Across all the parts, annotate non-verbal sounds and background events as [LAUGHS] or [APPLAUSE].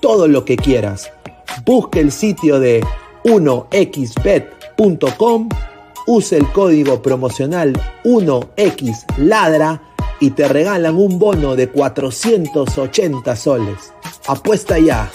todo lo que quieras. Busca el sitio de 1xbet.com, use el código promocional 1xladra y te regalan un bono de 480 soles. Apuesta ya.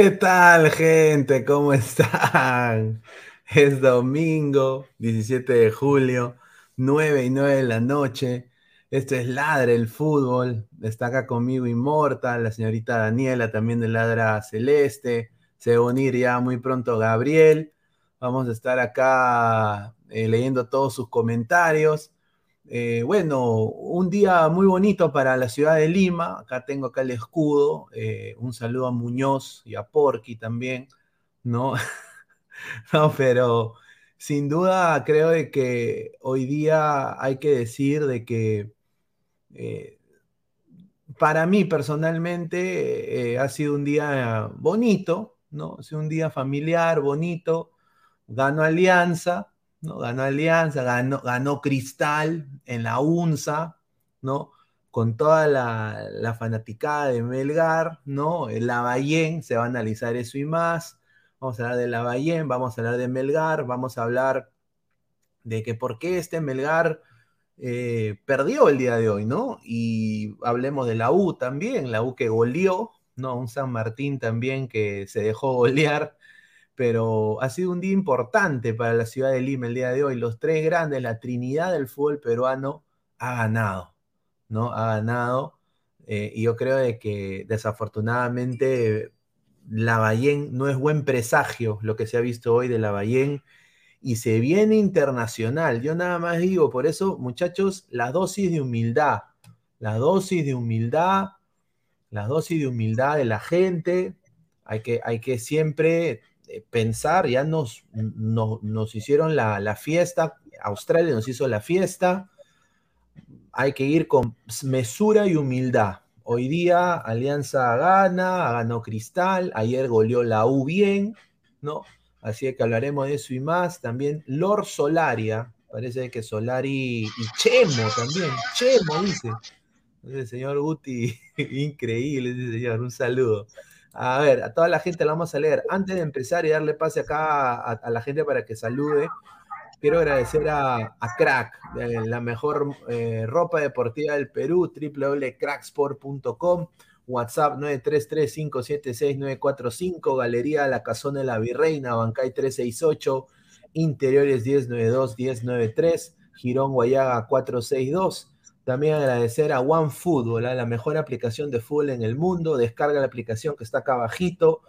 ¿Qué tal, gente? ¿Cómo están? [LAUGHS] Es domingo, 17 de julio, 9 y 9 de la noche. Esto es Ladra el Fútbol. Está acá conmigo Inmortal, la señorita Daniela también de Ladra Celeste. Se va a unir ya muy pronto Gabriel. Vamos a estar acá eh, leyendo todos sus comentarios. Eh, bueno, un día muy bonito para la ciudad de Lima. Acá tengo acá el escudo. Eh, un saludo a Muñoz y a Porky también, ¿no? [LAUGHS] no, pero sin duda creo de que hoy día hay que decir de que eh, para mí personalmente ha sido un día bonito, ¿no? Ha sido un día familiar, bonito. Gano Alianza, ¿no? Ganó Alianza, ganó, ganó Cristal en la UNSA, ¿no? Con toda la, fanaticada de Melgar, ¿no? El Lavallén, se va a analizar eso y más. Vamos a hablar de Lavallén, vamos a hablar de Melgar, vamos a hablar de que por qué este Melgar eh, perdió el día de hoy, ¿no? Y hablemos de la U también, la U que goleó, ¿no? Un San Martín también que se dejó golear, pero ha sido un día importante para la ciudad de Lima el día de hoy. Los tres grandes, la trinidad del fútbol peruano, ha ganado, ¿no? Ha ganado. Eh, y yo creo de que desafortunadamente Lavallén no es buen presagio lo que se ha visto hoy de Lavallén y se viene internacional. Yo nada más digo, por eso, muchachos, la dosis de humildad, la dosis de humildad, la dosis de humildad de la gente, hay que, hay que siempre pensar, ya nos, nos hicieron la, la, fiesta, Australia nos hizo la fiesta, hay que ir con mesura y humildad. Hoy día Alianza gana, ganó Cristal, ayer goleó la U bien, ¿no? Así que hablaremos de eso y más. También Lord Solaria, parece que Solari y Chemo también, Chemo dice. El señor Guti, [LAUGHS] increíble, señor, un saludo. A ver, a toda la gente la vamos a leer. Antes de empezar y darle pase acá a, la gente para que salude, quiero agradecer a, Crack, la mejor eh, ropa deportiva del Perú, www.cracksport.com. WhatsApp 933-576-945, Galería La Casona de la Virreina, Bancay 368, Interiores 1092-1093, Girón Guayaga 462. También agradecer a OneFootball, la mejor aplicación de fútbol en el mundo. Descarga la aplicación que está acá abajito.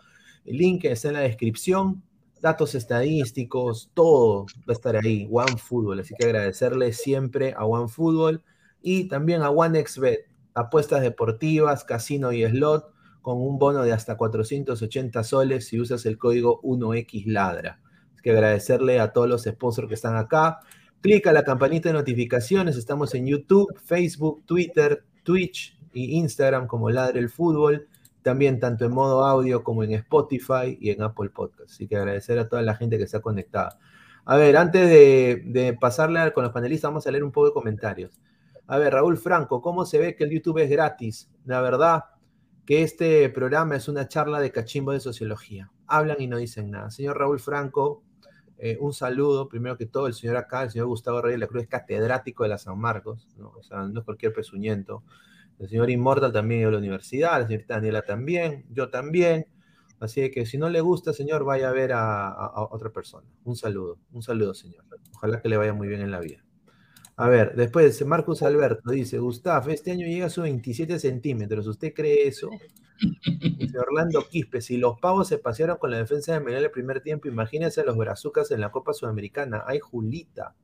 El link está en la descripción. Datos estadísticos, todo va a estar ahí. OneFootball. Así que agradecerle siempre a OneFootball y también a OneXBet apuestas deportivas, casino y slot con un bono de hasta 480 soles si usas el código 1XLadra. Hay que agradecerle a todos los sponsors que están acá. Clica la campanita de notificaciones. Estamos en YouTube, Facebook, Twitter, Twitch y Instagram como Ladre el Fútbol. También tanto en modo audio como en Spotify y en Apple Podcast. Así que agradecer a toda la gente que está conectada. A ver, antes de, de pasarle con los panelistas, vamos a leer un poco de comentarios. A ver, Raúl Franco, ¿cómo se ve que el YouTube es gratis? La verdad que este programa es una charla de cachimbo de sociología. Hablan y no dicen nada. Señor Raúl Franco, eh, un saludo. Primero que todo, el señor acá, el señor Gustavo Reyes de la Cruz, es catedrático de la San Marcos, ¿no? O sea, no es cualquier pesuñento. El señor Inmortal también de la universidad, la señorita Daniela también, yo también. Así que si no le gusta, señor, vaya a ver a otra persona. Un saludo, un saludo, señor. Ojalá que le vaya muy bien en la vida. A ver, después Marcus Alberto dice, Gustav, este año llega a sus 27 centímetros, ¿usted cree eso? Dice [LAUGHS] Orlando Quispe, si los pavos se pasearon con la defensa de Melilla el primer tiempo, imagínense a los brazucas en la Copa Sudamericana. Ay, Julita.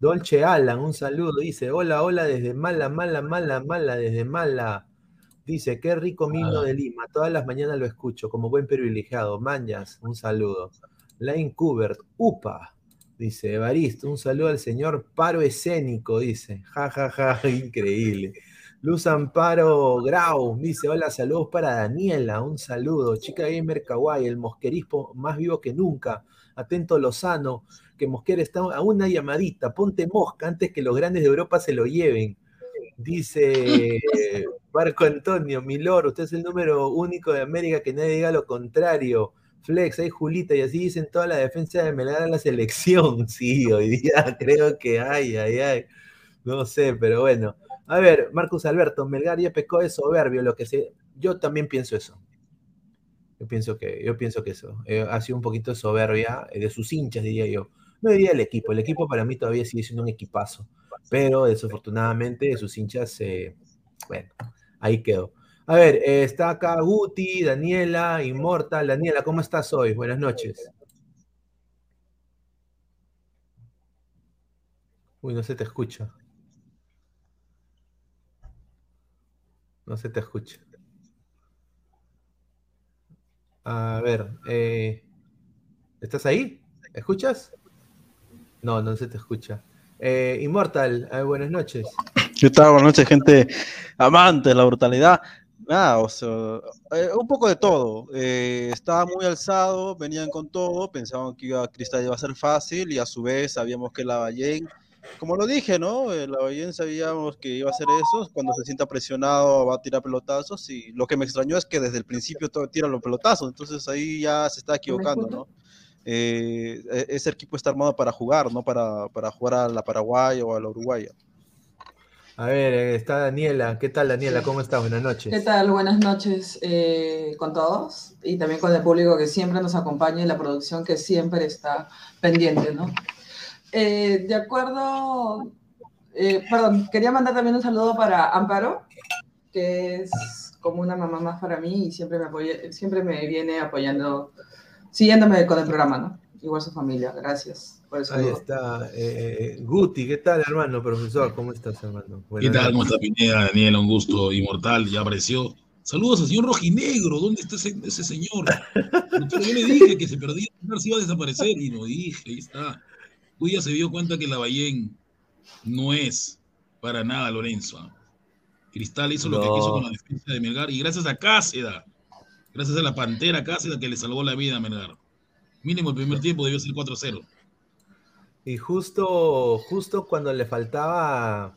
Dolce Alan, un saludo, dice, hola, hola, desde mala, mala, mala, mala, desde mala. Dice, qué rico mino de Lima, todas las mañanas lo escucho, como buen privilegiado. Mañas, un saludo. Lane Kubert, upa. Dice Evaristo, un saludo al señor Paro Escénico, dice. Ja, ja, ja, [LAUGHS] increíble. Luz Amparo Grau dice: Hola, saludos para Daniela, un saludo. Chica Gamer Kawaii, el mosquerismo más vivo que nunca. Atento Lozano, que Mosquera está a una llamadita. Ponte mosca antes que los grandes de Europa se lo lleven. Dice [LAUGHS] Marco Antonio, Milor, usted es el número único de América que nadie diga lo contrario. Flex, hay Julita, y así dicen toda la defensa de Melgar en la selección. [LAUGHS] Sí, hoy día creo que hay, hay, hay. No sé, pero bueno. A ver, Marcus Alberto, Melgar ya pecó de soberbio, lo que sé. Yo también pienso eso. Yo pienso que, yo pienso que eso. Eh, ha sido un poquito de soberbia eh, de sus hinchas, diría yo. No diría el equipo. El equipo para mí todavía sigue siendo un equipazo. Pero desafortunadamente sus hinchas, eh, bueno, ahí quedó. A ver, eh, está acá Guti, Daniela, Inmortal. Daniela, ¿cómo estás hoy? Buenas noches. Uy, no se te escucha. No se te escucha. A ver, eh, ¿estás ahí? ¿Escuchas? No, no se te escucha. Eh, Inmortal, buenas noches. ¿Qué tal? Buenas noches, gente amante de la brutalidad. Ah, o sea, eh, un poco de todo. Eh, estaba muy alzado, venían con todo, pensaban que iba, Cristal iba a ser fácil y a su vez sabíamos que la Ballén, como lo dije, ¿no? Eh, la Ballén sabíamos que iba a hacer eso, cuando se sienta presionado va a tirar pelotazos y lo que me extrañó es que desde el principio todo tira los pelotazos, entonces ahí ya se está equivocando, ¿no? E, ese equipo está armado para jugar, no para, para jugar a la Paraguay o a la Uruguaya. A ver, eh, está Daniela. ¿Qué tal, Daniela? ¿Cómo estás? Buenas noches. ¿Qué tal? Buenas noches eh, con todos y también con el público que siempre nos acompaña y la producción que siempre está pendiente, ¿no? Eh, de acuerdo, perdón, quería mandar también un saludo para Amparo, que es como una mamá más para mí y siempre me, apoya, siempre me viene apoyando, siguiéndome con el programa, ¿no? Igual su familia, gracias. Ahí está. Eh, Guti, ¿qué tal, hermano, profesor? ¿Cómo estás, hermano? ¿Qué tal? ¿Cómo está Pineda? Daniel, un gusto inmortal, ya apareció. Saludos al señor Rojinegro, ¿dónde está ese, señor? yo le dije que se perdía, si iba a desaparecer y lo dije, ahí está. Uy, ya se dio cuenta que la Ballén no es para nada Lorenzo. ¿ah? Cristal hizo lo que quiso con la defensa de Melgar y gracias a Cáceda, gracias a la Pantera Cáceda que le salvó la vida a Melgar. Mínimo el primer tiempo debió ser 4-0. Y justo, justo cuando le faltaba,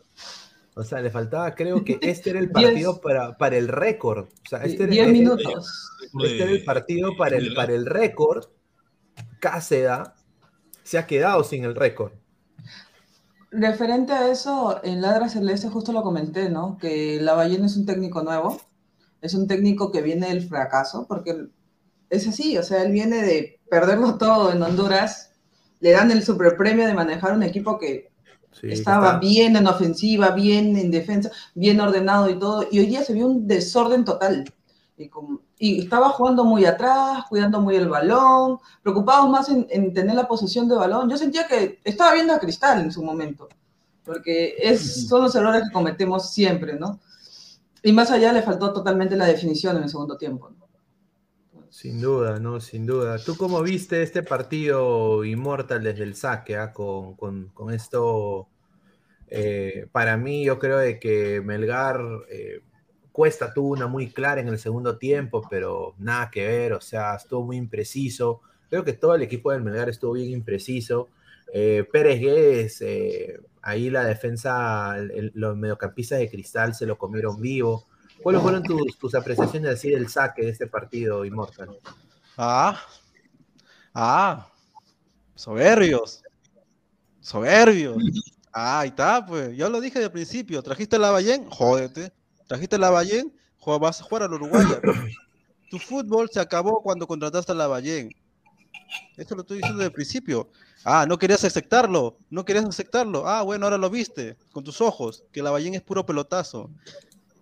o sea, le faltaba, creo que [LAUGHS] este era el partido para, para el récord. O sea, este era, minutos. Este era el partido para el, para el récord. Cáceda se ha quedado sin el récord. Referente a eso, en Ladra Celeste justo lo comenté, ¿no? Que la Ballena es un técnico nuevo, es un técnico que viene del fracaso, porque es así, o sea, él viene de perderlo todo en Honduras, le dan el superpremio de manejar un equipo que estaba bien en ofensiva, bien en defensa, bien ordenado y todo, y hoy día se vio un desorden total. Y, estaba jugando muy atrás, cuidando muy el balón, preocupados más en, tener la posesión de balón. Yo sentía que estaba viendo a Cristal en su momento, porque es, son los errores que cometemos siempre, ¿no? Y más allá le faltó totalmente la definición en el segundo tiempo. Sin duda, no, sin duda. ¿Tú cómo viste este partido Immortal desde el saque? Ah, con, esto, eh, para mí yo creo de que Melgar eh, Cuesta tuvo una muy clara en el segundo tiempo, pero nada que ver, o sea, estuvo muy impreciso. Creo que todo el equipo del Melgar estuvo bien impreciso. Eh, Pérez Guedes, eh, ahí la defensa, los mediocampistas de cristal se lo comieron vivo. ¿Cuáles fueron tus, apreciaciones así del saque de este partido, Immortal? Ah, ah, soberbios, soberbios. Ah, ahí está, pues, yo lo dije de principio, trajiste la Ballén, jódete. Trajiste la Ballén, vas a jugar al Uruguay. tu fútbol se acabó cuando contrataste a la Ballén. Esto lo estoy diciendo desde el principio. Ah, no querías aceptarlo, no querías aceptarlo. Ah, bueno, ahora lo viste con tus ojos, que la Ballén es puro pelotazo.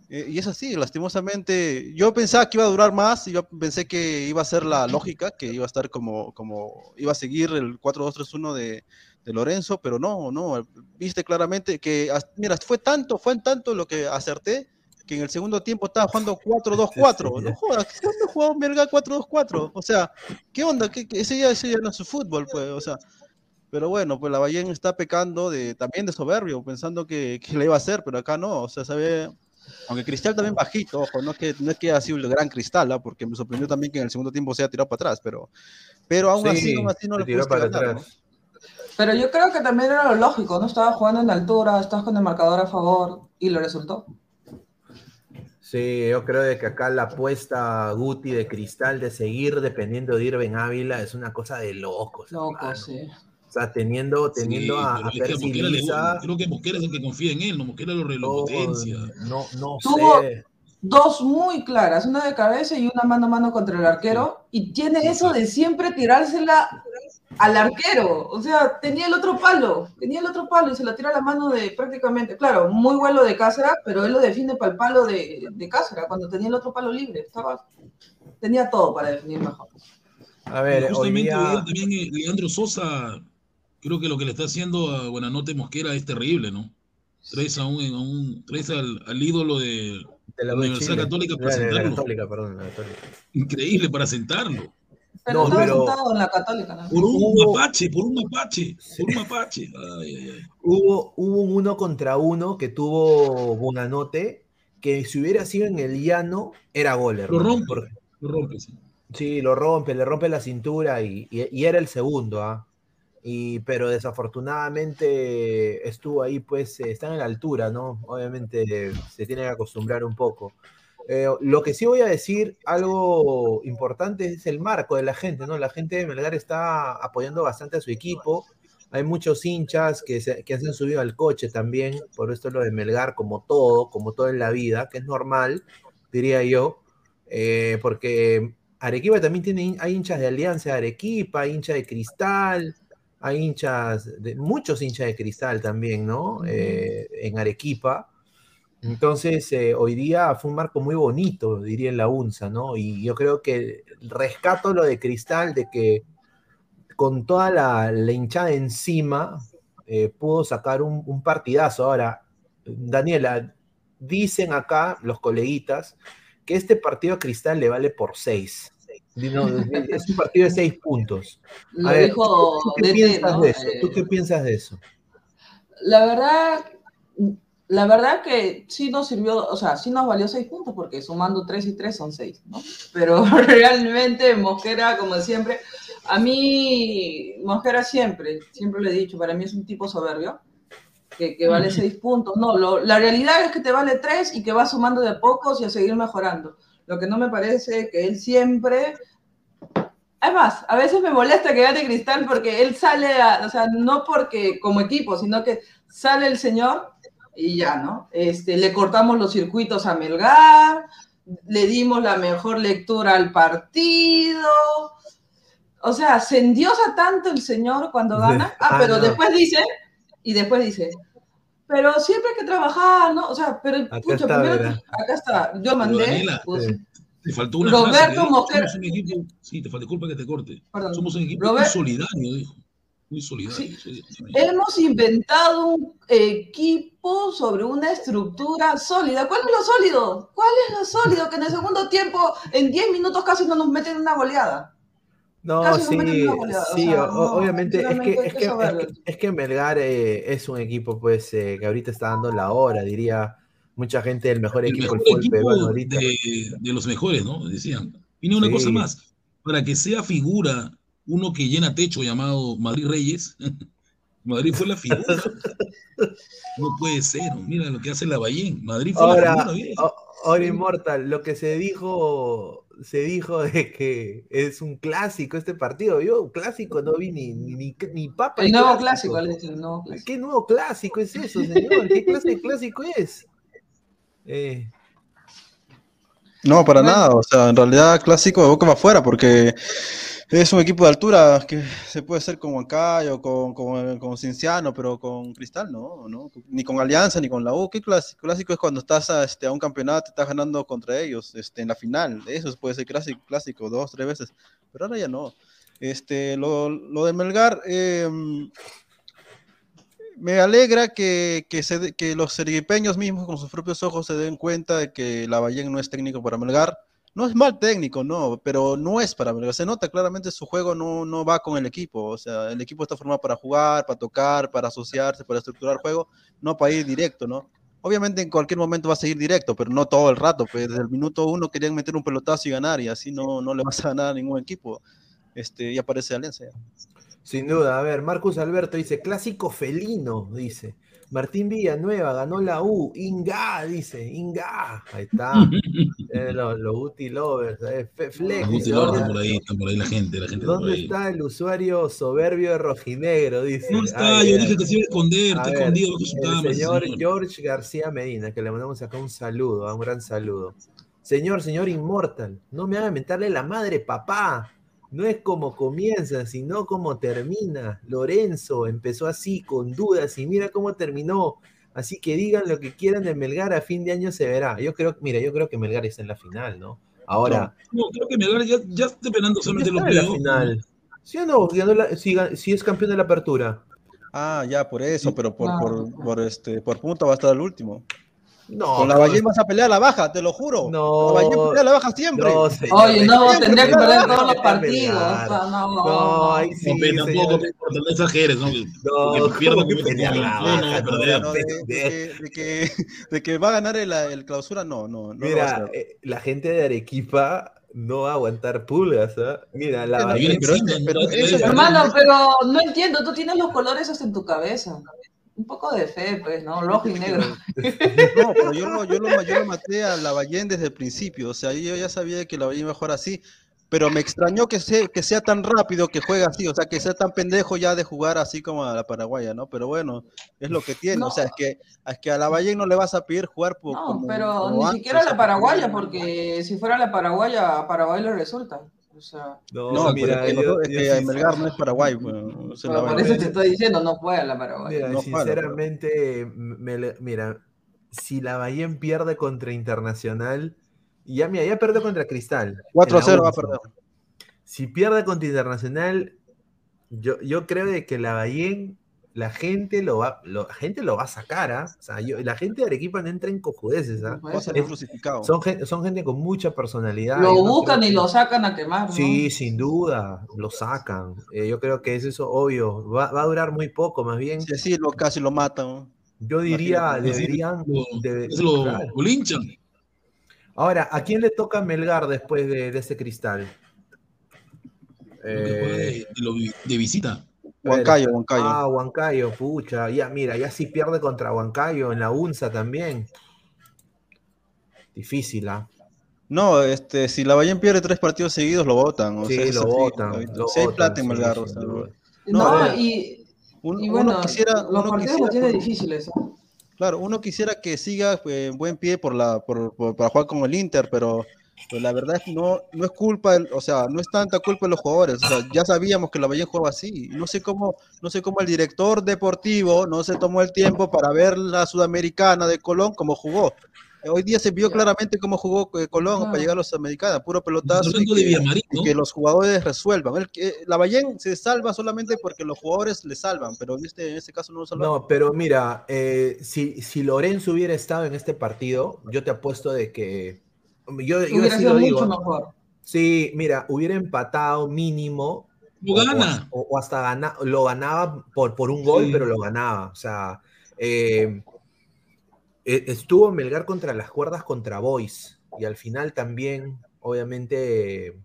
Eh, y es así, lastimosamente. Yo pensaba que iba a durar más, y yo pensé que iba a ser la lógica, que iba a estar como, como iba a seguir el 4-2-3-1 de, de Lorenzo, pero no, no, viste claramente que, mira, fue tanto, fue tanto lo que acerté que en el segundo tiempo estaba jugando 4-2-4. No jodas, ¿qué onda jugaba un verga 4-2-4? O sea, ¿qué onda? ¿Qué, ese, ya, ese ya no es su fútbol, pues, o sea. Pero bueno, pues la Bayern está pecando de, también de soberbio, pensando que, que le iba a hacer, pero acá no, o sea, sabe, aunque Cristal también bajito, ojo, no es que, no es que ha sido el gran Cristal, ¿ah? porque me sorprendió también que en el segundo tiempo se haya tirado para atrás, pero, pero aún así, aún así no le tiró para atrás. Pero yo creo que también era lo lógico, ¿no? Estaba jugando en altura, estabas con el marcador a favor y lo resultó. Sí, yo creo de que acá la apuesta Guti de Cristal de seguir dependiendo de Irving Ávila es una cosa de locos. Loco, sí. O sea, teniendo, teniendo a, a Creo que Mosquera es el que confía en él, no Mosquera lo, lo potencia. No, no Tuvo dos muy claras, una de cabeza y una mano a mano contra el arquero, y tiene eso de siempre tirársela al arquero. O sea, tenía el otro palo, tenía el otro palo y se la tira a la mano de prácticamente, claro, muy vuelo de Cáceres, pero él lo define para el palo de, de Cáceres cuando tenía el otro palo libre. Estaba, tenía todo para definir mejor. A ver, justamente hoy también eh, Leandro Sosa, creo que lo que le está haciendo a Buenanote Mosquera es terrible, ¿no? Traes, a un, a un traes al, al, ídolo de, de la Universidad Católica para sentarlo. Católica, perdón, Increíble para sentarlo. Pero no, pero sentado en la católica. ¿no? Por un mapache, por un mapache, por un mapache. Ay, ay, ay. Hubo, hubo un uno contra uno que tuvo Bonanote, que si hubiera sido en el llano, era gol. Lo rompe, lo rompe, sí. Sí, lo rompe, le rompe la cintura y, y, y era el segundo, ¿ah? Y, pero desafortunadamente estuvo ahí, pues, eh, está en la altura, ¿no? Obviamente se tiene que acostumbrar un poco. Eh, lo que sí voy a decir, algo importante, es el marco de la gente, ¿no? La gente de Melgar está apoyando bastante a su equipo. hay muchos hinchas que se, que se han subido al coche también, por esto lo de Melgar, como todo, como todo en la vida, que es normal, diría yo, eh, porque Arequipa también tiene, hay hinchas de Alianza de Arequipa, hay hinchas de Cristal, hay hinchas, de, muchos hinchas de Cristal también, ¿no? Eh, en Arequipa. Entonces, eh, hoy día fue un marco muy bonito, diría en la UNSA, ¿no? Y yo creo que rescato lo de Cristal, de que con toda la, la hinchada encima, eh, pudo sacar un, un, partidazo. Ahora, Daniela, dicen acá los coleguitas que este partido a Cristal le vale por seis. No, es un partido de seis puntos. Lo ver, dijo ¿tú qué, piensas ¿no? de eso? ¿Tú qué piensas de eso? La verdad, la verdad que sí nos sirvió, o sea, sí nos valió seis puntos porque sumando tres y tres son seis, ¿no? Pero [LAUGHS] realmente Mosquera, como siempre, a mí Mosquera siempre, siempre le he dicho, para mí es un tipo soberbio, que, que vale seis puntos. No, lo, la realidad es que te vale tres y que va sumando de pocos y a seguir mejorando. Lo que no me parece que él siempre... Además, a veces me molesta que gane Cristal porque él sale, a, o sea, no porque como equipo, sino que sale el señor y ya, ¿no? Este, le cortamos los circuitos a Melgar, le dimos la mejor lectura al partido. O sea, se endiosa tanto el señor cuando gana. Ah, pero después dice, y después dice, pero siempre hay que trabajar, ¿no? O sea, pero acá pucha, está, primero, ¿verdad? acá está, yo mandé. Daniela, pues, Sí. Te faltó una Roberto frase dijo, Mosquera. somos un equipo, sí, te falta disculpa que te corte. Perdón. Somos un equipo Robert- muy solidario, dijo. Muy solidario. Sí. sí, sí. Hemos inventado un equipo sobre una estructura sólida. ¿Cuál es lo sólido? ¿Cuál es lo sólido? Que en el segundo tiempo, en 10 minutos casi no nos meten una goleada. No, Casi sí, o sí, sea, o- no, obviamente es que, es que, es que, es que Melgar eh, es un equipo pues eh, que ahorita está dando la hora, diría mucha gente el mejor El equipo mejor del fútbol equipo peruano ahorita. de, de los mejores, ¿no? Decían. Y una Sí. cosa más. Para que sea figura uno que llena techo llamado Madrid Reyes, [LAUGHS] Madrid fue la figura. [LAUGHS] No puede ser. Mira lo que hace la Ballén. Madrid fue la Ahora, figura. mira. o- ahora Inmortal, lo que se dijo, se dijo de que es un clásico este partido. Yo un clásico no vi ni, ni, ni, ni papa. El nuevo clásico, el nuevo clásico. ¿Qué nuevo clásico es eso, señor? ¿Qué clase de clásico es? Eh, No, para Bueno. nada. O sea, en realidad clásico de boca para afuera, porque es un equipo de altura que se puede hacer con Huancayo, con, con, con Cienciano, pero con Cristal no, no. Ni con Alianza, ni con la U. ¿Qué clásico? Clásico es cuando estás a, este, a un campeonato estás ganando contra ellos este, en la final. Eso puede ser clásico, clásico dos, tres veces. Pero ahora ya no. Este, lo, lo de Melgar, eh, me alegra que, que, se, que los sergipeños mismos con sus propios ojos se den cuenta de que Lavallén no es técnico para Melgar. No es mal técnico, no, pero no es para Melgar. Se nota claramente su juego no, no va con el equipo. O sea, el equipo está formado para jugar, para tocar, para asociarse, para estructurar juego, no para ir directo, ¿no? Obviamente en cualquier momento va a seguir directo, pero no todo el rato. Pues desde el minuto uno querían meter un pelotazo y ganar, y así no, no le vas a ganar a ningún equipo. Este, y aparece Alianza. sin duda, a ver, Marcus Alberto dice, clásico felino, dice. Martín Villanueva ganó la U, Inga, dice, Inga, ahí está. [LAUGHS] Eh, los los Guti Lovers, eh, Flex, Los Lovers ¿dónde, están por ahí, están por ahí la gente, la gente dónde está el usuario soberbio de Rojinegro? Dice. No está, Ay, yo dije que se iba a esconder, A está ver, escondido bajo su cama. el señor señor. George García Medina, que le mandamos acá un saludo, un gran saludo. Señor, señor Inmortal, no me haga mentarle la madre, papá. No es como comienza, sino como termina. Lorenzo empezó así, con dudas, y mira cómo terminó. Así que digan lo que quieran de Melgar, a fin de año se verá. Yo creo, mira, yo creo que Melgar está en la final, ¿no? Ahora, No, creo que Melgar ya, ya está esperando ¿ya solamente los playoffs. final. ¿Sí o no? Si, si es campeón de la apertura. Ah, ya, por eso, pero por, No. por, por, este, por punto va a estar el último. No, Con la Ballén vas a pelear a la baja, te lo juro. No. La Ballén pelea a la baja siempre. no, señor, Oye, no, tendría que perder todos los partidos. No, No, ahí sí, No, pero tampoco, señor. no no exageres, ¿no? No, Porque pierdo ¿cómo que como pelear la no, no, baja? no, No, perder. No, de, de que, [LAUGHS] de, que, de que va a ganar el, el clausura, no, no. Mira, eh, la gente de Arequipa no va a aguantar pulgas, ¿ah? Mira, la el- Hermano, pero no entiendo, tú tienes los colores hasta en tu cabeza. Un poco de fe, pues, ¿no? Rojo y negro. No, pero yo lo, yo, lo, yo lo maté a la Ballén desde el principio. O sea, yo ya sabía que la Ballén iba a jugar así. pero me extrañó que, sea, que sea tan rápido que juega así, o sea, que sea tan pendejo ya de jugar así como a la paraguaya, ¿no? Pero bueno, es lo que tiene, o sea, es que, es que a la Valle no le vas a pedir jugar por, No, como- pero como ni antes, siquiera sea, la paraguaya, porque si fuera la paraguaya, a Paraguay le resulta. O sea, No, No, pero es que, yo- es que Melgar no es Paraguay, bueno, la por eso te estoy diciendo, no juega la. Mira, No juega, sinceramente, me mira, si la Bahía pierde contra Internacional, y ya, mira, ya perdió contra Cristal. 4 a en la 0 va a perder. Si pierde contra Internacional, yo, yo creo de que la Bahía, la gente lo va, lo- la gente lo va a sacar, ¿ah? O sea, yo- la gente de Arequipa no entra en cojudeces, ¿ah? Puede Va a ser. salir crucificado. Son, son gente con mucha personalidad. Lo no buscan y que- lo sacan a quemar. ¿no? Sí, sin duda, lo sacan. Eh, yo creo que es eso obvio. Va, va a durar muy poco, más bien. Sí, sí, lo, casi lo matan. Yo diría, Imagínate, deberían. Lo, debe- eso lo, claro. lo linchan. Ahora, ¿a quién le toca Melgar después de, de ese cristal? Eh, de, de lo vi- de visita. Huancayo, Huancayo. Ah, Huancayo, pucha. Ya, mira, ya si pierde contra Huancayo en la UNSA también. Difícil, ¿ah? No, este, si la Bahía pierde tres partidos seguidos, lo votan. O Sí, sea, lo votan. Si hay plata en sí, Melgar, sin o sea, duda. No, No, y, un- y uno quisiera, los uno partidos quisiera los tiene difíciles. ¿no? Claro, uno quisiera que siga eh, en buen pie por la, por, por- para jugar con el Inter, pero pues, la verdad es que no, no es culpa, del- o sea, no es tanta culpa de los jugadores. O sea, ya sabíamos que la Bahía jugaba así. No sé cómo, no sé cómo el director deportivo no se tomó el tiempo para ver la Sudamericana de Colón como jugó. Hoy día se vio claramente cómo jugó eh, Colón para llegar a la Sudamericana, puro pelotazo. y que- y que los jugadores resuelvan. El, que- la Bayern se salva solamente porque los jugadores le salvan, pero en este, en este caso no lo salvan. No, pero mira, eh, si, si Lorenzo hubiera estado en este partido, yo te apuesto de que. Yo, yo Hubiera sido lo mucho digo. mejor. Sí, mira, hubiera empatado mínimo. Lo o- o- gana. O, o hasta gana, lo ganaba por, por un gol, Sí. pero lo ganaba. O sea, eh, e- estuvo Melgar contra las cuerdas contra Boys. Y al final también, obviamente,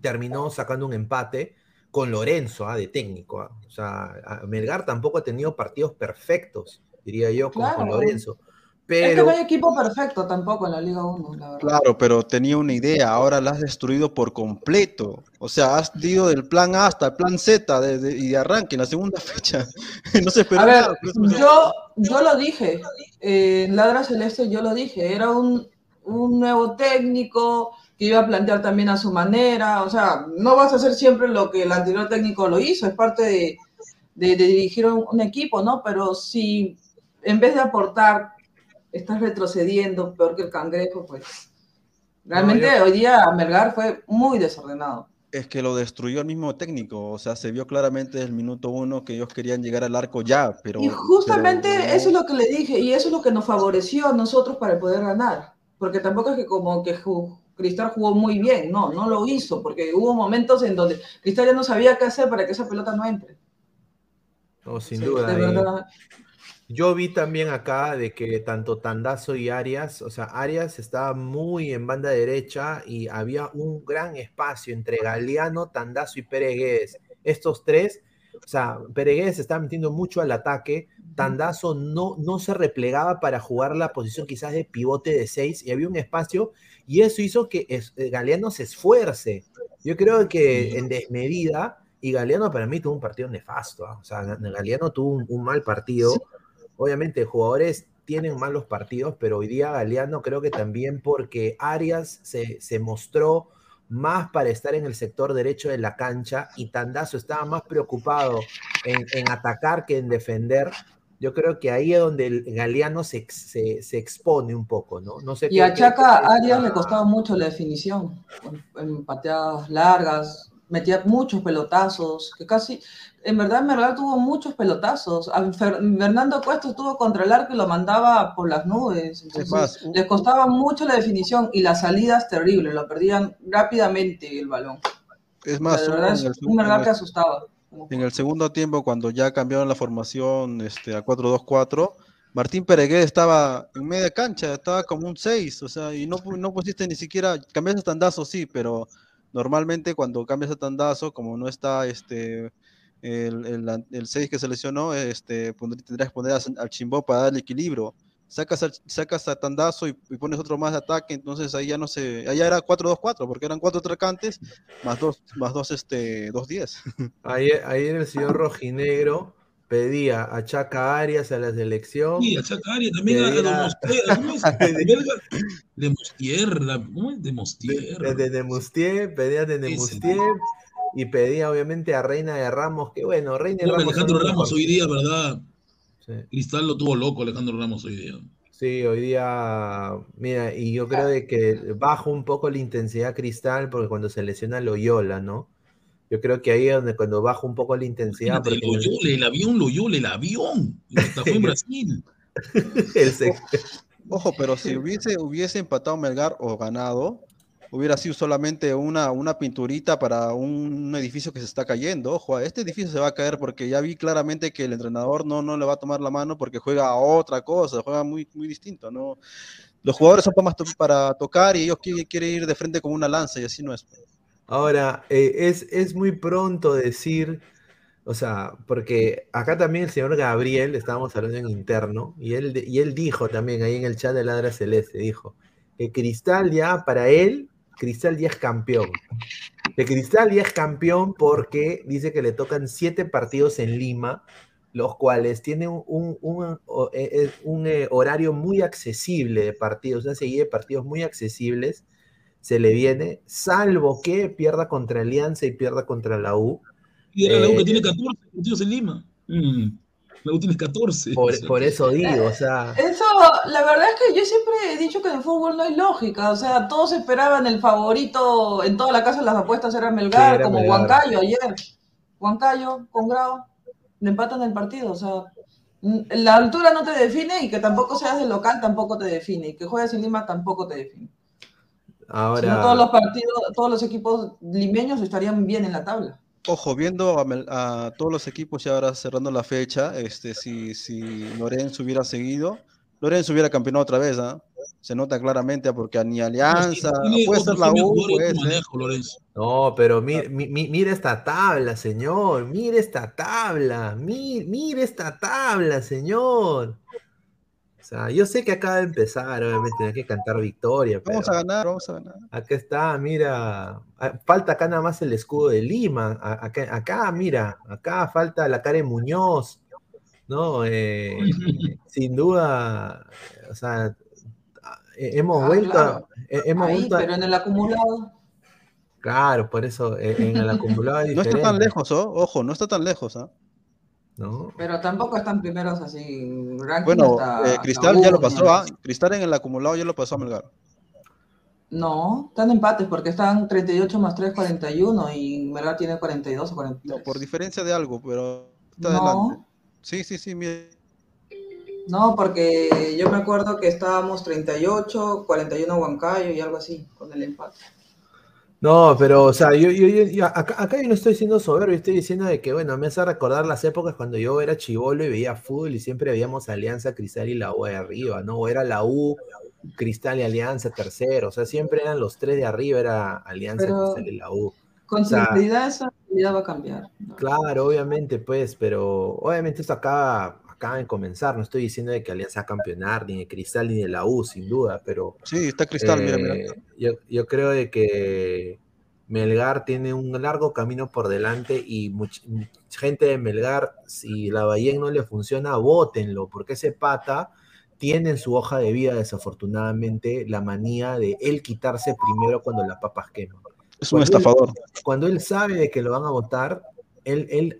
terminó sacando un empate con Lorenzo, ah, de técnico. ah. O sea, Melgar tampoco ha tenido partidos perfectos, diría yo, con, con Claro. Es que no hay equipo perfecto tampoco en la Liga 1, la verdad. Claro, pero tenía una idea, ahora la has destruido por completo. O sea, has ido del plan A hasta el plan Z de- de- y de arranque en la segunda fecha. [LAUGHS] no se esperó A ver, nada, yo, yo lo dije, eh, en Ladra Celeste yo lo dije, era un, un nuevo técnico que iba a plantear también a su manera, o sea, no vas a hacer siempre lo que el anterior técnico lo hizo, es parte de, de- de dirigir un, un equipo, ¿no? Pero si en vez de aportar estás retrocediendo peor que el cangrejo, pues realmente yo- hoy día Melgar fue muy desordenado. Es que lo destruyó el mismo técnico, o sea, se vio claramente desde el minuto uno que ellos querían llegar al arco ya, pero... Y justamente pero no- eso es lo que le dije, y eso es lo que nos favoreció a nosotros para poder ganar. Porque tampoco es que como que Cristal jugó muy bien, no, no lo hizo, porque hubo momentos en donde Cristal ya no sabía qué hacer para que esa pelota no entre. no, sin Sí, duda. Yo vi también acá de que tanto Tandazo y Arias, o sea, Arias estaba muy en banda derecha y había un gran espacio entre Galeano, Tandazo y Peregués. Estos tres, o sea, Peregués se estaba metiendo mucho al ataque, Tandazo no, no se replegaba para jugar la posición quizás de pivote de seis y había un espacio y eso hizo que es- eh, Galeano se esfuerce. Yo creo que en desmedida, y Galeano para mí tuvo un partido nefasto, ¿ah? o sea, Galeano tuvo un, un mal partido. Obviamente, jugadores tienen malos partidos, pero hoy día Galeano creo que también porque Arias se, se mostró más para estar en el sector derecho de la cancha y Tandazo estaba más preocupado en, en atacar que en defender. Yo creo que ahí es donde el Galeano se, se, se expone un poco, ¿no? No sé Y qué- a Chaca qué- Arias le costaba mucho la definición, en, en pateadas largas, metía muchos pelotazos, que casi, en verdad, en verdad tuvo muchos pelotazos. A Fer- Fernando Cuesta estuvo contra el arco y lo mandaba por las nubes. Entonces, les costaba mucho la definición y las salidas terribles, lo perdían rápidamente el balón. Es O más, sea, de verdad es un el- que asustaba. En el segundo tiempo, cuando ya cambiaron la formación este, a 4-2-4, Martín Peregué estaba en media cancha, estaba como un 6, o sea, y no, no pusiste ni siquiera, cambiaste tandazo, sí, pero normalmente cuando cambias a tandazo, como no está este, el, el, el 6 que se lesionó, este, tendrías que poner al chimbó para darle equilibrio. sacas, al- sacas a Tandazo y, y pones otro más de ataque, entonces ahí ya no se, allá era 4-2-4, porque eran cuatro atacantes más dos, más dos, este, dos 10. Ayer, ayer el señor Rojinegro pedía a Chaca Arias a la selección. Sí, a Chacaria también a, a Pedía- ¿cómo es? Belga- De Mostier, la- ¿cómo es? De de, de Nemustier, pedía de y pedía obviamente a Reina de Ramos, que bueno, Reina de Ramos. Alejandro Ramos hoy día, ¿verdad? Sí. Cristal lo tuvo loco Alejandro Ramos hoy día. Sí, hoy día, mira, y yo creo de que baja un poco la intensidad Cristal porque cuando se lesiona Loyola, ¿no? Yo creo que ahí es donde cuando baja un poco la intensidad, el- Loyola, el avión, Loyola, el avión. Hasta fue en [LAUGHS] Brasil. el Ojo, pero si hubiese, hubiese empatado Melgar o ganado, hubiera sido solamente una, una pinturita para un edificio que se está cayendo. Ojo, este edificio se va a caer porque ya vi claramente que el entrenador no, no le va a tomar la mano porque juega a otra cosa, juega muy, muy distinto, ¿no? Los jugadores son para, más to- para tocar y ellos quieren, quieren ir de frente con una lanza y así no es. Ahora, eh, es, es muy pronto decir, o sea, porque acá también el señor Gabriel, estábamos hablando en interno, y él, de- y él dijo también ahí en el chat de Ladra Celeste, dijo que Cristal ya, para él, Cristal ya es campeón. Que Cristal ya es campeón porque dice que le tocan siete partidos en Lima, los cuales tienen un, un- un, eh, un, eh, horario muy accesible de partidos, una serie de partidos muy accesibles se le viene, salvo que pierda contra Alianza y pierda contra la U. Y era la U Eh, que tiene 14 partidos en Lima. Mm, La U tiene 14. Por, o sea, por eso digo, o sea, Eso, la verdad es que yo siempre he dicho que en el fútbol no hay lógica. O sea, todos esperaban el favorito en toda la casa de las apuestas era Melgar, era como Melgar. Huancayo ayer. Huancayo con Grau, le empatan el partido. O sea, la altura no te define y que tampoco seas de local tampoco te define. Y que juegues en Lima tampoco te define. Si no, todos los partidos, todos los equipos limeños estarían bien en la tabla. Ojo, viendo a, todos los equipos ya ahora cerrando la fecha, este, si, si Lorenzo hubiera seguido, Lorenzo hubiera campeonado otra vez, ¿ah? Se nota claramente ah, porque ni Alianza, tiene puede ser la U, puede de ser. manejo, Lorenzo. no, pero mi- mi- mi- mira esta tabla, señor, mire esta tabla, mi- mire esta tabla, señor. Sea, yo sé que acaba de empezar, obviamente, hay que cantar victoria, pero Vamos a ganar, vamos a ganar. acá está, mira, ah, falta acá nada más el escudo de Lima, acá, acá mira, acá falta la cara de Muñoz, ¿no? Eh, [LAUGHS] sin duda, o sea, eh, hemos Ah, vuelto, claro. eh, hemos Ahí, vuelto a- pero en el acumulado. claro, por eso en el acumulado es No está tan lejos, ¿oh? ojo, no está tan lejos. ¿ah? ¿No? Pero tampoco están primeros así. ranking Bueno, hasta- eh, hasta Cristal ya lo pasó, ¿ah? Cristal en el acumulado ya lo pasó a Melgar. No, están empates porque están 38 más 3, 41 y Melgar tiene 42 o 43. No, por diferencia de algo, pero está adelante. No, Sí, sí, sí, mire. no, porque yo me acuerdo que estábamos 38, 41 Huancayo y algo así con el empate. No, pero, o sea, yo, yo- yo- acá, acá yo no estoy siendo soberbio, estoy diciendo de que, bueno, me hace recordar las épocas cuando yo era chivolo y veía fútbol y siempre veíamos Alianza, Cristal y la U de arriba, ¿no? O era la U, Cristal y Alianza tercero, o sea, siempre eran los tres de arriba, era Alianza, Pero- Cristal y la U. Con O sea, seguridad esa realidad va a cambiar. ¿no? Claro, obviamente, pues, pero obviamente esto acaba, acaba de comenzar, no estoy diciendo de que Alianza va a campeonar, ni de Cristal ni de la U, sin duda, pero... Sí, está Cristal, mira, mira. Eh, Yo, yo creo de que Melgar tiene un largo camino por delante y much- mucha gente de Melgar, si la Bahía no le funciona, votenlo, porque ese pata tiene en su hoja de vida, desafortunadamente, la manía de él quitarse primero cuando las papas queman. Es un Cuando él- estafador. Cuando él sabe de que lo van a votar, él, él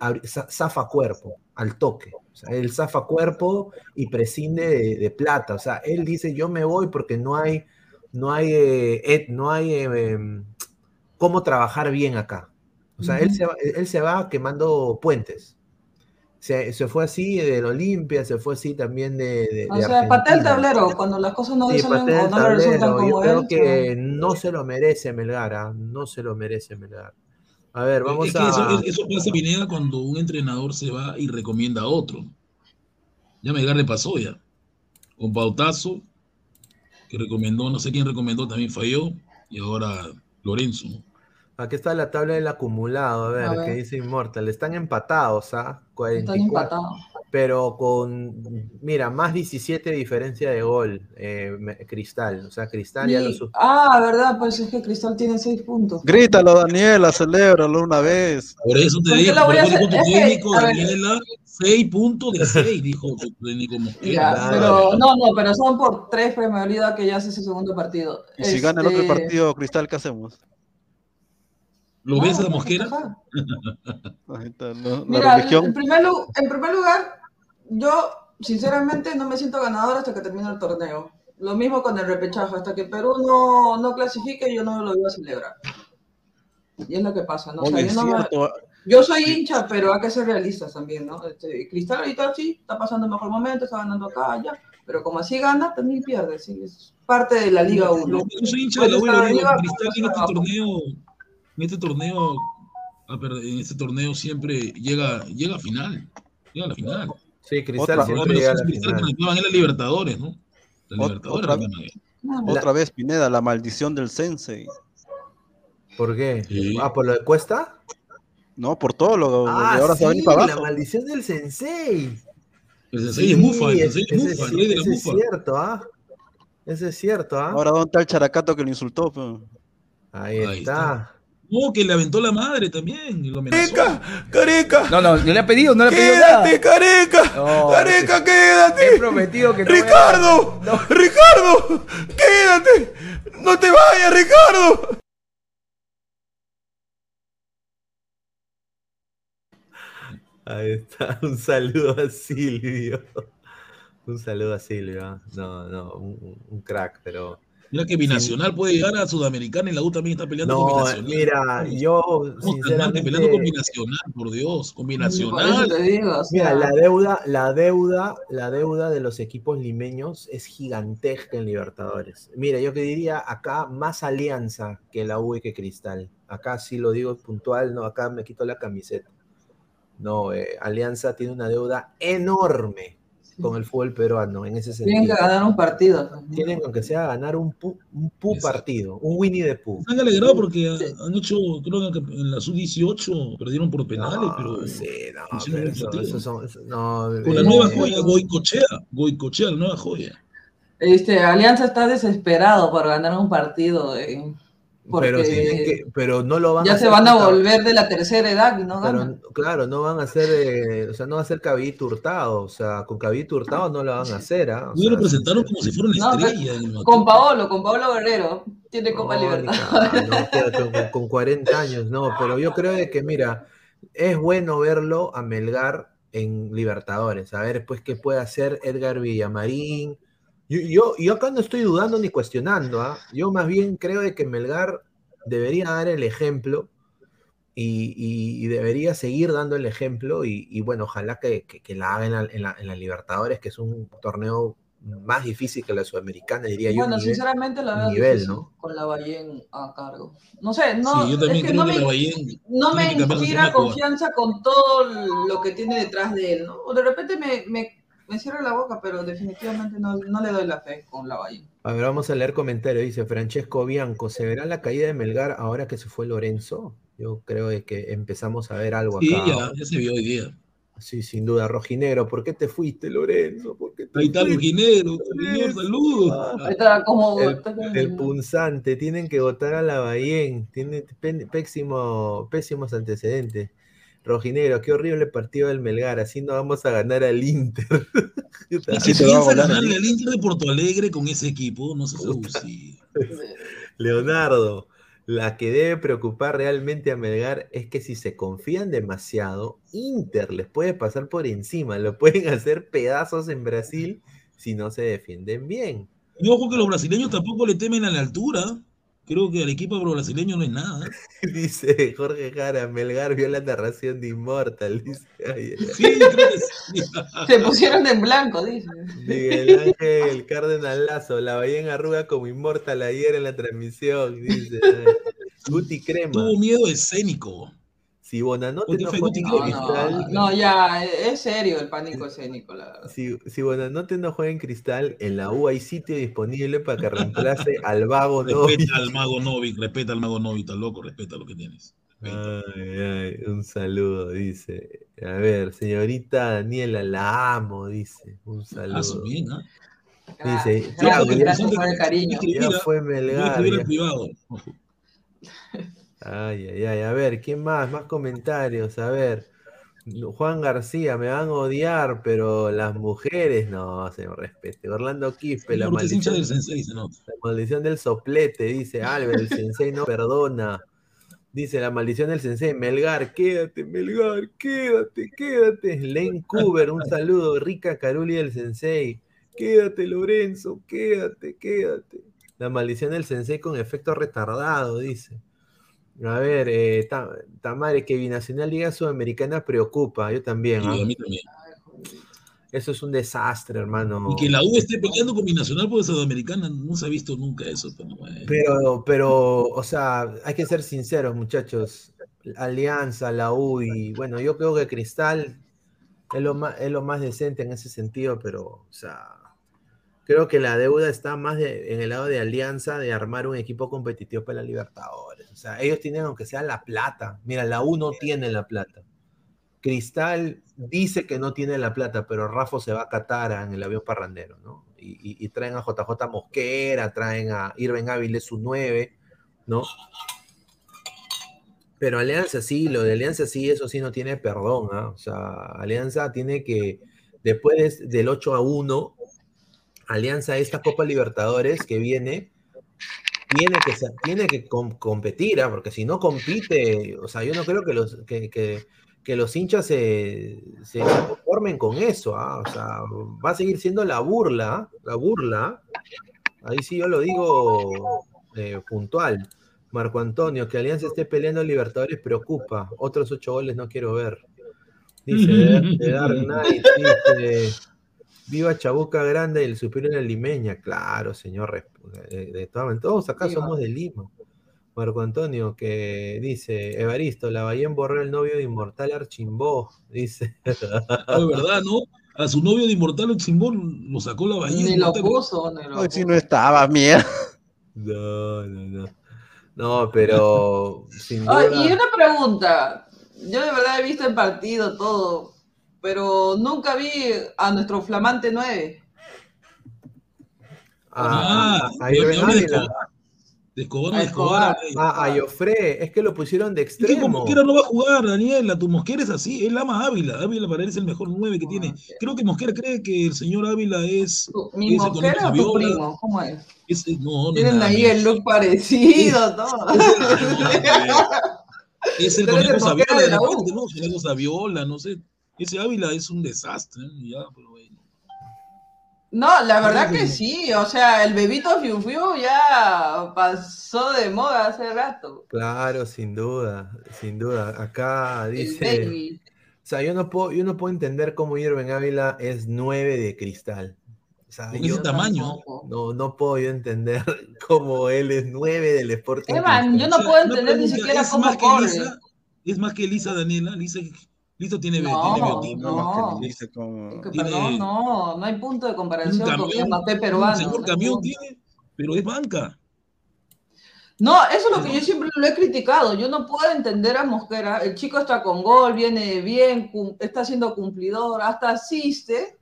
zafa cuerpo al toque. O sea, él zafa cuerpo y prescinde de, de plata. O sea, él dice, yo me voy porque no hay, no hay, eh, no hay eh, em, cómo trabajar bien acá. O sea, él, se va, él se va quemando puentes. Se, se fue así del Olimpia, se fue así también de, de- O de sea, patea el tablero. Cuando las cosas no Sí, salen o no le resultan tablero. Yo como creo él, que no se lo merece Melgar, ¿ah? no se lo merece Melgar. A ver, vamos es que a... eso, es- eso pasa, Pineda, cuando un entrenador se va y recomienda a otro. Ya Melgar le pasó ya. Con Pautazo, que recomendó, no sé quién recomendó, también falló. Y ahora Lorenzo. Aquí está la tabla del acumulado, a ver, A que dice Immortal. Están empatados, ¿ah? Están 44, empatados. Pero con, mira, más 17 diferencia de gol, eh, me- Cristal. O sea, Cristal ya lo Y- su- ah, verdad, pues es que Cristal tiene seis puntos. Grítalo, Daniela, celébralo una vez. Por eso te ¿Por qué digo, a por eso tu técnico, a. Daniela, 6 puntos de 6, dijo tu técnico Mosquera. Pero no, no, pero son por tres Premier League que ya hace ese segundo partido. Y si gana el otro Este, partido, Cristal, ¿qué hacemos? ¿Lo no, ves a no, Mosquera? ajá. [LAUGHS] Ahí está, ¿no? Mira, primer, en primer lugar, yo sinceramente no me siento ganador hasta que termine el torneo. Lo mismo con el repechaje, hasta que Perú no, no clasifique, yo no lo iba a celebrar. Y es lo que pasa, ¿no? O sea, yo, es no me- cierto. yo soy hincha, pero hay que ser realistas también, ¿no? Este, Cristal ahorita sí, está pasando mejor momento, está ganando acá, allá, pero como así gana, también pierde, sí, es parte de la Liga 1. Yo soy hincha de la U, Pues Cristal en pues este abajo. torneo, en este torneo, en este torneo siempre llega, llega a final, llega a la final. Sí, Cristal Otra- siempre Bueno, llega a es la Cristal en la Libertadores, ¿no? La Libertadores otra- Otra vez, Pineda, la maldición del Sensei. ¿Por qué? Sí. Ah, ¿por lo de Cuesta? No, por todo lo, lo Ah, que ahora se va a venir sí, para la abajo. maldición del sensei. El sensei es Mufa, el Sí, sensei es ese, Mufa, el sí- rey de la ese es Mufa. cierto, ¿ah? Ese es cierto, ¿ah? Ahora, ¿dónde está el characato que lo insultó? Ahí, Ahí está. No, que le aventó la madre también, lo amenazó. ¡Careca! No, no, no le ha pedido, no le ha pedido nada. ¡Quédate, careca! No, ¡Careca, quédate! prometido que no voy a- ¡Ricardo! No. ¡Ricardo! ¡Quédate! ¡No te vayas, Ricardo! Ahí está. [LAUGHS] Un saludo a Silvio. Un saludo a Silvio. ¿ah? No, no, un, un crack, pero. Mira que Binacional puede llegar a Sudamericana y la U también está peleando con No, Binacional. mira, yo sinceramente. peleando con Binacional, por Dios, con Binacional. te digo, o sea, Mira, la deuda, la deuda, la deuda de los equipos limeños es gigantesca en Libertadores. Mira, yo que diría acá más alianza que la U y que Cristal. Acá sí lo digo puntual, no, acá me quito la camiseta. No, eh, Alianza tiene una deuda enorme con el fútbol peruano en ese tienen que sentido. ganar un partido. Tienen, aunque sea, ganar un pu, un pu partido, un Winnie de Pooh. Están alegrados porque ha- han hecho, creo que en la sub-18 perdieron por penales, No, pero sí, no, pero eso, son, eso- no, con la eh, nueva eh, joya, Goicochea, Goicochea, la nueva joya. Este, Alianza está desesperado por ganar un partido. eh, pero, que- pero no lo van a ya se hacer van a volver de la tercera edad y no ganan. Pero claro, no van a hacer, eh, o sea, no va a ser Caballito Hurtado, o sea, con Caballito Hurtado no lo van a hacer, ¿ah? O Hoy lo sea, presentaron como si fuera una No, estrella. Con Paolo, con Paolo Guerrero. Tiene Copa no, ca- no, con, con 40 años, no, pero yo creo de que, mira, es bueno verlo a Melgar en Libertadores, a ver, pues, qué puede hacer Edgar Villamarín. Yo, yo, yo acá no estoy dudando ni cuestionando, ¿ah? Yo más bien creo de que Melgar debería dar el ejemplo y, y- y debería seguir dando el ejemplo y, y bueno, ojalá que, que- que la haga en la, en la- en la Libertadores, que es un torneo más difícil que la Sudamericana, diría yo. Bueno, sinceramente la veo nivel, difícil ¿no? con la Ballén a cargo. No sé, no, sí, yo es también que creo no que me, la no inspira confianza con todo lo que tiene detrás de él, ¿no? O de repente me, me, me cierra la boca, pero definitivamente no, no le doy la fe con la. A ver, vamos a leer comentarios. Dice Francesco Bianco, ¿se verá la caída de Melgar ahora que se fue Lorenzo? Yo creo de que empezamos a ver algo Sí, acá. ya, ya se vio hoy día. Sí, sin duda. Rojinegro, ¿por qué te fuiste, Lorenzo? ¿Por qué te Ahí está fuiste? Luquinero, señor, saludos. Ah, Está como... El, punzante, tienen que votar a la Bahía. Tiene pésimo, pésimos antecedentes. Rojinegro, qué horrible partido del Melgar. Así no vamos a ganar al Inter. [LAUGHS] Así si te va a piensa volar, ganarle ¿eh? al Inter de Porto Alegre con ese equipo, no se sí. [LAUGHS] Leonardo, la que debe preocupar realmente a Melgar es que si se confían demasiado, Inter les puede pasar por encima, lo pueden hacer pedazos en Brasil si no se defienden bien. Y ojo que los brasileños tampoco le temen a la altura. Creo que al equipo brasileño no es nada. [LAUGHS] Dice Jorge Jara, Melgar vio la narración de Immortal. Dice, ay, ay, ay. Sí, creo que sí. [LAUGHS] Se pusieron en blanco, dice. Miguel Ángel Cárdenas Lazo, la bahía en arruga como Immortal ayer en la transmisión. Dice. Guti Crema, Tuvo miedo escénico. Si Bonanote no juega en. Cristal, no, ya, es serio el pánico escénico, la verdad. Si, si Bonanote no juega en cristal, en la U hay sitio disponible para que reemplace al vago Novi. Respeta al mago Novik, respeta al mago Novik, está loco, respeta lo que tienes. Ay, ay, un saludo, dice. A ver, señorita Daniela, la amo, dice. Un Ah, su saludo. bien. Dice, Gracias, por el cariño. ya fue Melgar. ya. privado. [LAUGHS] Ay, ay, ay. A ver, ¿quién más? Más comentarios. A ver. Juan García, me van a odiar, pero las mujeres, no, señor, respete. Orlando Quispe, la maldición, del sensei, se nota. la maldición del soplete, dice Albert, el sensei no perdona. Dice la maldición del sensei, Melgar, quédate, Melgar, quédate, quédate. Lane Cooper, un saludo. Rica Caruli del sensei, quédate, Lorenzo, quédate, quédate. La maldición del sensei con efecto retardado, dice. A ver, eh, Ta- Tamare, que Binacional Liga Sudamericana preocupa, yo también. Y ¿ah? a mí también. Eso es un desastre, hermano. Y que la U esté peleando con Binacional por Sudamericana, no se ha visto nunca eso. Pero, bueno. Pero, pero, o sea, hay que ser sinceros, muchachos. Alianza, la U y bueno, yo creo que Cristal es lo más, es lo más decente en ese sentido, pero, o sea, creo que la deuda está más de- en el lado de Alianza de armar un equipo competitivo para la Libertadores. O sea, ellos tienen, aunque sea la plata. Mira, la U no tiene la plata. Cristal dice que no tiene la plata, pero Rafa se va a Qatar en el avión parrandero, ¿no? Y, y- y traen a JJ Mosquera, traen a Irving Ávila su 9, ¿no? Pero Alianza sí, lo de Alianza sí, eso sí no tiene perdón, ¿ah? O sea, Alianza tiene que, después de- del 8 a 1, Alianza, esta Copa Libertadores que viene, tiene que, tiene que com- competir, ¿ah? Porque si no compite, o sea, yo no creo que los, que, que- que los hinchas se, se conformen con eso, ¿ah? O sea, va a seguir siendo la burla, la burla. Ahí sí yo lo digo eh, puntual. Marco Antonio, que Alianza esté peleando Libertadores preocupa. Otros ocho goles no quiero ver. Dice [LAUGHS] Dark Knight, dice, viva Chabuca Grande y el superior en Limeña. Claro, señor. De, de todas todos acá Viva. somos de Lima. Marco Antonio, que dice, Evaristo, la Bahía borró el novio de Inmortal Archimbó, dice. Ah, de verdad, ¿no? A su novio de Inmortal Chimbón lo sacó la bahía. Ni lo puso, ni lo si no estaba, mierda. No, no, no. No, pero [LAUGHS] sin Ay, duda. y una pregunta. Yo de verdad he visto el partido todo, pero nunca vi a nuestro flamante 9. a- Ah, a yo me Irving hablé de Ávila. Escobar. De Escobar, A Escobar. Ah, a Jofre, es que lo pusieron de Es que con extremo. Mosquera no va a jugar, Daniela. Tu Mosquera es así. Él ama a Ávila. Ávila para él es el mejor 9 que tiene. Creo que Mosquera cree que el señor Ávila es. ¿Tu- ¿Mi con o tu primo? ¿Cómo es? es- no, no es Tienen nada ahí el look parecido, todo. Es el [LAUGHS] conejo Mosquera Saviola de la repente, ¿no? Conejo Saviola, no sé. Ese Ávila es un desastre. ¿eh? Ya, pero bueno. No, la verdad que sí, o sea, el bebito Fiu Fiu ya pasó de moda hace rato. Claro, sin duda, sin duda. Acá El dice, baby. o sea, yo no puedo, yo no puedo entender cómo Irving Ávila es 9 de cristal. O sea, Con yo ese tamaño. no, no puedo yo entender [LAUGHS] cómo él es 9 del Sporting Evan, yo no O sea, puedo entender ni siquiera ¿es cómo más que corre. Lisa? ¿Es más que Lisa, Daniela? Lisa, Lisa tiene, No, tiene no. Más que dice con... Que, Tiene- perdón, no, no hay punto de comparación con camión, el Mbappé peruano. señor hay camión tiene, pero es banca. No, eso es lo que yo siempre lo he criticado. Yo no puedo entender a Mosquera. El chico está con gol, viene bien, está siendo cumplidor, hasta asiste,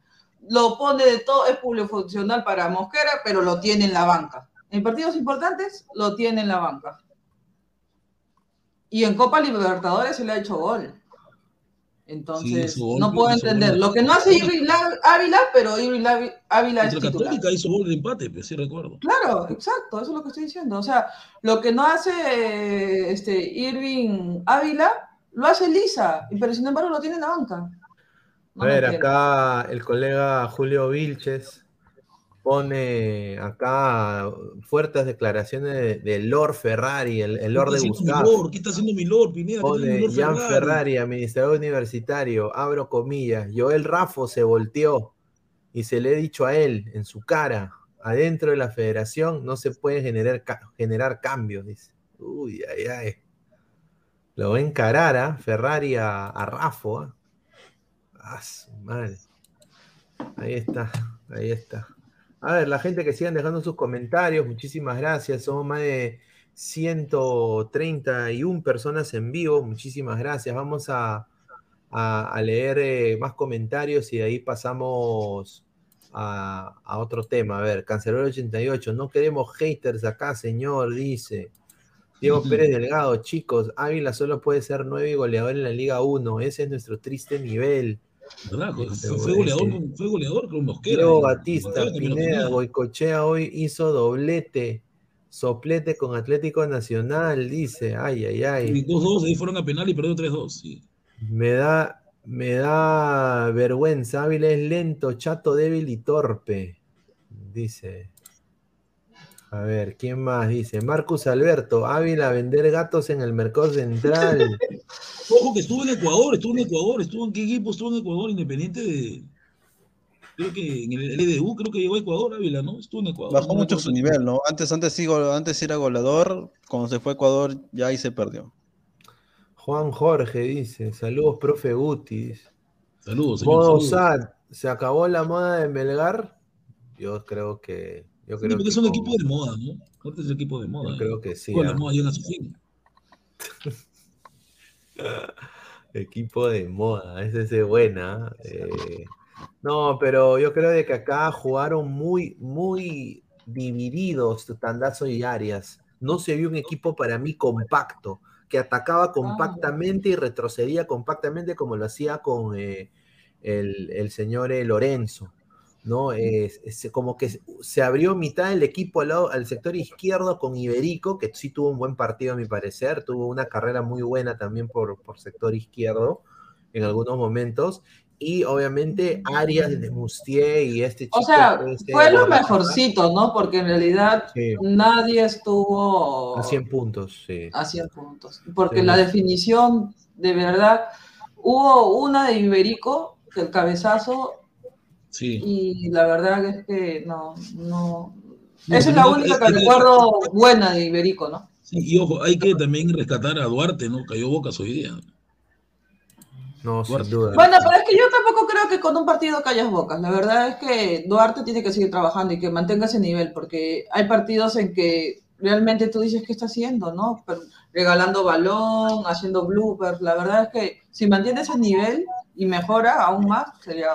lo pone de todo, es funcional para Mosquera, pero lo tiene en la banca. En partidos importantes, lo tiene en la banca. Y en Copa Libertadores se le ha hecho gol. Entonces, no puedo entender. gol. Lo que no hace Irving La- Ávila, pero Irving La- Ávila es titular. Católica hizo gol de empate, pues sí recuerdo. Claro, exacto, eso es lo que estoy diciendo. O sea, lo que no hace este Irving Ávila, lo hace Lisa, y- pero sin embargo lo tiene en la banca. No A ver, entiendo. acá el colega Julio Vilches pone acá fuertes declaraciones de, de Lord Ferrari, el, el Lord ¿Qué de Gustavo. Lord? ¿Qué está haciendo mi Lord, Pone mi Jan Lord Ferrari, administrador universitario, abro comillas, Joel Rafo se volteó y se le he dicho a él en su cara, adentro de la federación no se puede generar, generar cambios, dice. Uy, ay, ay. Lo va a encarar a Ferrari a, a Rafo. ¿ah? Ah, su madre. Ahí está, ahí está. A ver, la gente que sigan dejando sus comentarios, muchísimas gracias. Somos más de 131 personas en vivo. Muchísimas gracias. Vamos a, a- a leer eh, más comentarios y de ahí pasamos a, a otro tema. A ver, Cancelero 88. No queremos haters acá, señor, dice. Diego. Pérez Delgado, chicos, Ávila solo puede ser 9 y goleador en la Liga 1. Ese es nuestro triste nivel. ¿Verdad? Fue, Este, goleador, ese- con- fue goleador con Mosquera. Diego. Batista, Pineda. Goicochea hoy hizo doblete, soplete con Atlético Nacional, dice. Ay, ay, Y ay. 2-2, ahí fueron a penal y perdió 3-2. Sí. Me da, me da vergüenza. Ávila es lento, chato, débil y torpe. Dice. A ver, ¿quién más? Dice. Marcus Alberto, Ávila a vender gatos en el mercado central. [LAUGHS] Ojo que estuvo en Ecuador, estuvo en Ecuador, estuvo en qué equipo, estuvo en Ecuador, independiente de. Creo que en el LDU, creo que llegó a Ecuador, Ávila, ¿no? Estuvo en Ecuador. Bajó mucho su nivel, ¿no? Antes, antes, sí, antes era goleador, cuando se fue a Ecuador ya ahí se perdió. Juan Jorge dice. Saludos, profe Gutis. Saludos, señor. Modo saludos. ¿se acabó la moda de Melgar? Yo creo que. Yo Sí, creo porque que es un equipo de moda, ¿no? Ahorita es el equipo de moda. Yo ¿eh? creo que sí. Con la ah. moda llega a su fin. Equipo de moda, ese es buena. eh. No, pero yo creo de que acá jugaron muy, muy divididos Tandazo y Arias. No se vio un equipo para mí compacto, que atacaba compactamente y retrocedía compactamente como lo hacía con eh, el, el señor eh, Lorenzo. ¿No? Es, es como que se- abrió mitad del equipo al, lado- al sector izquierdo con Iberico, que sí tuvo un buen partido a mi parecer, tuvo una carrera muy buena también por, por sector izquierdo en algunos momentos, y obviamente Arias de Mustier y este chico. O sea, que fue lo mejorcito, ¿no? Porque en realidad Sí, nadie estuvo a 100 puntos, sí. a 100 puntos. Porque Sí. la definición, de verdad, hubo una de Iberico, el cabezazo, Sí. y la verdad es que no, no. No, Esa es la única que recuerdo buena de Iberico, ¿no? Sí, y ojo, hay que también rescatar a Duarte, ¿no? Cayó Bocas hoy día. No, sin Duarte. duda. Bueno, pero es que yo tampoco creo que con un partido callas bocas. La verdad es que Duarte tiene que seguir trabajando y que mantenga ese nivel, porque hay partidos en que realmente tú dices qué está haciendo, ¿no? Pero regalando balón, haciendo bloopers. La verdad es que si mantiene ese nivel y mejora aún más, sería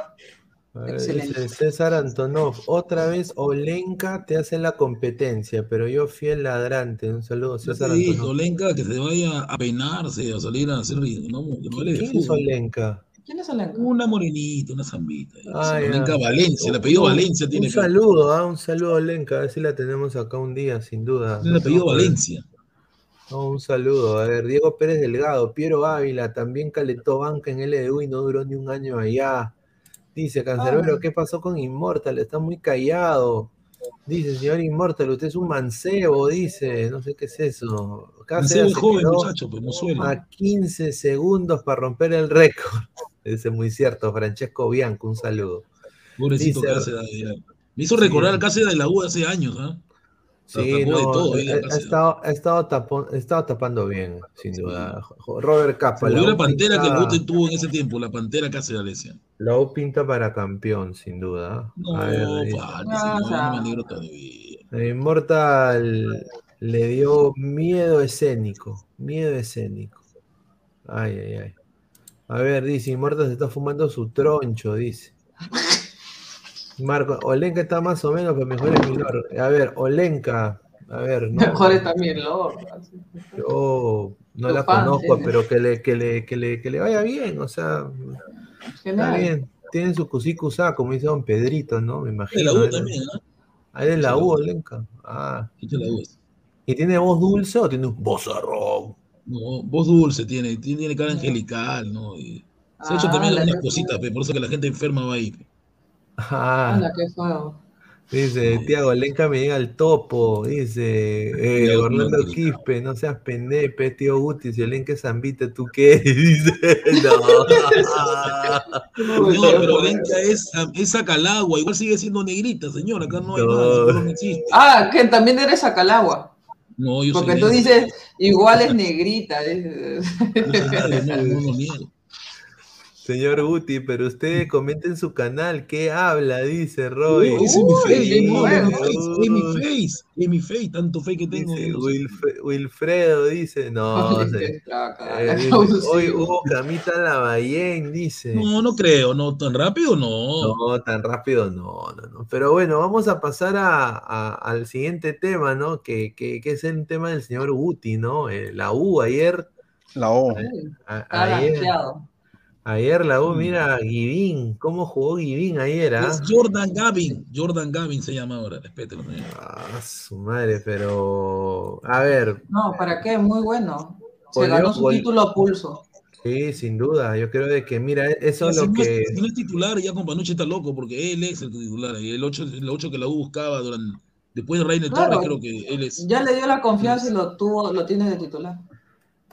Excelente. dice César Antonov, otra vez Olenka te hace la competencia, pero yo fiel ladrante. Un saludo, César dije, Antonov. Olenka, que se vaya a peinarse, a salir a hacer no, no ¿Quién es. Olenka? ¿Quién es Alenka? Una morenita, una zambita. Ah. Olenka Valencia, el apellido Valencia tiene Un que saludo, ah, un saludo Olenka, a ver si la tenemos acá un día, sin duda. el apellido Valencia. no, un saludo. A ver, Diego Pérez Delgado, Piero Ávila, también calentó banca en LDU y no duró ni un año allá. Dice Cancerbero, Ah. ¿qué pasó con Immortal? Está muy callado. Dice, señor Immortal, usted es un mancebo, dice. No sé qué es eso. Mancebo es joven, muchacho, pues no suele. a 15 segundos para romper el récord. [LAUGHS] Ese es muy cierto. Francesco Bianco, un saludo. Pobrecito dice- Cáceres. Me hizo recordar al Cáceres de la U hace años, ¿ah? Sí, de no, todo, ha, la estado, ha, estado tapón- ha estado tapando bien, sin duda. Robert Capa, la la pantera que el pinta- Guti tuvo en ese tiempo, la pantera Cáceres Alesia. la U pinta para campeón, sin duda. No, A ver, dice, falta, No, no me alegro todavía. eh, Immortal le dio miedo escénico, miedo escénico. Ay, ay, ay. A ver, dice, Immortal se está fumando su troncho, dice. [LAUGHS] Marco, Olenka está más o menos, pero mejor es Milor. [LAUGHS] A ver, Olenka, a ver, no, Mejores también, ¿no? yo no la fan, conozco, tiene. pero que le, que, le, que, le, que le vaya bien, o sea, está bien. Tienen su cusicusá, como dice don Pedrito, ¿no? Me De imagino. la U también, ¿ah? Ah, es la U, la U. Olenka. Ah. Hincha de la U es. ¿Y tiene voz dulce o tiene un vozarrón? No, voz dulce tiene, tiene cara angelical, ¿no? Y se ha hecho Ah, también la algunas cositas, pe, por eso que la gente enferma va ahí. pe. Ah, Anda, qué feo. dice, Tiago Olenka me llega al topo. Dice, eh, Orlando no, Quispe, no seas pendepe, tío Guti, si Olenka es Zambita, ¿tú qué? [LAUGHS] Dice, no. [LAUGHS] No, pero Olenka es, es Sacalagua, igual sigue siendo negrita, señor. Acá no hay No. nada, no existe. Ah, que también eres Acalagua. No, yo Porque soy tú negro. dices, igual es negrita. es- no, no. Señor Guti, pero usted [LAUGHS] comenta en su canal, ¿qué habla? Dice Roy. Uy, ese es mi face, no, bueno. es mi face, es mi face, tanto fe que tengo. Dice Wilfredo dice, no, [LAUGHS] Ay, [LAUGHS] se- eh, la dice, hoy hubo camita Lavallén, dice. No, no creo, no, tan rápido no. No, tan rápido no, no, no. Pero bueno, vamos a pasar a, a- al siguiente tema, ¿no? Que, que, que es el tema del señor Guti, ¿no? Eh, la U ayer, La O. A- ayer. Ayer la U, Mm. mira, Givín, ¿cómo jugó Givín ayer, ah? Es Jordan Gavin, Jordan Gavin se llama ahora, respételo. Ah, su madre, pero a ver, No, ¿para qué? Muy bueno. Se ganó su título a pulso. sí, sin duda, yo creo de que, mira, eso es si, lo no es, que... si no es titular, ya con Panucci está loco, porque él es el titular. Y el 8, el 8 que la U buscaba durante, después de Reiner Claro. Torres, creo que él es. Ya le dio la confianza y lo tuvo, lo tiene de titular.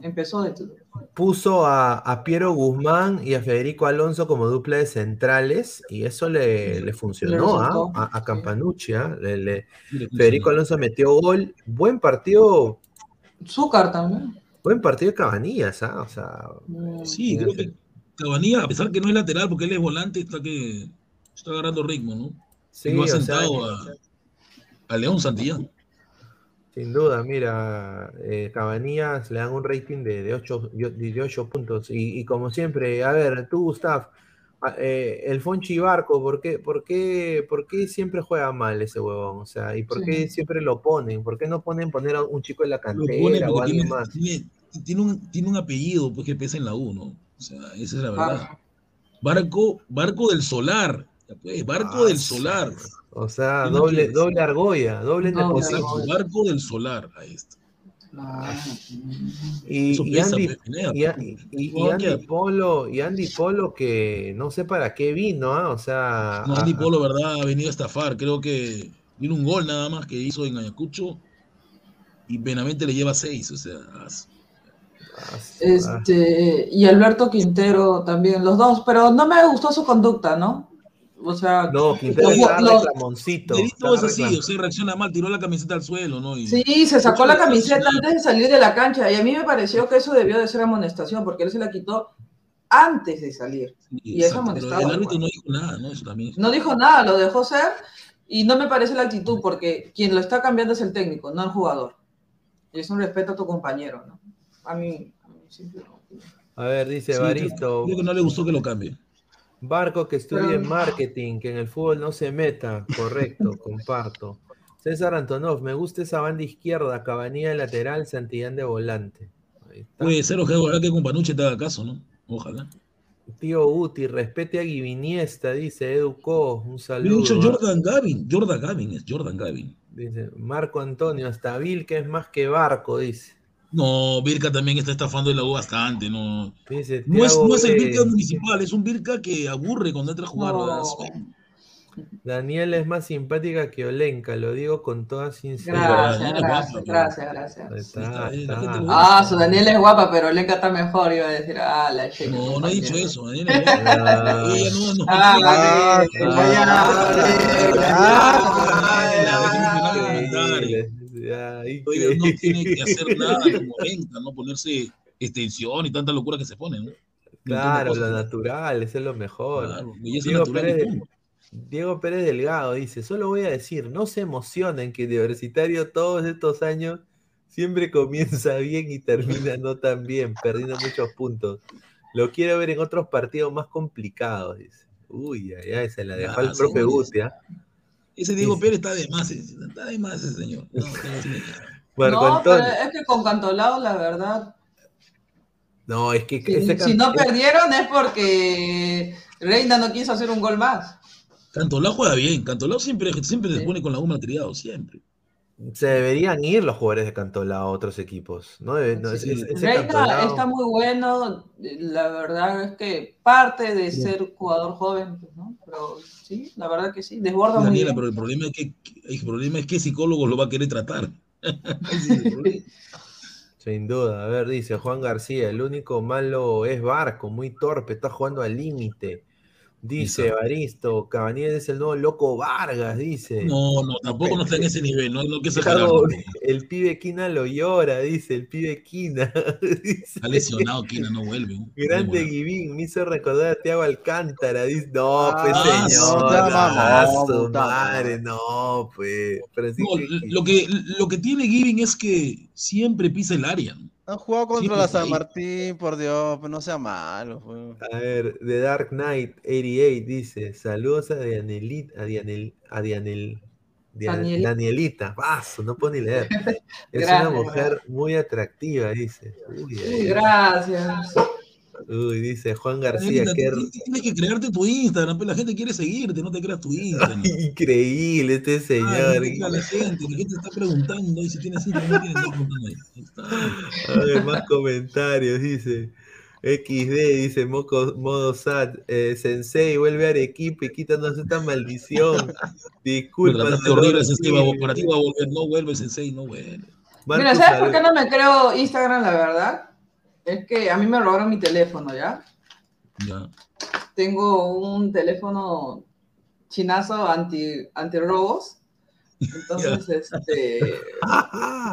Empezó de titular. Puso a, a Piero Guzmán y a Federico Alonso como dupla de centrales y eso le, le funcionó ¿ah? a, a. Campanucci. ¿ah? Le- le- sí le Federico. Alonso metió gol. Buen partido, Zúcar también. buen partido de Cabanillas. ¿ah? O sea, Mm, Sí, creo que Cabanilla, a pesar que no es lateral, porque él es volante, está que está agarrando ritmo, ¿no? sí, y no ha sea, sentado a, a León Santillán. Sin duda, mira, eh, Cabanillas le dan un rating de, de 8, de 8 puntos. Y, y como siempre, a ver, tú, Gustav, eh, el Fonchi Barco, ¿por qué, por, qué, ¿por qué siempre juega mal ese huevón? O sea, ¿y por Sí. qué siempre lo ponen? ¿Por qué no ponen poner a un chico en la cantera o tiene, más? tiene, tiene un, tiene un apellido pues, que pesa en la U, ¿no? O sea, esa es la verdad. Barco. Barco, barco del solar. pues, barco Ah, del sí. O sea, ¿Qué no doble, doble argolla, doble nepotismo. Exacto, argolla. barco del solar. Ahí está. Ah, Y, Andy, pues, Pineda, y, y- y No, Andy Polo, y Andy Polo que no sé para qué vino, ¿ah? O sea, No, a- Andy Polo, verdad, ha venido a estafar. Creo que vino un gol nada más que hizo en Ayacucho y Benavente le lleva seis. O sea, as- Este, y Alberto Quintero también, los dos, pero no me gustó su conducta, ¿no? O sea, No, Quintero Los- estaba los- reclamoncito. Quintero estaba es así, o sea, reacciona mal, tiró la camiseta al suelo, ¿no? Y, sí, se sacó la camiseta antes de salir de la cancha y a mí me pareció que eso debió de ser amonestación porque él se la quitó antes de salir. sí, y eso amonestaba, el árbitro no dijo nada, ¿no? Eso también. No dijo nada, lo dejó ser y no me parece la actitud porque quien lo está cambiando es el técnico, no el jugador. Y es un respeto a tu compañero, ¿no? A mí, a mí sí, no. A ver, dice Sí, creo- Baristo, Creo que no le gustó que lo cambie. Barco que estudie marketing, que en el fútbol no se meta. Correcto, [LAUGHS] comparto. César Antonov, me gusta esa banda izquierda, Cabanilla de lateral, Santillán de volante. Puede ser, ojalá que con Panucci te haga caso, ¿no? Ojalá. Tío Uti, respete a Guiviniesta, dice Educo, un saludo. dicho. Jordan Gavin. Jordan Gavin es Jordan Gavin. Dice Marco Antonio, hasta que es más que Barco, dice. No, Virca también está estafando el agua bastante, no. Dice No es, Thiago no es el B. Virca municipal, es un Virca que aburre cuando entra a jugar. No. Daniela es más simpática que Olenka, lo digo con toda sinceridad. Gracias, gracias, gracias, Ahí gracias. está, Está Ah, su Daniela es guapa, pero Lenka está mejor, iba a decir, ah, la chica. No, no he dicho eso. Daniela. [LAUGHS] Ah. No, no. Ya, ya, ya. Ya, no tiene que hacer [LAUGHS] nada como Lenka, no ponerse extensión y tanta locura que se pone, ¿no? Claro, lo natural, eso es lo mejor. Claro, Diego Pérez. Diego Pérez Delgado dice, solo voy a decir, no se emocionen que Universitario todos estos años siempre comienza bien y termina no tan bien, perdiendo muchos puntos. Lo quiero ver en otros partidos más complicados, dice. Uy, ay, ay, se la dejó Ah, el profe Guti. Ese Diego Sí. Pérez está de más, ese- está de más ese señor. No, [LAUGHS] pero es que con Cantolao, la verdad, No, es que si, ese si no perdieron es porque Reina no quiso hacer un gol más. Cantolao juega bien, Cantolao siempre, siempre se pone con la goma criado, siempre. Se deberían ir los jugadores de Cantola a otros equipos. ¿no? No, Sí. ese- ese Reina Cantolao- está muy bueno, la verdad es que parte de ser jugador joven, pues, ¿no? Pero sí, la verdad que sí, desborda muy Daniela, bien. pero el problema es que el problema es que psicólogo lo va a querer tratar. [LAUGHS] [LAUGHS] Sin duda, a ver, dice Juan García, el único malo es Barco, muy torpe, está jugando al límite. Dice Evaristo, Cabanillas es el nuevo loco Vargas, dice. No, no, tampoco no está en ese nivel, no, no que tampoco. el pibe Quina lo llora, dice, el pibe Quina. [LAUGHS] dice. Está lesionado, Kina no vuelve. Grande. Givín, me hizo recordar a Tiago Alcántara. Dice, no, pues Ah, señor, ah, su madre, no, pues. No, Quina. lo que, lo que tiene Giving es que siempre pisa el área. ¿no? Han jugado contra Siempre la San. Martín, por Dios, pues no sea malo. pues. A ver, The Dark Knight 88 dice: Saludos a Dianelita, a Dianel, a Dianel, Dian- Danielita. Paso, no puedo ni leer. [LAUGHS] Es Gracias, una mujer muy atractiva, dice. Uy, gracias. Uy, dice Juan García, tú- tú Tienes que crearte tu Instagram, pero la gente quiere seguirte, no te creas tu Instagram. [LAUGHS] increíble este Ay, señor. no la gente, la gente está preguntando y si tienes Instagram, no tienes, está preguntando ahí. Ahí está. A ver, más comentarios, dice. XD, dice Moco, modo sad. eh, Sensei, vuelve a Arequipa y quítanos esta maldición. [LAUGHS] Disculpa. horrible sensei, va- para ti va a volver, no vuelve el sensei, no vuelve. Mira, ¿sabes por qué no me creo Instagram, la verdad? Es que a mí me robaron mi teléfono, ¿ya? Ya. Tengo un teléfono chinazo anti, anti robos. Entonces, [LAUGHS] este,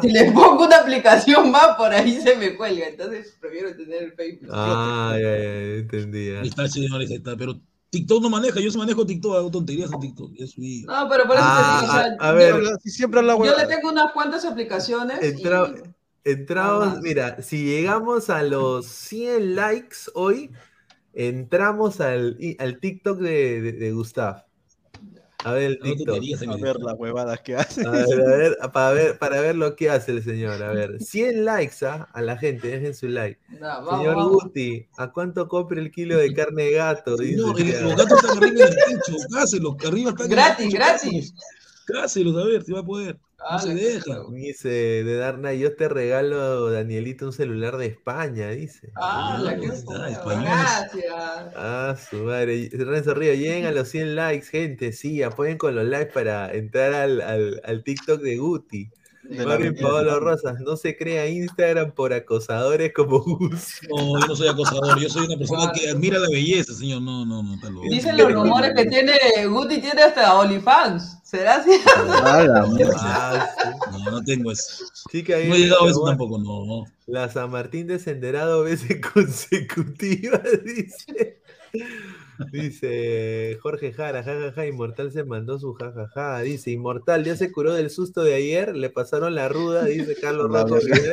si le pongo una aplicación más, por ahí se me cuelga. Entonces, prefiero tener el Facebook. Ah, ya, ya, ya, entendí. ya. Ahí está, señores, ahí está. Pero TikTok no maneja, yo sí manejo TikTok, hago tonterías en TikTok. Ya subí. No, pero por eso Ah, te digo, o sea, a- a ver, yo, Si siempre yo le tengo unas cuantas aplicaciones. Entra- y- Entramos, mira, si llegamos a los 100 likes hoy, entramos al, al TikTok de, de, de Gustav. A ver el No TikTok. en A ver las huevadas que hace. A ver, a ver, para ver, para ver lo que hace el señor. A ver, 100 likes ¿ah? a la gente, dejen su like. No, vamos, Señor vamos. Guti, ¿a cuánto compra el kilo de carne de gato? Dice Señor, el- Thiago. los gatos están arriba del techo, que arriba están. Gratis, gratis. Cáselos, a ver si va a poder. No Ah, se deja. Dice de Darna, yo te regalo, Danielito, un celular de España, dice. Ah, la que fue. españoles. Gracias. Ah, su madre. Renzo Río, lleguen a los 100 likes, gente. Sí, apoyen con los likes para entrar al, al, al TikTok de Guti. Paolo Rosas, no se crea Instagram por acosadores como Gus. No, yo no soy acosador, yo soy una persona que admira la belleza, señor. No, no, no, está loco. Dicen los rumores que tiene Guti tiene hasta OnlyFans. ¿Será mierda. Ah, sí. No, no tengo eso. Chica, No he llegado a eso tampoco, no. La San Martín descenderado veces [LAUGHS] consecutivas, dice. Dice Jorge Jara, jajaja, Inmortal se mandó su jajaja. Dice, Inmortal ya se curó del susto de ayer, le pasaron la ruda, dice Carlos. Rivera.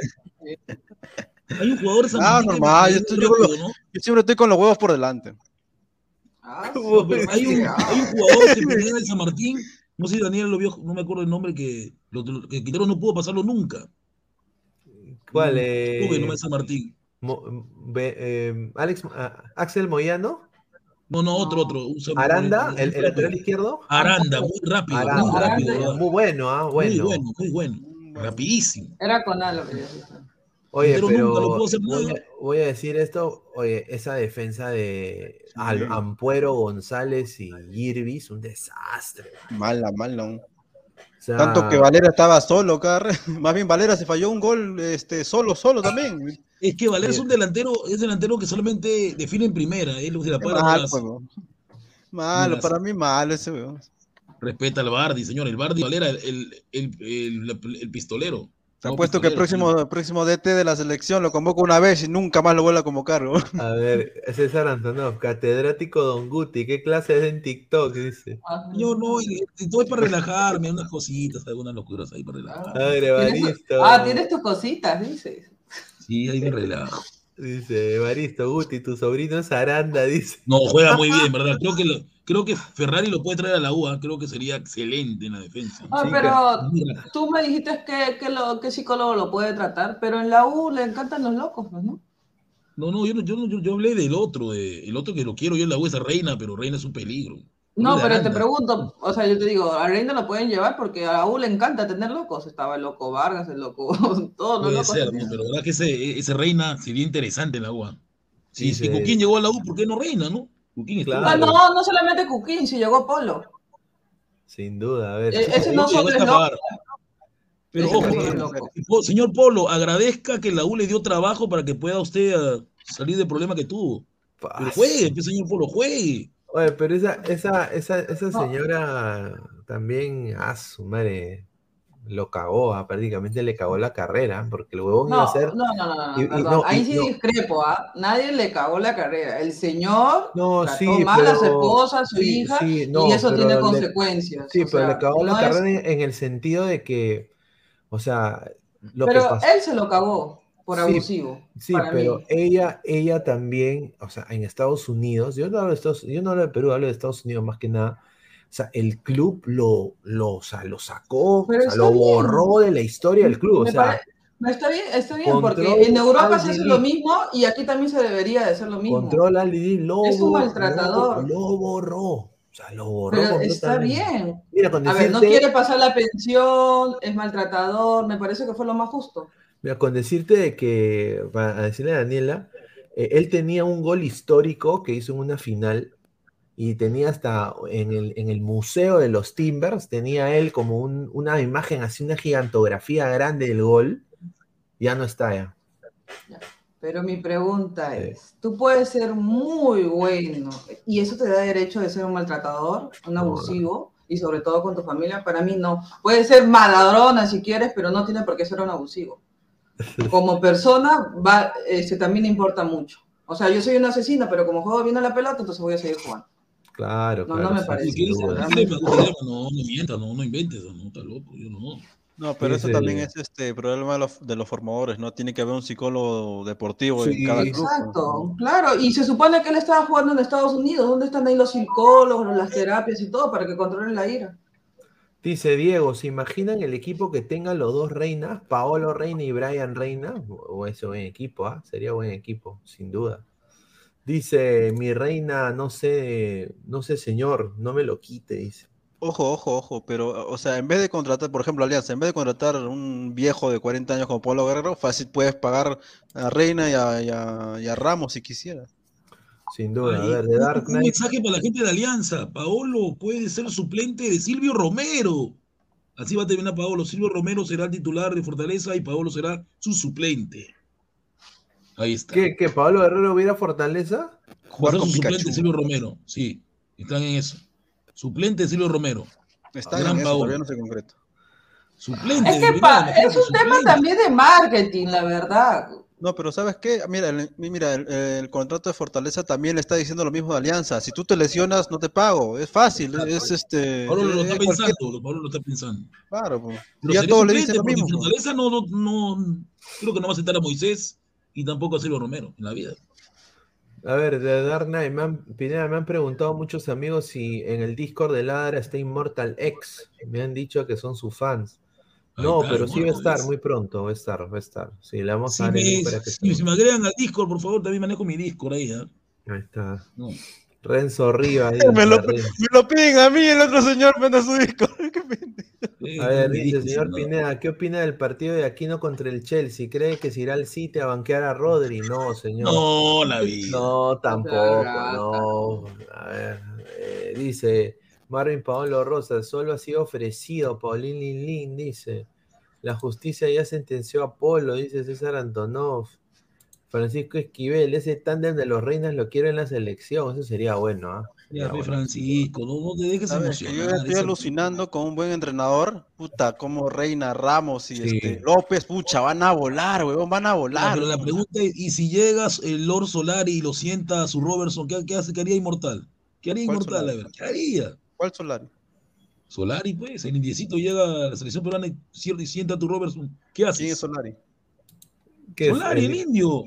Hay un jugador de San Ah, normal, yo estoy- yo rápido, ¿no? Yo siempre estoy con los huevos por delante. Ah, ¿Cómo [LAUGHS] sí, ves? Hay un, hay un jugador que venía de San Martín, no sé si Daniel lo vio, no me acuerdo el nombre, que, lo, que Quintero no pudo pasarlo nunca. ¿Cuál? Eh? Tuve, no de San Martín. Mo- eh, Alex, ah, Axel Moyano, No, no, otro, otro. un Aranda, el, el lateral izquierdo. Aranda, muy rápido, muy Aranda, rápido. Aranda. ¿verdad? muy bueno, ah, Muy bueno. bueno, muy bueno. Rapidísimo. Era con algo. Oye, pero nunca lo pudo hacer voy, a, voy a decir esto, oye, esa defensa de Al-. Ampuero, González y Girvis, un desastre. Mala, mala. O sea, Tanto que Valera estaba solo, car. [LAUGHS] Más bien Valera se falló un gol este, solo, solo también. Es que Valer es un delantero, es delantero que solamente define en primera. Él se la pues. Malo, Mira, para mí malo ese weón. Respeta al Bardi, señor. El Bardi Valera, el, el, el, el- el pistolero. Se ha No, puesto que el próximo, el próximo DT de la selección lo convoca una vez y nunca más lo vuelve a convocar. weón. a ver, César Antonov, catedrático Don Guti, ¿qué clase es en TikTok? Dice. Yo no, y- y todo es para relajarme, unas cositas, algunas locuras ahí para A relajar. ver, ¿Tienes- Evaristo. Ah, tienes tus cositas, dices. Sí, ahí me relajo. Dice, Evaristo, Guti, tu sobrino es Aranda, dice. No, juega muy bien, ¿verdad? Creo que, lo- creo que Ferrari lo puede traer a la UA, creo que sería excelente en la defensa. Ah, pero tú me dijiste que, que, lo, que psicólogo lo puede tratar, pero en la U le encantan los locos, pues, ¿no? No, no, yo, no- yo, no- yo, yo hablé del otro, de, el otro que lo quiero yo en la U es a Reina, pero Reina es un peligro. No, pero te Aranda. pregunto, o sea, yo te digo, a Reina lo pueden llevar porque a la U le encanta tener locos. Estaba el loco Vargas, el loco, [LAUGHS] todos los Puede locos. ser. ¿no? pero verdad que ese, ese Reina sería interesante en la UA. Si, Dice- si Coquín llegó a la U, ¿por qué no Reina, no? Estuvo- Claro. Ah, no, no solamente Cuquín, si llegó Polo. Sin duda, a ver. Eh, ese no escapar. Pero ojo, señor Polo, agradezca que la U le dio trabajo para que pueda usted ah, salir del problema que tuvo. Pero juegue, pues, señor Polo, juegue. Oye, pero esa, esa, esa, esa No. señora también, a su madre, lo cagó, ah, prácticamente le cagó la carrera, porque el huevón iba No, a ser. no, no, no, no, y- no, Ahí sí discrepo, ¿ah? Nadie le cagó la carrera. El señor No, trató sí, mal a su pero- esposa, a su sí, hija, sí, y eso pero tiene le- consecuencias. Sí, o pero sea, le cagó la es- carrera en, en el sentido de que, o sea, lo Pero que pasó. él se lo cagó por Sí, abusivo. Sí, para pero mí. ella, ella también, o sea, en Estados Unidos, yo no hablo de Estados, yo no hablo de Perú, hablo de Estados Unidos más que nada. O sea, el club lo, lo, o sea, lo sacó, o sea, lo bien. borró de la historia del club. O sea, pare- no, está bien, está bien, porque en Europa se hace lo mismo y aquí también se debería de hacer lo mismo. control al Didi, lo, Es un maltratador. Lo, lo borró. O sea, lo borró. Pero está bien. Mira, con A ver, no decirte- quiere pasar la pensión, es maltratador, me parece que fue lo más justo. Mira, con decirte de que, para decirle a Daniela, eh, él tenía un gol histórico que hizo en una final y tenía hasta en el, en el museo de los Timbers, tenía él como un- una imagen así, una gigantografía grande del gol. Ya no está ya. Pero mi pregunta Sí. es, tú puedes ser muy bueno y eso te da derecho de ser un maltratador, un No. abusivo y sobre todo con tu familia. Para mí no. Puede ser maladrona si quieres, pero no tiene por qué ser un abusivo. Como persona, va, este, también importa mucho. O sea, yo soy una asesina, pero como juego bien a la pelota, entonces voy a seguir jugando. Claro, No, claro. no me parece. No, no mientas, no, no inventes, no, está loco, yo no. No, pero eso también es este problema de los, de los formadores, ¿no? Tiene que haber un psicólogo deportivo Sí, en cada club. Exacto, claro. Y se supone que él estaba jugando en Estados Unidos. ¿Dónde están ahí los psicólogos, las terapias y todo para que controlen la ira? Dice Diego, ¿se imaginan el equipo que tenga los dos reinas, Paolo Reina y Brian Reina? O ese buen equipo, ¿ah? Sería buen equipo, sin duda. Dice, mi reina, no sé, no sé, señor, no me lo quite, dice. Ojo, ojo, ojo, pero, o sea, en vez de contratar, por ejemplo, Alianza, en vez de contratar un viejo de 40 años como Pablo Guerrero, fácil puedes pagar a Reina y a Ramos si quisieras. Sin duda. A Ay, ver, de un- Dark Un mensaje para la gente de Alianza. Paolo puede ser suplente de Silvio Romero. Así va a terminar Paolo. Silvio Romero será el titular de Fortaleza y Paolo será su suplente. Ahí está. ¿Qué, qué, Pablo Guerrero hubiera Fortaleza? A Jugar con su suplente. Silvio Romero. Sí, están en eso. Suplente de Silvio Romero. Están Gran en eso, Paolo. todavía no se concreto. Suplente. Es que imagínate, es un tema también de marketing, la verdad. No, pero ¿sabes qué? Mira, el, mira, el, el contrato de Fortaleza también le está diciendo lo mismo de Alianza. Si tú te lesionas, no te pago. Es fácil, es este... Paolo lo es está cualquier- pensando. Paolo lo está pensando. Claro, pues. Pero Ya todos le dicen lo mismo. Fortaleza no, no, no- creo que no va a aceptar a Moisés y tampoco a Silvio Romero en la vida. A ver, de Dark Knight, me han, Pineda, me han preguntado muchos amigos si en el Discord de Ladra está Immortal X. Me han dicho que son sus fans. No, está, pero sí va a estar es- muy pronto, va a estar, va a estar. Sí, le vamos Si a dar el me, si, si me agregan al Discord, por favor, también manejo mi Discord ahí. ¿ah? Ahí está. No. Renzo Rivas. [LAUGHS] Me lo, me piden a mí, el otro señor manda su disco. [LAUGHS] Qué. Eh, A ver, dice, Discord, señor no. Pineda, ¿qué opina del partido de Aquino contra el Chelsea? ¿Cree que se irá al City a banquear a Rodri? No, señor. No, la vida. No, tampoco, no. A ver, eh, dice Marvin Paolo Rosa, solo ha sido ofrecido. Paulín Lin Lin dice. La justicia ya sentenció a Polo, dice César Antonov. Francisco Esquivel, ese tándem de los reinas lo quiero en la selección. Eso sería bueno, ¿ah? Sería bueno. Francisco, no, no te dejes. Que yo emocionar. estoy esa- alucinando con un buen entrenador. Puta, como Reina, Ramos y Sí. este, López, pucha, van a volar, weón, van a Ya, volar. pero la pregunta es, ¿y si llegas el Lord Solari y lo sienta a su Robertson, ¿qué, qué hace? ¿Qué haría Inmortal? ¿Qué haría ¿Cuál Inmortal? A ver, ¿qué haría? ¿Cuál Solari? Solari, pues, el indiecito llega a la selección peruana y cier- y sienta a tu Robertson. ¿Qué haces? ¿Quién es Solari? ¿Qué? Solari, el El- indio.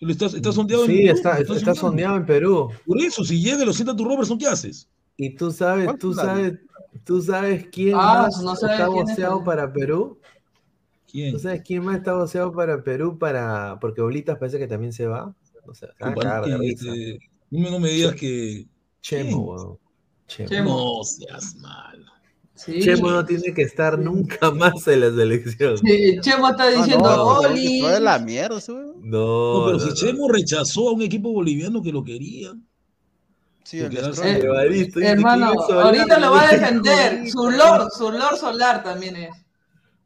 Está, está sondeado en Sí, Perú, está, está sondeado en Perú. Por eso, si llega y lo sienta a tu Robertson, ¿qué haces? Y tú sabes, ¿Cuál tú Solari? sabes, tú sabes quién Ah, más no sabe está es el- para Perú. ¿Quién? ¿Tú sabes quién más está voceado para Perú para porque Oblitas parece que también se va? No sé, no, me, digas que... Chemo. Chemo. No seas mal. Sí. Chemo no tiene que estar nunca más en la selección. Sí, Chemo está Ah, diciendo, no, Oli. de la mierda. No, No, pero no, si no. Chemo rechazó a un equipo boliviano que lo quería. Sí, el Hermano, ahorita lo va a defender. "Solari". Su Lord, su Lord Solar también es.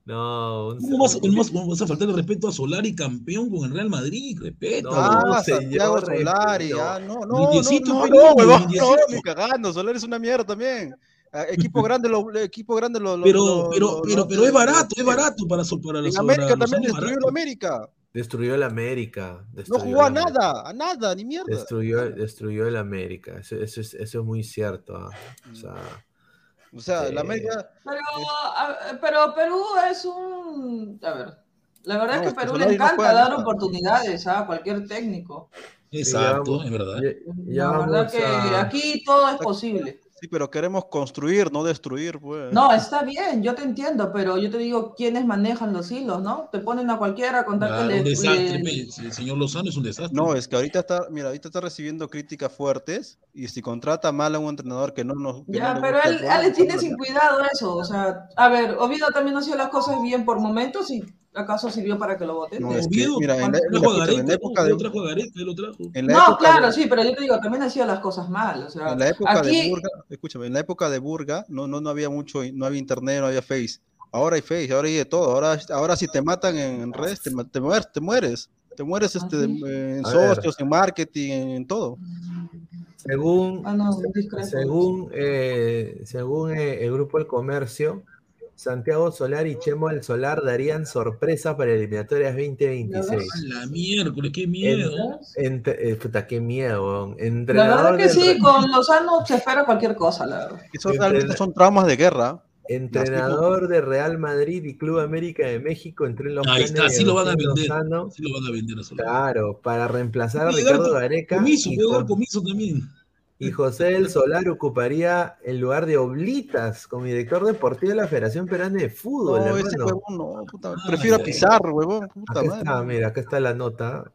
No, un ¿Cómo vas, cómo vas- cómo vas a faltar el respeto a Solari campeón con el Real Madrid? Respeto. No, Ah, señor, Santiago Solari, ah, no, no, no, Diecito, no, pues, no, huevón, no, ni cagando, Solari es una mierda también. Ah, Equipo grande, lo, equipo grande lo, lo- Pero, lo- pero, lo- pero, lo- pero es barato, es barato para, para los En América también destruyó baratos. la América. Destruyó el América. No destruyó jugó a nada, a nada, ni mierda. Destruyó, destruyó el América. Eso, eso es, eso es muy cierto. ah. O sea, O sea, la América, Pero, a- pero Perú es un. A ver. La verdad No, es que Perú le no encanta dar oportunidades a cualquier técnico. Exacto, ya es verdad. ya- ya La verdad vamos que a- aquí todo es posible. Sí, pero queremos construir, no destruir, pues. No, está bien, yo te entiendo, pero yo te digo quiénes manejan los hilos, ¿no? Te ponen a cualquiera a contar Claro, que un desastre, le- el señor Lozano es un desastre. No, es que ahorita está, mira, ahorita está recibiendo críticas fuertes y si contrata mal a un entrenador que no nos. que Ya, no le pero gusta él, tiene pues, sin cuidado eso, o sea, a ver, Oviedo también no hacía las cosas bien por momentos y acaso sirvió para que lo voten. No, No, es que, mira, en la, en la época ¿no? de, época claro, de- sí, pero yo te digo, también hacía las cosas mal, o sea, En la época de Burga, escúchame, en la época de Burga no, no, no había mucho, no había internet, no había Face. Ahora hay Face, ahora hay de todo. Ahora, ahora si te matan en redes, te, mueres, te mueres. Te mueres este, ¿Ah, sí? en A ver. socios, en marketing, en todo. según, Ah, no, según, eh, según eh, el grupo El Comercio, Santiago Solar y Chemo El Solar darían sorpresa para eliminatorias 2026. A la miércoles, qué miedo. Entre- eh, puta, qué miedo. La verdad que sí, con Lozano se espera cualquier cosa, la verdad. Eso Entre- realmente son traumas de guerra. entrenador de Real Madrid y Club América de México entró en los Ahí está, lo van a vender. Lozano, Así lo van a vender a. Claro, para reemplazar a Ricardo Gareca Comiso, y, puede dar comiso también. Y José del Solar ocuparía el lugar de Oblitas como director deportivo de la Federación Peruana de Fútbol. No, ese huevón no, puta, Ay, prefiero a Pizarro, huevón, puta Acá madre. está, mira, acá está la nota.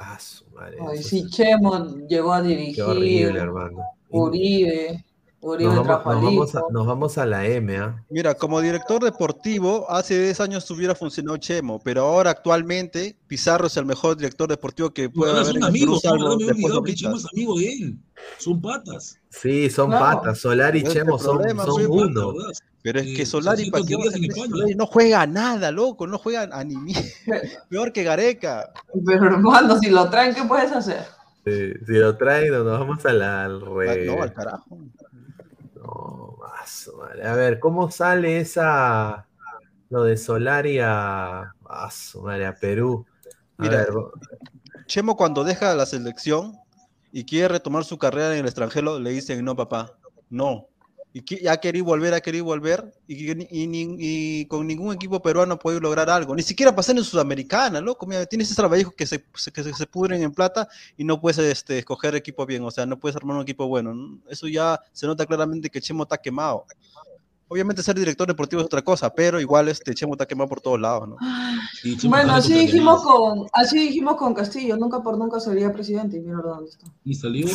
Ah, su madre, Ay, es- Chemo llegó a Qué dirigir, horrible, hermano. Y Uribe, Uribe Nos vamos, trajo nos al vamos a, hijo. nos vamos a la M, ¿ah? Mira, como director deportivo, hace 10 años hubiera funcionado Chemo, pero ahora actualmente Pizarro es el mejor director deportivo que puede haber son amigos, ¿no? me olvidado que. Chemo es amigo de él. Son patas. Sí, son Claro. patas. Solar y Ese Chemo son, problema, son soy Son uno. Pero es que son Solari, ¿para. Solari no juega a nada, loco, no juega a ni mierda. [LAUGHS] Peor que Gareca. Pero hermano, si lo traen, ¿qué puedes hacer? Sí, si lo traen, nos vamos a la, al Ah, re- No, al carajo. Madre. A ver, ¿cómo sale esa lo de Solari a, a su madre, a Perú? A Mira, ver, Chemo cuando deja la selección y quiere retomar su carrera en el extranjero, le dicen, no, papá, no. Y que- ya querí volver, ha querido volver, y, y- y ni- y con ningún equipo peruano puede lograr algo. Ni siquiera pasar en Sudamericana, loco. Mira, tienes esos trabajos que se, que se, se pudren en plata y no puedes este, escoger equipo bien, o sea, no puedes armar un equipo bueno. ¿no? Eso ya se nota claramente que Chemo está quemado. Obviamente ser director deportivo es otra cosa, pero igual este Chemo está quemado por todos lados, ¿no? Sí, Chemo Bueno, así dijimos con, así dijimos con Castillo, nunca por nunca sería presidente y mira dónde está. Y salió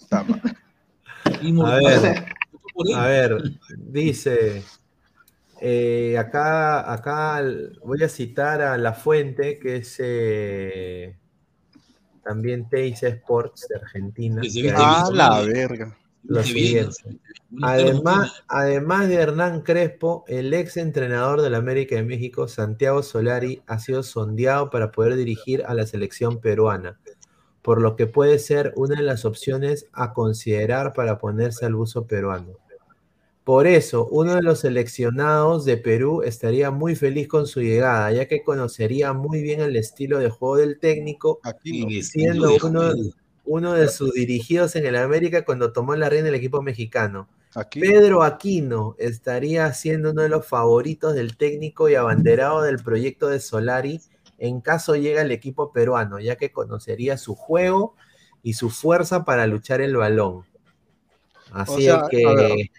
Está mal. A ver. Por él. a ver, dice, eh, acá, acá voy a citar a La Fuente, que es eh, también Teis Sports de Argentina. Ah, la verga. lo siguiente. Además, además de Hernán Crespo, el ex entrenador del América de México, Santiago Solari, ha sido sondeado para poder dirigir a la selección peruana, por lo que puede ser una de las opciones a considerar para ponerse al uso peruano. Por eso, uno de los seleccionados de Perú estaría muy feliz con su llegada, ya que conocería muy bien el estilo de juego del técnico, Aquí. El siendo uno- de sus dirigidos en el América cuando tomó la reina del equipo mexicano. Aquí. Pedro Aquino estaría siendo uno de los favoritos del técnico y abanderado del proyecto de Solari en caso llegue al equipo peruano, ya que conocería su juego y su fuerza para luchar el balón. Así sea, es que.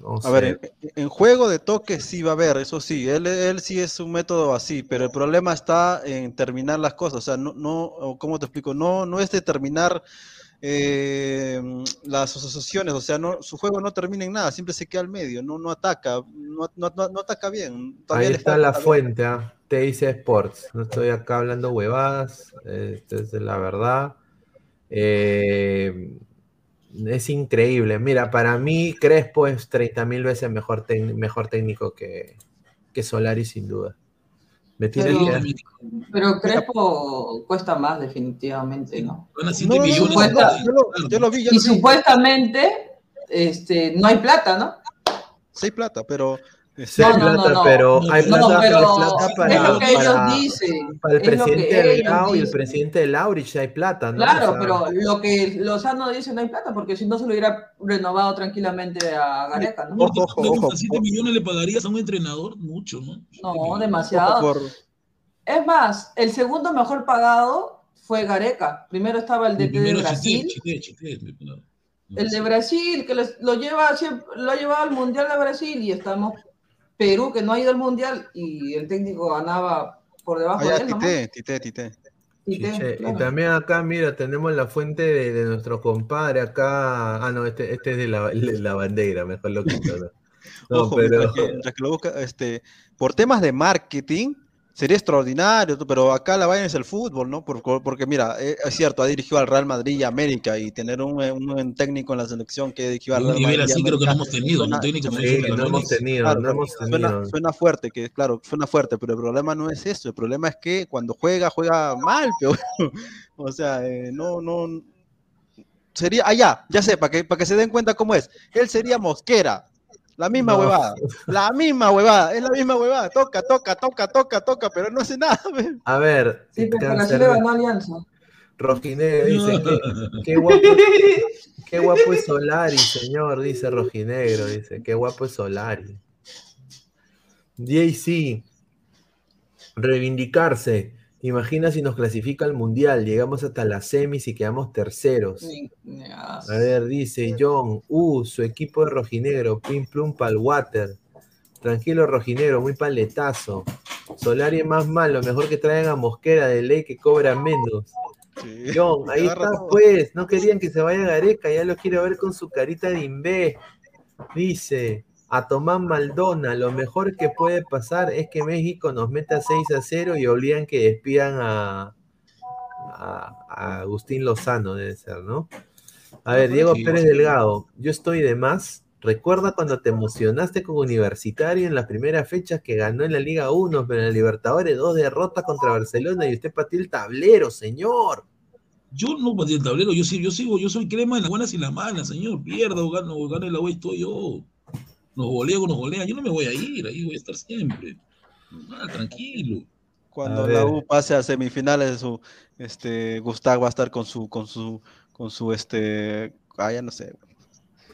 A ver. no A sé. ver, en, en juego de toque sí va a haber, eso sí, él, él sí es un método así, pero el problema está en terminar las cosas, o sea, no, no ¿cómo te explico? No, no es determinar eh, las asociaciones, o sea, no, su juego no termina en nada, siempre se queda al medio, no, no ataca, no, no- ataca bien. Ahí está la fuente, ¿ah? te dice Sports. No estoy acá hablando huevadas, esta es la verdad. Eh, es increíble. Mira, para mí Crespo es 30 mil veces mejor, mejor técnico que, que Solari sin duda. Me tiene Pero- que dar- Pero Crespo cuesta más definitivamente, ¿no? Van a No, 7 no, no, millones. no, de- yo lo, yo lo vi, yo Y lo vi. supuestamente este, no hay plata, ¿no? Sí hay plata, pero Sí, hay No, no, no, plata, no. pero hay No, plata, No, hay pero plata para, es lo que ellos para- dicen. para el es lo que presidente de Grau y el dicen. presidente de Laurich hay plata, ¿no? Claro, O sea, pero lo que Lozano dice no hay plata, porque si no se lo hubiera renovado tranquilamente a Gareca, ¿no? Ojo, ojo, ojo. 7 millones le pagarías a un entrenador? Mucho, ¿no? No, Ojo demasiado. por- Es más, el segundo mejor pagado fue Gareca. Primero estaba el El DT de Brasil. Chité, no. No El de Brasil, que les- lo lleva siempre, lo ha llevado al Mundial de Brasil y estamos Perú, que no ha ido al Mundial y el técnico ganaba por debajo de Allá, él, ¿no? Tite, Tite, Tite. Chiche, Y también acá, mira, tenemos la fuente de, de nuestro compadre acá. Ah, no, este, este es de la, de la bandera, mejor lo quito. No, [LAUGHS] No, Ojo, pero. mientras, que, mientras que lo busca, este, por temas de marketing sería extraordinario, pero acá la vaina es el fútbol, ¿no? Por- por- porque mira, eh, es cierto, ha dirigido al Real Madrid y América y tener un, eh, un buen técnico en la selección que dirigió al Real nivel Madrid. y así creo que no hemos tenido, suena- un técnico suena- Sí, ese, no hemos tenido, Claro, no hemos Suena, tenido. suena fuerte, que claro, suena fuerte, pero el problema no es eso, el problema es que cuando juega, juega mal, [LAUGHS] pero, o sea, eh, no, no, sería, allá, ya sé, para que, para que se den cuenta cómo es, él sería Mosquera, la misma No. huevada, la misma huevada, es la misma huevada, toca, toca, toca, toca, toca, pero no hace nada, [LAUGHS] ve. A ver, Sí, pero ganó Alianza. Rojinegro dice que qué guapo, qué guapo es Solari, señor, dice Rojinegro, dice, qué guapo es Solari. JC, reivindicarse. Imagina si nos clasifica al mundial, llegamos hasta las semis y quedamos terceros. A- ver, dice John, uh, su equipo de rojinegro, pim plum pal water. Tranquilo rojinegro, muy paletazo. Solari es más malo, mejor que traigan a Mosquera de ley que cobra menos. Sí, John, [LAUGHS] ahí está todo. pues, no querían que se vaya Gareca, ya lo quiero ver con su carita de imbé. Dice, a Tomás Maldona, lo mejor que puede pasar es que México nos meta 6 a 0 y obligan que despidan a, a- a Agustín Lozano, debe ser, ¿no? A ver, Diego. Pérez Delgado, yo estoy de más. Recuerda cuando te emocionaste con Universitario en las primeras fechas que ganó en la Liga 1, pero en la Libertadores dos derrotas contra Barcelona y usted pateó el tablero, señor. Yo no pateé el tablero, yo sí, yo sigo, yo soy crema en las buenas y las malas, señor. Pierda o gano, o gane la web, estoy yo. Nos golea o nos golea, yo no me voy a ir, ahí voy a estar siempre. Ah, tranquilo. Cuando la. U pase a semifinales, su, este, Gustavo va a estar con su, con su, con su, este, ah, ya no sé.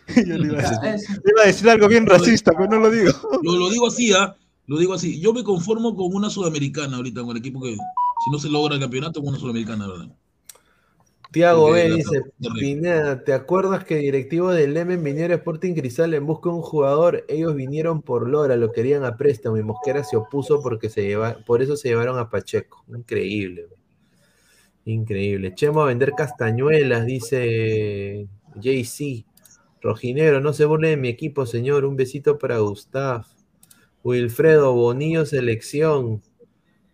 [LAUGHS] Yo le iba, a decir, le iba a decir algo bien racista, pero no lo digo. Lo, lo digo así, ¿ah? Lo digo así. Yo me conformo con una sudamericana ahorita, con el equipo que, si no se logra el campeonato, con una sudamericana, ¿verdad? Tiago B dice. Pineda, ¿te acuerdas que directivos del Lemen vinieron a Sporting Cristal en busca de un jugador? Ellos vinieron por Lora, lo querían a préstamo y Mosquera se opuso porque se lleva, por eso se llevaron a Pacheco. Increíble. Increíble. Chemo a vender castañuelas, dice JC. Rojinegro, no se burle de mi equipo, señor. Un besito para Gustav. Wilfredo Bonillo, selección.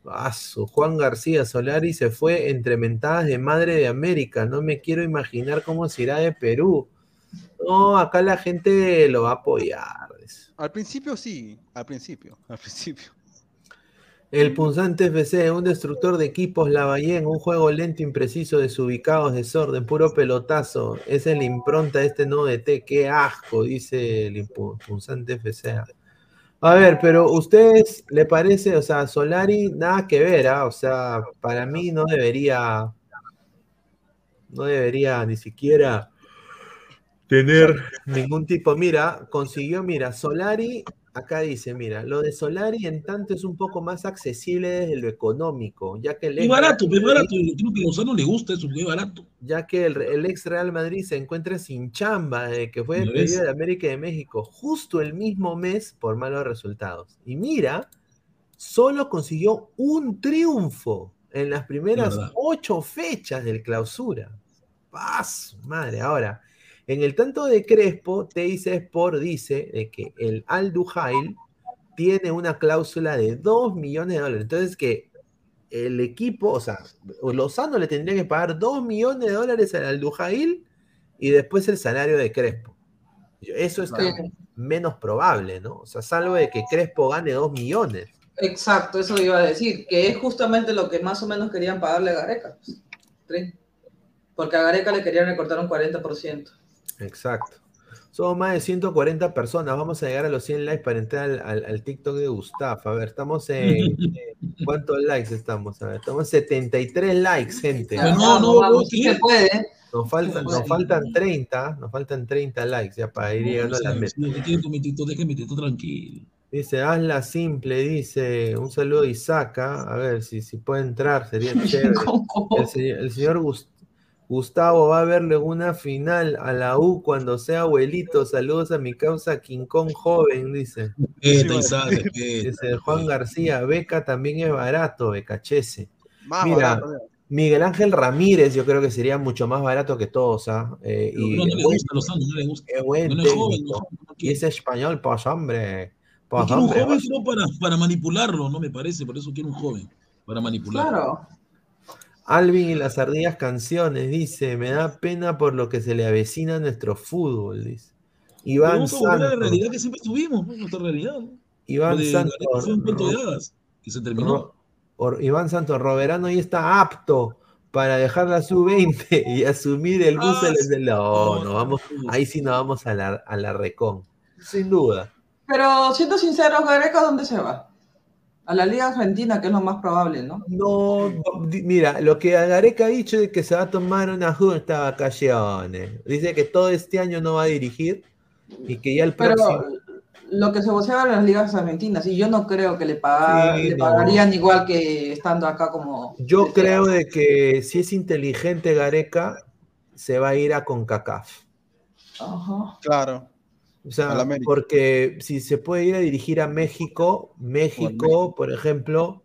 Juan García Solari se fue entre mentadas de madre de América. No me quiero imaginar cómo se irá de Perú. No, acá la gente lo va a apoyar. Al principio sí, al principio, al principio. El punzante FC, un destructor de equipos, Lavallén, un juego lento, impreciso, desubicados, desorden, puro pelotazo. Esa es la impronta de este nuevo DT. Qué asco, dice el punzante FC. A ver, pero ¿ustedes le parece, o sea, Solari, nada que ver, ¿ah? O sea, para mí no debería, no debería ni siquiera tener ningún tipo. Mira, consiguió, mira, Solari, acá dice, mira, lo de Solari en tanto es un poco más accesible desde lo económico, ya que el barato, es barato. Creo que a Lozano le gusta eso, es barato. ya que el, el ex Real Madrid se encuentra sin chamba desde que fue ¿Ya despedido de América y de México, justo el mismo mes por malos resultados. Y mira, solo consiguió un triunfo en las primeras ocho fechas del clausura. ¡Paz! Madre, ahora, en el tanto de Crespo, Teis Sport dice de que el Al Duhail tiene una cláusula de 2 millones de dólares. Entonces que el equipo, o sea, Lozano le tendría que pagar 2 millones de dólares al Aldujail y después el salario de Crespo. Eso está Sí. menos probable, ¿no? O sea, salvo de que Crespo gane 2 millones. Exacto, eso iba a decir, que es justamente lo que más o menos querían pagarle a Gareca. pues. Porque a Gareca le querían recortar un 40%. Exacto. Somos más de 140 personas. Vamos a llegar a los 100 likes para entrar al, al- al TikTok de Gustavo. A ver, estamos en. [LAUGHS] ¿Cuántos likes estamos? A ver, estamos en 73 likes, gente. No, no, vamos, no, sí ¿qué? se puede. Nos faltan, nos faltan 30, nos faltan 30 likes ya para ir llegando a la meta. Tranquilo. Dice, hazla simple, dice. Un saludo a Isaka. A ver si, si puede entrar, sería [LAUGHS] chévere. El, señor- el señor Gus- Gustavo va a verle una final a la U cuando sea abuelito. Saludos a mi causa King Kong joven, dice. Dice Juan García, beca también es barato, becachese. Más Mira, barato. Miguel Ángel Ramírez, yo creo que sería mucho más barato que todos, ¿ah? Eh, y no, le gusta a los años, no le gusta. es buen No es joven, técnico. no, no Y es español, pues hombre. Pues quiero un joven solo para, para manipularlo, no me parece, por eso quiero un joven, para manipularlo. Claro. Alvin y las ardillas canciones, dice, me da pena por lo que se le avecina a nuestro fútbol, dice. Iván vamos a volver a la Santos, realidad que siempre tuvimos, ¿no? nuestra realidad. Iván de Santos, fue un cuento de hadas que se terminó. Or- Iván Santos, Roberano ya está apto para dejar la sub-20 y asumir el bus Ah, del- No, no, vamos, ahí sí nos vamos a la, a la recon, sin duda. Pero siendo sinceros, Gareca, ¿dónde se va? A la Liga Argentina, que es lo más probable, ¿no? No, mira, lo que Gareca ha dicho es que se va a tomar una justa vacaciones. Dice que todo este año no va a dirigir y que ya el Pero próximo. lo que se voceaba en las ligas argentinas, y yo no creo que le, paga- Sí, le no. pagarían igual que estando acá como... Yo creo de que si es inteligente Gareca, se va a ir a CONCACAF. Ajá. Claro. O sea, porque si se puede ir a dirigir a México, México, México. por ejemplo,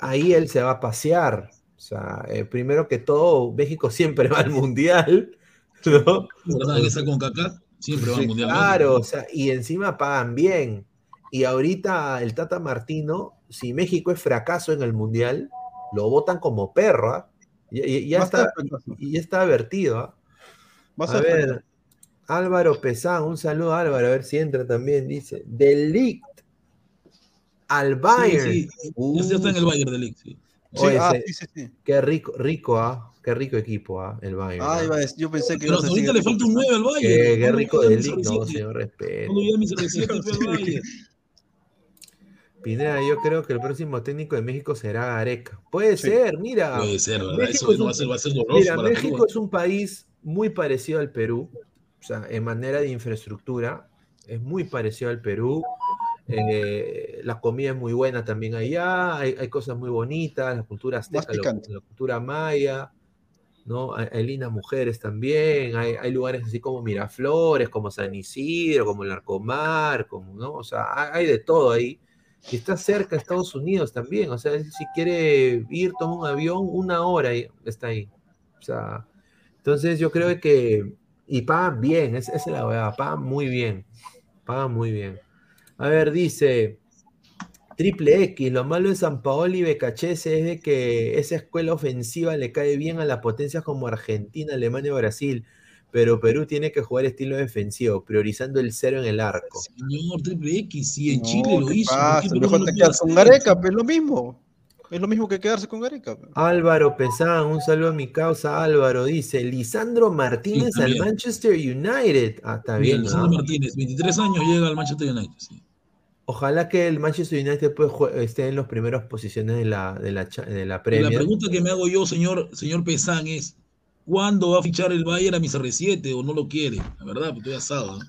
ahí él se va a pasear. O sea, eh, primero que todo, México siempre [LAUGHS] va al Mundial, ¿no? ¿Verdad que está con Kaká? Siempre va al mundial. Claro, o sea, y encima pagan bien. Y ahorita el Tata Martino, si México es fracaso en el Mundial, lo votan como perro, ¿ah? Ya, ya- ya está, y ya está advertido, ¿ah? Va a A ver, fracaso. Álvaro Pesán, un saludo a Álvaro, a ver si entra también, dice. Delict al Bayern. Sí, sí. Uh, Ya está en el Bayern de League, sí. Sí, oye, ah, ese- sí, sí, sí. Qué rico, rico, ¿ah? Qué rico equipo, ¿ah? El Bayern. Ah, ¿ah? iba a decir- yo pensé que Pero ahorita le falta un 9 al Bayern. Qué, qué ¿Cuándo rico Delict, no, CR7? señor, respeto. ¿Cuándo llega mi CR7 fue al [LAUGHS] Bayern? Pineda, yo creo que el próximo técnico de México será Gareca. Puede Sí. ser, mira. Puede ser, ¿verdad? México Eso es un- va a ser, va a ser doloroso Mira, para México Perú. es un país muy parecido al Perú, o sea, en manera de infraestructura, es muy parecido al Perú. eh, la comida es muy buena también allá, hay, hay cosas muy bonitas, la cultura azteca, la, la cultura maya, ¿no? Hay, hay lindas mujeres también, hay, hay lugares así como Miraflores, como San Isidro, como el Arcomar, como, ¿no? O sea, hay, de todo ahí. Y está cerca de Estados Unidos también, o sea, si quiere ir, toma un avión, una hora y está ahí. O sea, entonces yo creo que, y pagan bien, es- esa es la verdad, pagan muy bien, pagan muy bien. A ver, dice Triple X, lo malo de San Paolo y Becachese es de que esa escuela ofensiva le cae bien a las potencias como Argentina, Alemania o Brasil, pero Perú tiene que jugar estilo defensivo, priorizando el cero en el arco. Señor Triple X, si en No, Chile lo ¿qué hizo. Mejor no te lo quedas con? Gareca, pues es lo mismo. Es lo mismo que quedarse con Gareca. Álvaro Pesán, un saludo a mi causa Álvaro, dice Lisandro Martínez al. Manchester United. Ah, está Bien, bien. Lisandro ¿no? Martínez, 23 años llega al Manchester United. sí. Ojalá que el Manchester United pues, esté en las primeras posiciones de la, de la, de la Y La Premier. pregunta que me hago yo, señor, señor Pesán, es: ¿cuándo va a fichar el Bayern a mi CR7 o no lo quiere? La verdad, pues estoy asado. ¿no?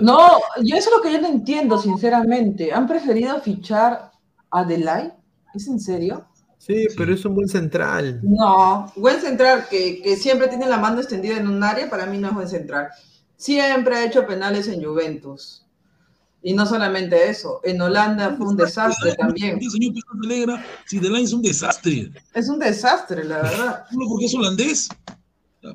No, yo eso es lo que yo no entiendo, sinceramente. ¿Han preferido fichar a Delay? ¿Es en serio? Sí, Sí. pero es un buen central. No, buen central que, que siempre tiene la mano extendida en un área, para mí no es buen central. Siempre ha hecho penales en Juventus. Y no solamente eso, en Holanda fue un desastre también. El señor alegra si es un desastre. Es un desastre, la verdad. ¿Solo porque es holandés?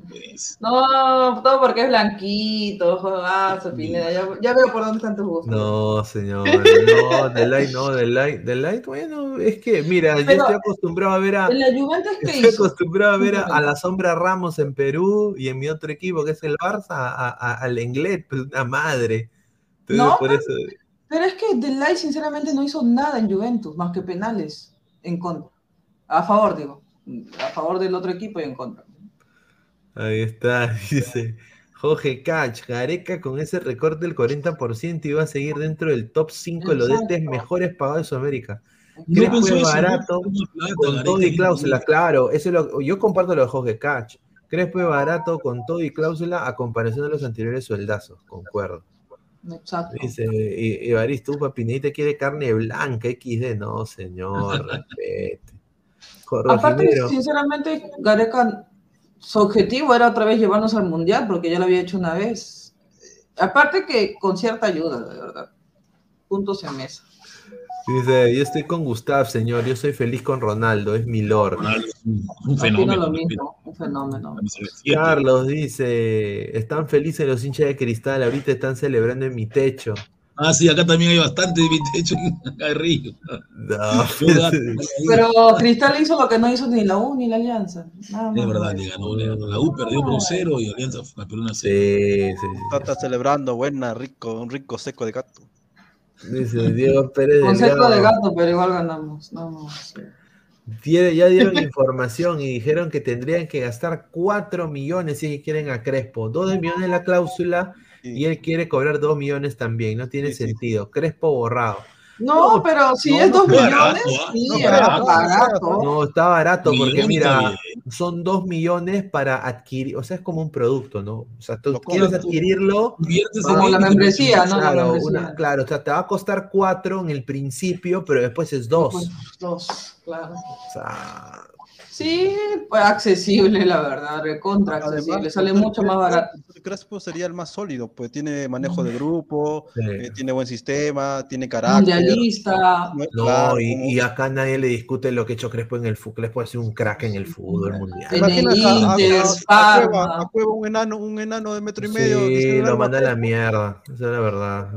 Pues. No, todo porque es blanquito, jodazo, Pineda. Ya, ya veo por dónde están tus gustos. No, señor, no, Delight, no, Delight, Delight, bueno, es que, mira, yo estoy acostumbrado a ver a, En la Juventus, ¿qué estoy acostumbrado a ver a, a la sombra Ramos en Perú y en mi otro equipo, que es el Barça, a- a- al Englet, pues una madre. Entonces, No, por eso. Pero es que Delay sinceramente no hizo nada en Juventus, más que penales en contra. A favor, digo. A favor del otro equipo y en contra. Ahí está, [LAUGHS] dice Jorge Cach, Gareca con ese recorte del 40% iba a seguir dentro del top 5 de los DTs mejores pagados de Sudamérica. No Crespo es barato, plata, con todo y cláusula, claro, eso es lo, yo comparto lo de Jorge Cach. Crespo es barato con todo y cláusula a comparación de los anteriores sueldazos, concuerdo. Exacto. Dice Evaristo, Pinedita quiere carne blanca, XD, no señor, [LAUGHS] respete. Jorge Aparte, sinceramente, Gareca, su objetivo era otra vez llevarnos al Mundial, porque ya lo había hecho una vez. Aparte que con cierta ayuda, de verdad. Puntos en mesa. dice, yo estoy con Gustav, señor, yo soy feliz con Ronaldo, es mi lord. Ronaldo es un, un Opino fenómeno. lo mismo, un fenómeno. Carlos dice, están felices los hinchas de cristal, ahorita están celebrando en mi techo. Ah, sí, acá también hay bastante de hecho acá hay río. No, Pero Cristal hizo lo que no hizo ni la U ni la Alianza. Nada más. Es verdad, le ganó. le ganó. La U perdió por un cero y Alianza una cero. Sí, sí, sí. Está, está celebrando, buena, rico, un rico seco de gato. Dice Diego Pérez Con seco de gato, pero igual ganamos. No, no, sí. Tiene- ya dieron [LAUGHS] información y dijeron que tendrían que gastar 4 millones si quieren a Crespo. 2 millones la cláusula y él quiere cobrar 2 millones también. No tiene Sí, sí. sentido. Crespo borrado. No, No, pero si no, es no, dos barato, millones, ¿ah? sí, No, era barato, barato. No, está barato porque mira, son 2 millones para adquirir, o sea, es como un producto, ¿no? O sea, tú quieres adquirirlo, Como la membresía, ¿no? La claro, membresía. una- claro, o sea, te va a costar 4 en el principio, pero después es 2. Pues, dos, claro. O sea, Sí, pues accesible, la verdad, recontra accesible, sale mucho más barato. Crespo sería el más sólido, pues tiene manejo de grupo, sí. eh, tiene buen sistema, tiene carácter. Mundialista, ¿no? Y, acá nadie le discute lo que ha hecho Crespo en el fútbol. Crespo ha sido un crack en el fútbol mundial. En el a- Inter, a- a. Cueva, a Cueva, un enano, un enano de metro y medio. Sí, lo manda a la mierda. Esa es la verdad.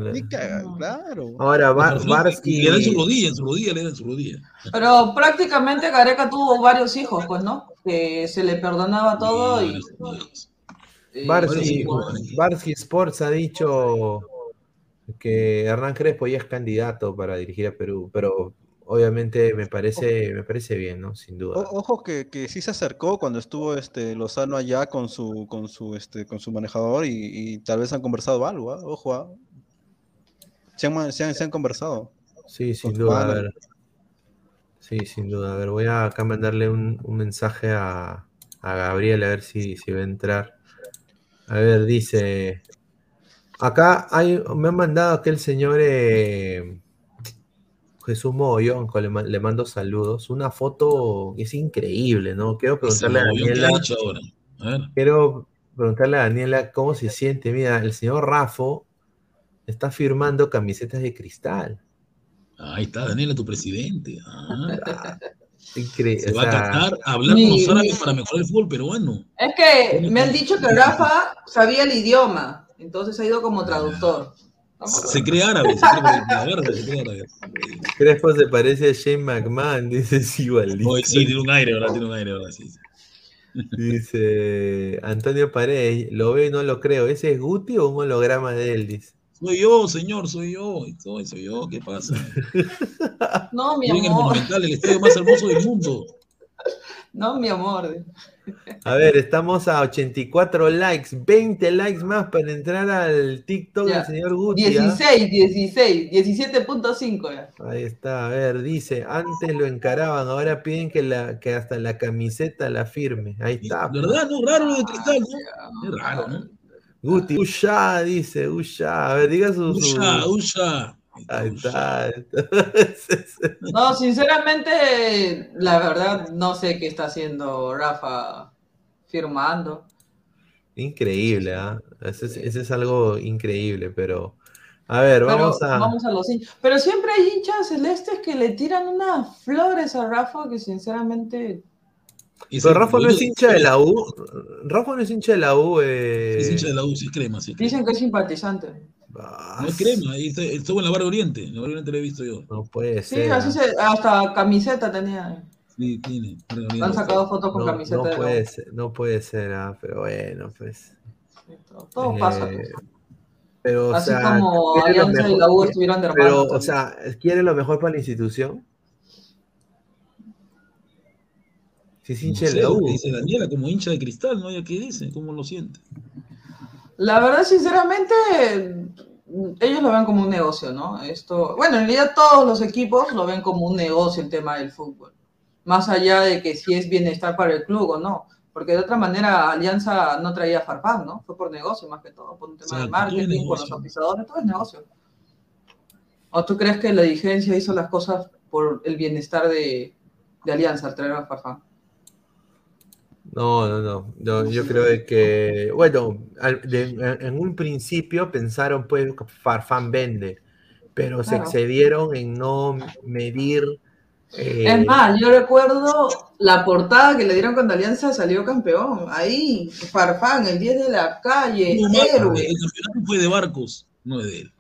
Claro. Ahora, Ba- Y Barsky. le dan su rodilla, en su rodilla, le dan su rodilla. pero prácticamente Gareca tuvo varios hijos, pues, ¿no? Que se le perdonaba todo y... y- Barsky. Barsky Sports ha dicho que Hernán Crespo ya es candidato para dirigir a Perú, pero obviamente me parece, me parece bien, ¿no? Sin duda. O- ojo que, que sí se acercó cuando estuvo este Lozano allá con su con su este con su manejador y, y tal vez han conversado algo, ¿ah? ojo, ¿ah? se, han, se han- se han conversado. Sí, sin duda. A ver. Sí, sin duda. A ver, voy a acá mandarle un, un mensaje a, a Gabriel a ver si, si va a entrar. A ver, dice. Acá hay, me han mandado aquel señor eh, Jesús Mogollón, le, le mando saludos. Una foto que es increíble, ¿no? Quiero preguntarle a Daniela. A. Quiero preguntarle a Daniela cómo se siente. Mira, el señor Rafo está firmando camisetas de cristal. Ahí está, Daniela, tu presidente. Ah, [LAUGHS] Increíble. se va a Qatar a hablar con los árabes mi- para mejorar el fútbol peruano. Es que me han dicho que Rafa sabía el idioma, entonces ha ido como traductor. Se cree árabe, se cree verga, se [LAUGHS] cree árabe. Crespo se parece a Shane McMahon, [LAUGHS] dice sí, igualito. Oye, sí, tiene un aire, ¿verdad? Tiene un aire, ¿verdad? Sí, sí. Dice Antonio Paredes, lo veo y no lo creo. ¿Ese es Guti o un holograma de él? Dice. Soy yo, señor, soy yo. Soy, soy yo, ¿qué pasa? [LAUGHS] No, mi en el amor, Monumental, el estadio más hermoso del mundo. [LAUGHS] no, mi amor. A ver, estamos a 84 likes, 20 likes más para entrar al TikTok Ya. del señor Guti. ¿ah? 16, 16, 17.5 ya. Ahí está, a ver, dice, antes lo encaraban, ahora piden que, la, que hasta la camiseta la firme. Ahí está. ¿Verdad? No, raro lo de cristal, ¿no? Es raro, ¿no? Guti, Usha, dice, Usha. A ver, diga su... su- Usha, Usha. Ahí está. ahí está. [LAUGHS] No, sinceramente, la verdad, no sé qué está haciendo Rafa firmando. Increíble, ¿ah? Ese, es, ese es algo increíble, pero... A ver, Pero vamos a... vamos a los hinchas. Pero siempre hay hinchas celestes que le tiran unas flores a Rafa que sinceramente Pero Rafa no es hincha de la U. Rafa no es hincha de la U. Eh... Es hincha de la U, sí, es crema, sí. es crema. dicen que es simpatizante. Ah, No es crema, ahí está- estuvo en la Barrio Oriente. En la Barrio Oriente lo he visto yo. No puede Sí, ser. así ¿ah? se, hasta camiseta tenía. Sí, tiene. Han sacado fotos con No, camiseta no de la U. puede ser, no puede ser, ah, pero bueno, pues. Todo Eh, pasa. pues. Pero, o Así sea, como Alianza y la U estuvieron de Pero, o sea, ¿quiere lo mejor para la institución? Si es No hincha de sé la U. dice Daniela como hincha de cristal, ¿no? ¿Ya qué dice? ¿Cómo lo siente? La verdad, sinceramente, ellos lo ven como un negocio, ¿no? Esto, bueno, en realidad todos los equipos lo ven como un negocio el tema del fútbol. Más allá de que si es bienestar para el club o no. Porque de otra manera Alianza no traía Farfán, ¿no? Fue por negocio más que todo, por un tema de marketing, con los auspiciadores, todo es negocio. ¿O tú crees que la dirigencia hizo las cosas por el bienestar de, de Alianza al traer a Farfán? No, no, no, no, Yo creo de que, bueno, al- de- en un principio pensaron pues que Farfán vende, pero se excedieron en no medir. eh, Es más, yo recuerdo la portada que le dieron cuando Alianza salió campeón. Ahí, Farfán, el 10 de la calle, No, héroe. el campeonato fue de Barcos, no es de él.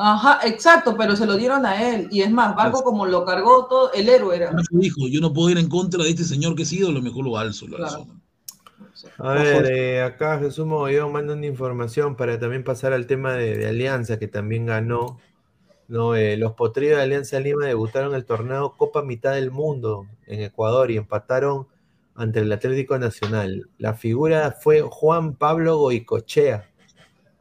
Ajá, exacto, pero se lo dieron a él. Y es más, Barco como lo cargó todo, el héroe era. Dijo, yo no puedo ir en contra de este señor que ha sido, lo mejor lo alzo. Lo Claro. alzo. A ver, eh, acá Jesús Mogollón manda una información para también pasar al tema de, de Alianza, que también ganó. No, Eh, los potrillos de Alianza Lima debutaron el torneo Copa Mitad del Mundo en Ecuador y empataron ante el Atlético Nacional. La figura fue Juan Pablo Goicochea,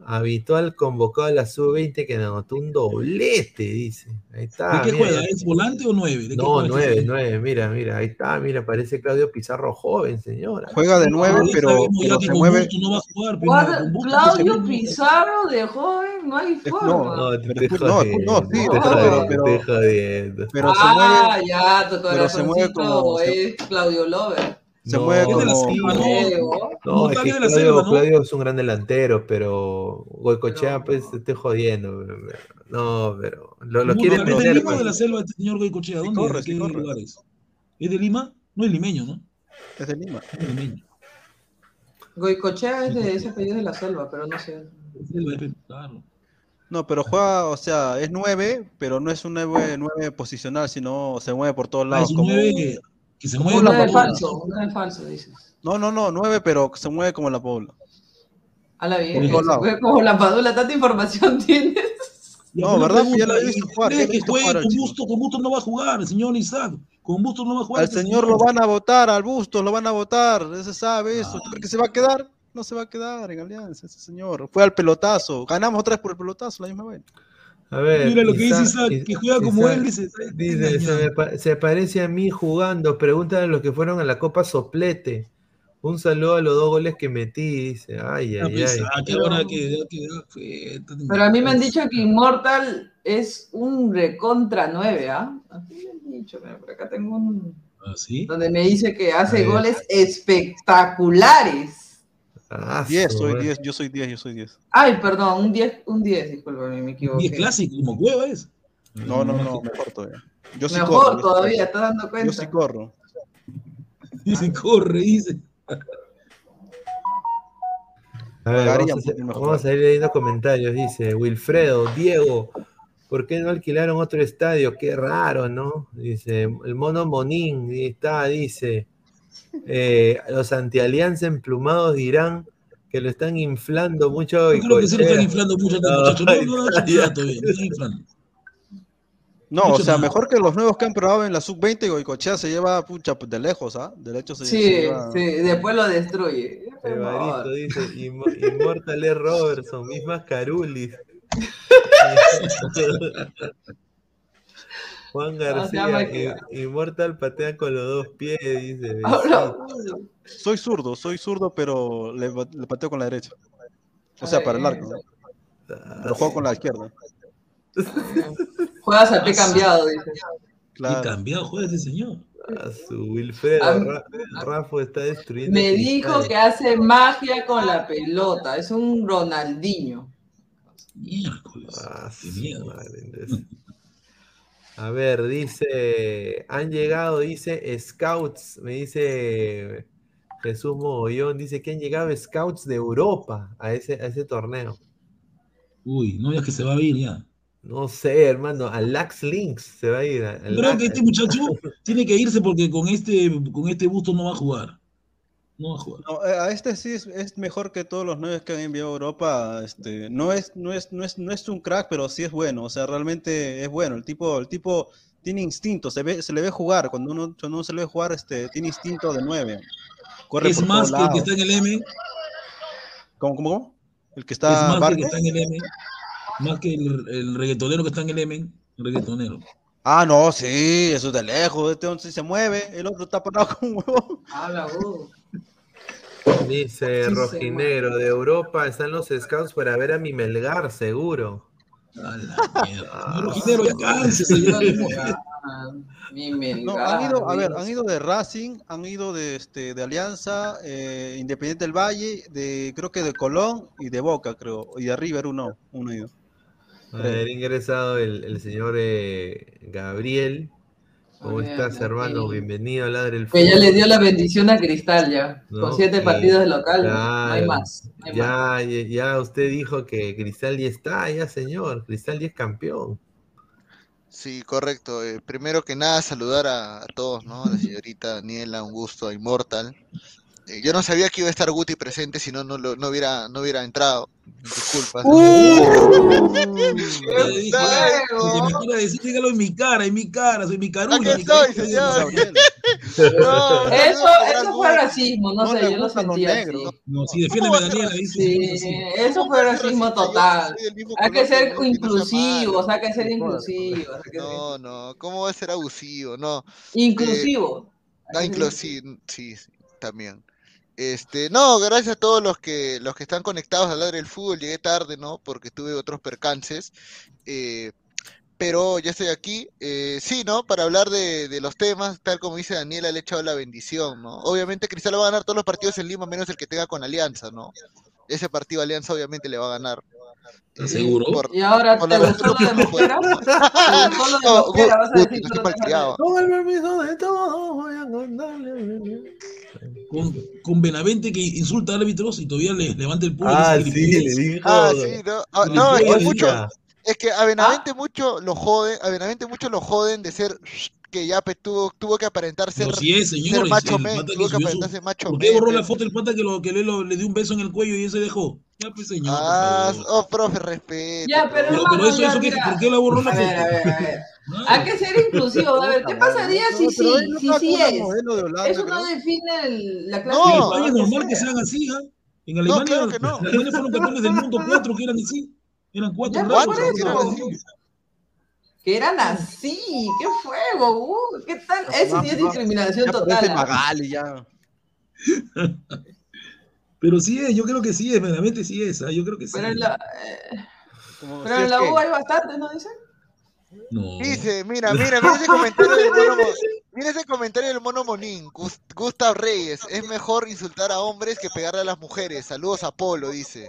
habitual convocado a la sub-20 que anotó un doblete, dice. Ahí está. ¿De qué mira. juega? ¿Es volante o nueve? ¿De qué No, juega? nueve, nueve, mira, mira, ahí está, mira, parece Claudio Pizarro joven, señora. Juega de No, nueve, ya pero, pero se mueve. Busto no va a jugar. pero Guarda- con Busto Claudio se. Pizarro de joven, no hay forma. no, No, te, Pero te escu- no, jodiendo, no, sí, te pero- te jodiendo. Pero se ah, mueve, ya, tu pero se mueve como- se- es Claudio Lover. Se No, mueve Es de la como. selva, ¿no? Diego. No, Como es tal que de la Claudio, selva, ¿no? Claudio es un gran delantero, pero Goicochea, No. pues, te estoy jodiendo. No, pero lo, lo Busto, quieren ¿Es de. Lima o pues. de la selva este señor Goicochea? ¿Dónde corre, es? sí ¿Qué corre. lugar es? ¿Es de Lima? No es limeño, ¿no? Es de Lima. Es limeño. Goicochea es de ese apellido de la selva, pero no sé. Claro. No, pero juega, o sea, es nueve, pero no es un nueve, nueve posicional, sino se mueve por todos Ah, lados. es un como- que, se mueve. nueve falso, nueve falso, dices. No, no, no, nueve, pero se mueve como la Paula. A la bien, como la padula, tanta información [LAUGHS] tienes. No, ¿verdad? pregunta, Ya lo he visto ¿y jugar, he visto juegue jugar al con. Busto, con Busto no va a jugar, el señor Isaac. Con Busto no va a jugar. Al este señor lo van a votar, al Bustos lo van a votar, ese sabe eso. ¿Tú crees que se va a quedar? No se va a quedar en Alianza, ese señor. Fue al pelotazo, ganamos otra vez por el pelotazo la misma vez. A ver, Mira lo que dice Isaac- Isaac, que juega como Isaac él, dice. Dice, se, me se parece a mí jugando. Pregúntale a los que fueron a la Copa Soplete. Un saludo a los dos goles que metí. Dice, ay, ay, ay. que ahora que, que- que- Pero a mí me han dicho que Immortal es un recontra 9, ¿ah? Así me han dicho, mira, por acá tengo un... ¿Ah, sí? donde me dice que hace goles espectaculares. Ah, 10, su soy madre. 10, yo soy 10, yo soy 10. Ay, perdón, un 10, un 10, discúlpame, me Y equivoqué. es clásico, como cueva es. No, no, no, mejor todavía. Yo sí Mejor corro. todavía. ¿estás dando cuenta? Yo sí corro. Dice, corre, dice. A ver, vamos a, vamos a ir leyendo comentarios. Dice Wilfredo, Diego, ¿por qué no alquilaron otro estadio? Qué raro, ¿no? Dice el mono Monín, está, dice. Eh, los antialianza emplumados dirán que lo están inflando mucho. Yo creo que se lo están inflando mucho a No, muchacho. No, Mucho o sea, mejor que los nuevos que han probado en la sub-20, Goicochea se lleva pucha, pues, de lejos, ¿ah? De hecho se, se Sí, lleva. sí, después lo destruye. Evaristo dice "Inmo- Immortal es Robertson, mismas Carulis. [LAUGHS] [LAUGHS] Juan García, i- Immortal patea con los dos pies, dice. [LAUGHS] Soy zurdo, soy zurdo, pero le, le pateo con la derecha. O sea, para el arco. ¿no? Pero juego con la izquierda. [LAUGHS] juegas a pie cambiado, dice. Qué Claro. cambiado juega este señor. A su Wilfredo, A mí- Ra- Rafa está destruyendo. Me dijo que hace magia con la pelota, es un Ronaldinho. Miércoles. Ah, Qué madre, entonces. [LAUGHS] A ver, dice, han llegado, dice Scouts, me dice Jesús Mogollón, dice que han llegado Scouts de Europa a ese, a ese torneo. Uy, no, ya que se va a ir ya. No sé, hermano, a Lax Links se va a ir. a- a Creo Lax- que este muchacho tiene que irse porque con este, con este busto no va a jugar. No va a jugar. No, eh, a este sí es, es mejor que todos los nueve que han enviado a Europa. Este, no es, no es, no es, no es un crack, pero sí es bueno. O sea, realmente es bueno. El tipo, el tipo tiene instinto, se ve, se le ve jugar. Cuando uno, cuando uno se le ve jugar, este, tiene instinto de nueve. Corre Es por más que el que está en el M, ¿Cómo, cómo, cómo? El que es está más que el Barco. que está en el M, más que el, el reggaetonero que está en el M, el reggaetonero. Ah, no, sí, eso es de lejos. Este once se mueve, el otro está parado [LAUGHS] con un huevo. Habla, uh. Dice Sí, Rojinegro, de Europa están los scouts para ver a mi Melgar, seguro. A la [LAUGHS] mierda. Señor Rojinegro, ya. Ah, [LAUGHS] mi Melgar, No, han ido, a ver, han ido de Racing, han ido de, este, de Alianza, eh, Independiente del Valle, de, creo que de Colón y de Boca, creo, y de River uno, uno ha ido. A ver, ingresado el, el señor eh, Gabriel. ¿Cómo estás, hermano? Bienvenido a Ladre el Que ya Fútbol. le dio la bendición a Cristal ya. No, con siete partidos de local. No hay más. no hay más. Ya, ya, usted dijo que Cristal ya está, ya señor. Cristal ya es campeón. Sí, correcto. Eh, primero que nada, saludar a, a todos, ¿no? A la señorita Daniela, un gusto, a Immortal. Eh, yo no sabía que iba a estar Guti presente, si no, no, lo- no hubiera, no hubiera entrado. Si decir, dígalo en mi cara, en mi cara, soy mi carulla. Aquí estoy, señor. [LAUGHS] No, Eso, fue racismo, no, sé, yo lo gustan los sentí negros. así. No, sí, defiéndeme, Daniela. Sí, eso fue racismo total. Hay que ser inclusivos, hay que ser inclusivos. No, no, ¿cómo va a ser abusivo? No, Inclusivo. no inclusivo, sí, sí, también. Este, no, gracias a todos los que los que están conectados a hablar del fútbol. Llegué tarde, ¿no? Porque tuve otros percances. eh, pero ya estoy aquí. eh, sí, ¿no? Para hablar de, de los temas, tal como dice Daniela, le he echado la bendición, ¿no? Obviamente Cristal va a ganar todos los partidos en Lima, menos el que tenga con Alianza, ¿no? Ese partido Alianza obviamente le va a ganar. ¿Estás seguro? por- Y ahora, por ¿te [LAUGHS] gustó lo de de No, Mosquera? Vas a decir. Con el permiso de todos, voy a contarle. Con, con Benavente que insulta a árbitros y todavía le levanta el puño. y Ah, sí, le dijo. Ah, sí, ¿no? Ah, no, es que mucho, es que a Benavente mucho lo joden, a Benavente mucho lo joden de ser que ya pe, tuvo, tuvo que aparentar ser, No, sí es, ser señor. es macho el men, pata que tuvo que subió su- aparentar ser macho ¿Por qué men, borró la foto del pata que, lo, que le, lo- le dio un beso en el cuello y ese dejó? Ya, pues, señor. Ah, oh, profe, respeto. Ya, pero Pero, hermano, pero eso, ya, eso que, mira. ¿por qué la borró la A foto? ver, a ver, a ver. Ah, Hay que ser inclusivos. A ver, ¿qué pasaría si No, sí? no Si sí es. modelo de Holanda, Eso no define el- la clase No, en España es normal que sea. sean así, ¿ah? En No, Alemania, claro que no. en Alemania fueron campeones del mundo cuatro que eran así. Eran cuatro Ya, Cuatro, eran así. Que eran así. ¡Qué fuego! Uh, ¿Qué tal? Eso sí es discriminación Ya total. ¿ah? Magali, ya. [LAUGHS] Pero sí es, yo creo que sí es, verdaderamente sí es, ¿ah? yo creo que sí. Pero en la, eh, pero si en la que- U hay bastantes, ¿no dicen? No. Dice, mira, mira, mira ese comentario del [LAUGHS] mono, Mo- mira ese comentario del mono Monín, Gus- Gustav Reyes, es mejor insultar a hombres que pegarle a las mujeres. Saludos a Polo, dice.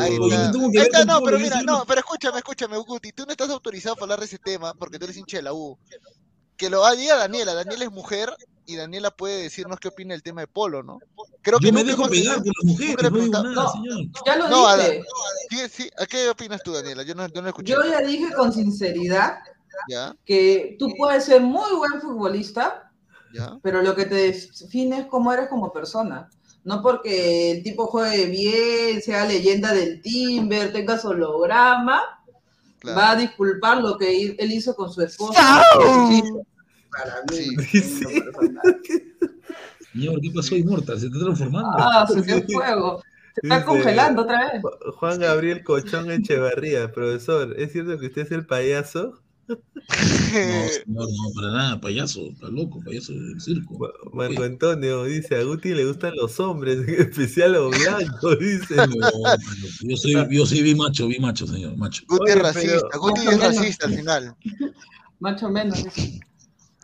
Ahí está, no Ahí está, pero mira, no, pero escúchame, escúchame, Guti, tú no estás autorizado para hablar de ese tema porque tú eres hincha de la U. Que lo diga Daniela, Daniela es mujer y Daniela puede decirnos qué opina del tema de Polo, ¿no? Creo Yo me dejo hemos pegar por las mujeres, no nada, señor. Ya lo No, dije. sí, sí, ¿a qué opinas tú, Daniela? Yo no, yo no escuché. Yo ya dije con sinceridad ¿Ya? que tú puedes ser muy buen futbolista, ¿Ya? pero lo que te define es cómo eres como persona. No porque el tipo juegue bien, sea leyenda del Timber, tenga su holograma, Claro. va a disculpar lo que él hizo con su esposa. Para mí. Sí. Sí. Señor, ¿qué pasó, Inmortal? ¿Se está transformando? Ah, se qué fuego. Se está Dice- congelando otra vez. Ju- Juan Gabriel Cochón Echevarría, profesor, ¿es cierto que usted es el payaso? No, señor, no, para nada, payaso, está loco, payaso del circo. Ma- Marco Antonio dice, a Guti le gustan los hombres, [LAUGHS] en especial los blancos, dice. No, yo soy, yo soy vi macho, vi macho, señor, macho. Guti es racista, Guti es racista al final. Más o menos. dice.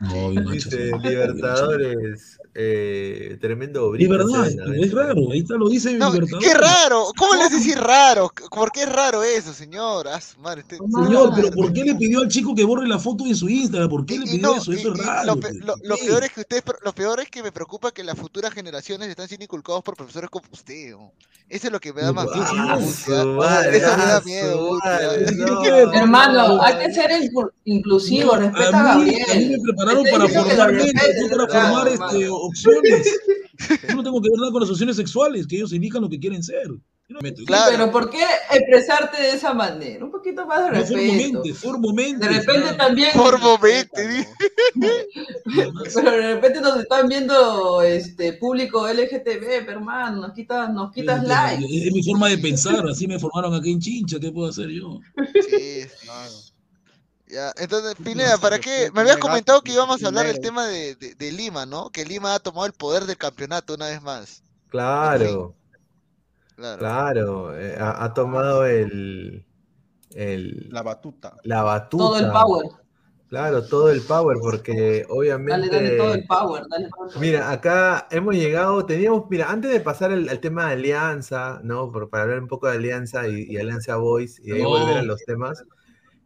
[LAUGHS] Dice. Libertadores, eh, tremendo Es verdad, es raro, ahí está, lo dice No, qué raro, ¿cómo le decís raro? ¿Por qué es raro eso, señor? Ah, madre, usted- Señor, pero ¿por qué le pidió al chico que borre la foto de su Instagram? ¿Por qué Y- le pidió no, eso? y- Eso es raro. Lo, pe- lo- ¿por lo qué? peor es que usted, lo peor es que me preocupa que las futuras generaciones están siendo inculcados por profesores como usted. ¿o? Eso es lo que me da más ¿por qué, miedo. ¿ah? Eso me da ah, miedo. Hermano, no, hay que ser inclu- inclusivo, respeta a Gabriel. a mí me prepararon para formar para este, opciones. Yo no tengo que ver nada con las opciones sexuales, que ellos elijan lo que quieren ser. No me. Sí, Pero ¿por qué expresarte de esa manera? Un poquito más de No, respeto. formalmente, formalmente. De repente también. Formalmente, dice. [LAUGHS] Pero de repente nos están viendo este público LGTB, pero hermano, nos quitas, nos quitas Es- like. Es, mi forma de pensar, así me formaron aquí en Chincha, ¿qué puedo hacer yo? Sí, Ya, entonces, [LAUGHS] Pineda, ¿para qué? Me habías comentado que íbamos a hablar del tema de, de- de Lima, ¿no? Que Lima ha tomado el poder del campeonato una vez más. Claro, Claro. claro. eh, ha, ha tomado el, el, La batuta. la batuta. Todo el power. Claro, todo el power, porque obviamente. Dale, dale todo el power. Dale todo el power. Mira, acá hemos llegado, teníamos, mira, antes de pasar al, al tema de Alianza, ¿no? Por, para hablar un poco de Alianza y, y Alianza Boys y de ahí No. volver a los temas,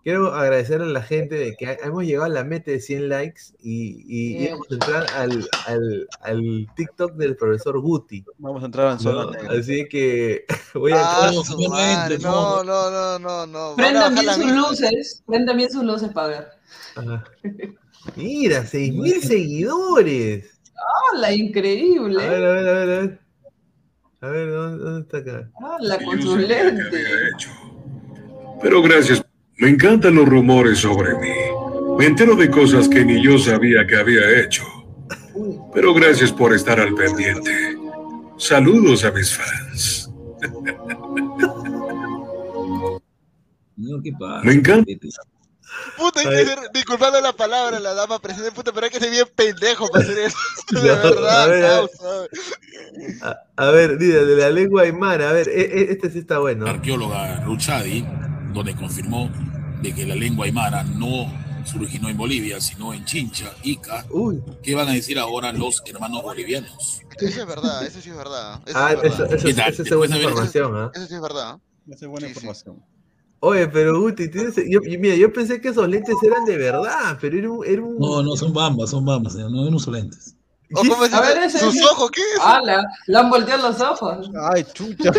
quiero agradecer a la gente de que hemos llegado a la meta de 100 likes y, y, vamos a entrar al, al, al TikTok del profesor Guti. Vamos a entrar en negra. Así que [LAUGHS] voy a... Ah, No, su señor, no madre, no, no. no, no, no, a Prendan bien sus luces. Prendan bien sus luces para ver. Ajá. Mira, 6.000 seguidores. ¡Hala! A Increíble. ver, a ver, a ver, a ver. A ver, ¿dónde, dónde está acá? ¡Hala! Con había hecho. Pero gracias. Me encantan los rumores sobre mí. Me entero de cosas que ni yo sabía que había hecho. Pero gracias por estar al pendiente. Saludos a mis fans. Señor, ¿qué pasa? Me encanta. Puta, hay A que disculpando la palabra, la dama presente, puta, pero hay que ser bien pendejo para hacer eso. [LAUGHS] De No, a verdad, ver, a ver. A, a ver, mira, de la lengua aymara. A ver, e- e- este sí está bueno. La arqueóloga Ruchadi, donde confirmó de que la lengua aymara no se originó en Bolivia, sino en Chincha, Ica. Uy, ¿Qué van a decir ahora los hermanos bolivianos? Eso es verdad, eso sí es verdad. Eso ah, sí es verdad. eso, buena información, ¿ah? Eso sí es verdad. Esa es buena Sí, sí. información. Oye, pero Guti, tienes, yo, mira, yo pensé que esos lentes eran de verdad, pero era un... Era un... No, no, son bambas, son bambas, no, no uso lentes. ¿O cómo es A ver, eso? ese- ¿Sus ojos qué es? ¡Hala! Le han volteado los ojos. Ay, chucha.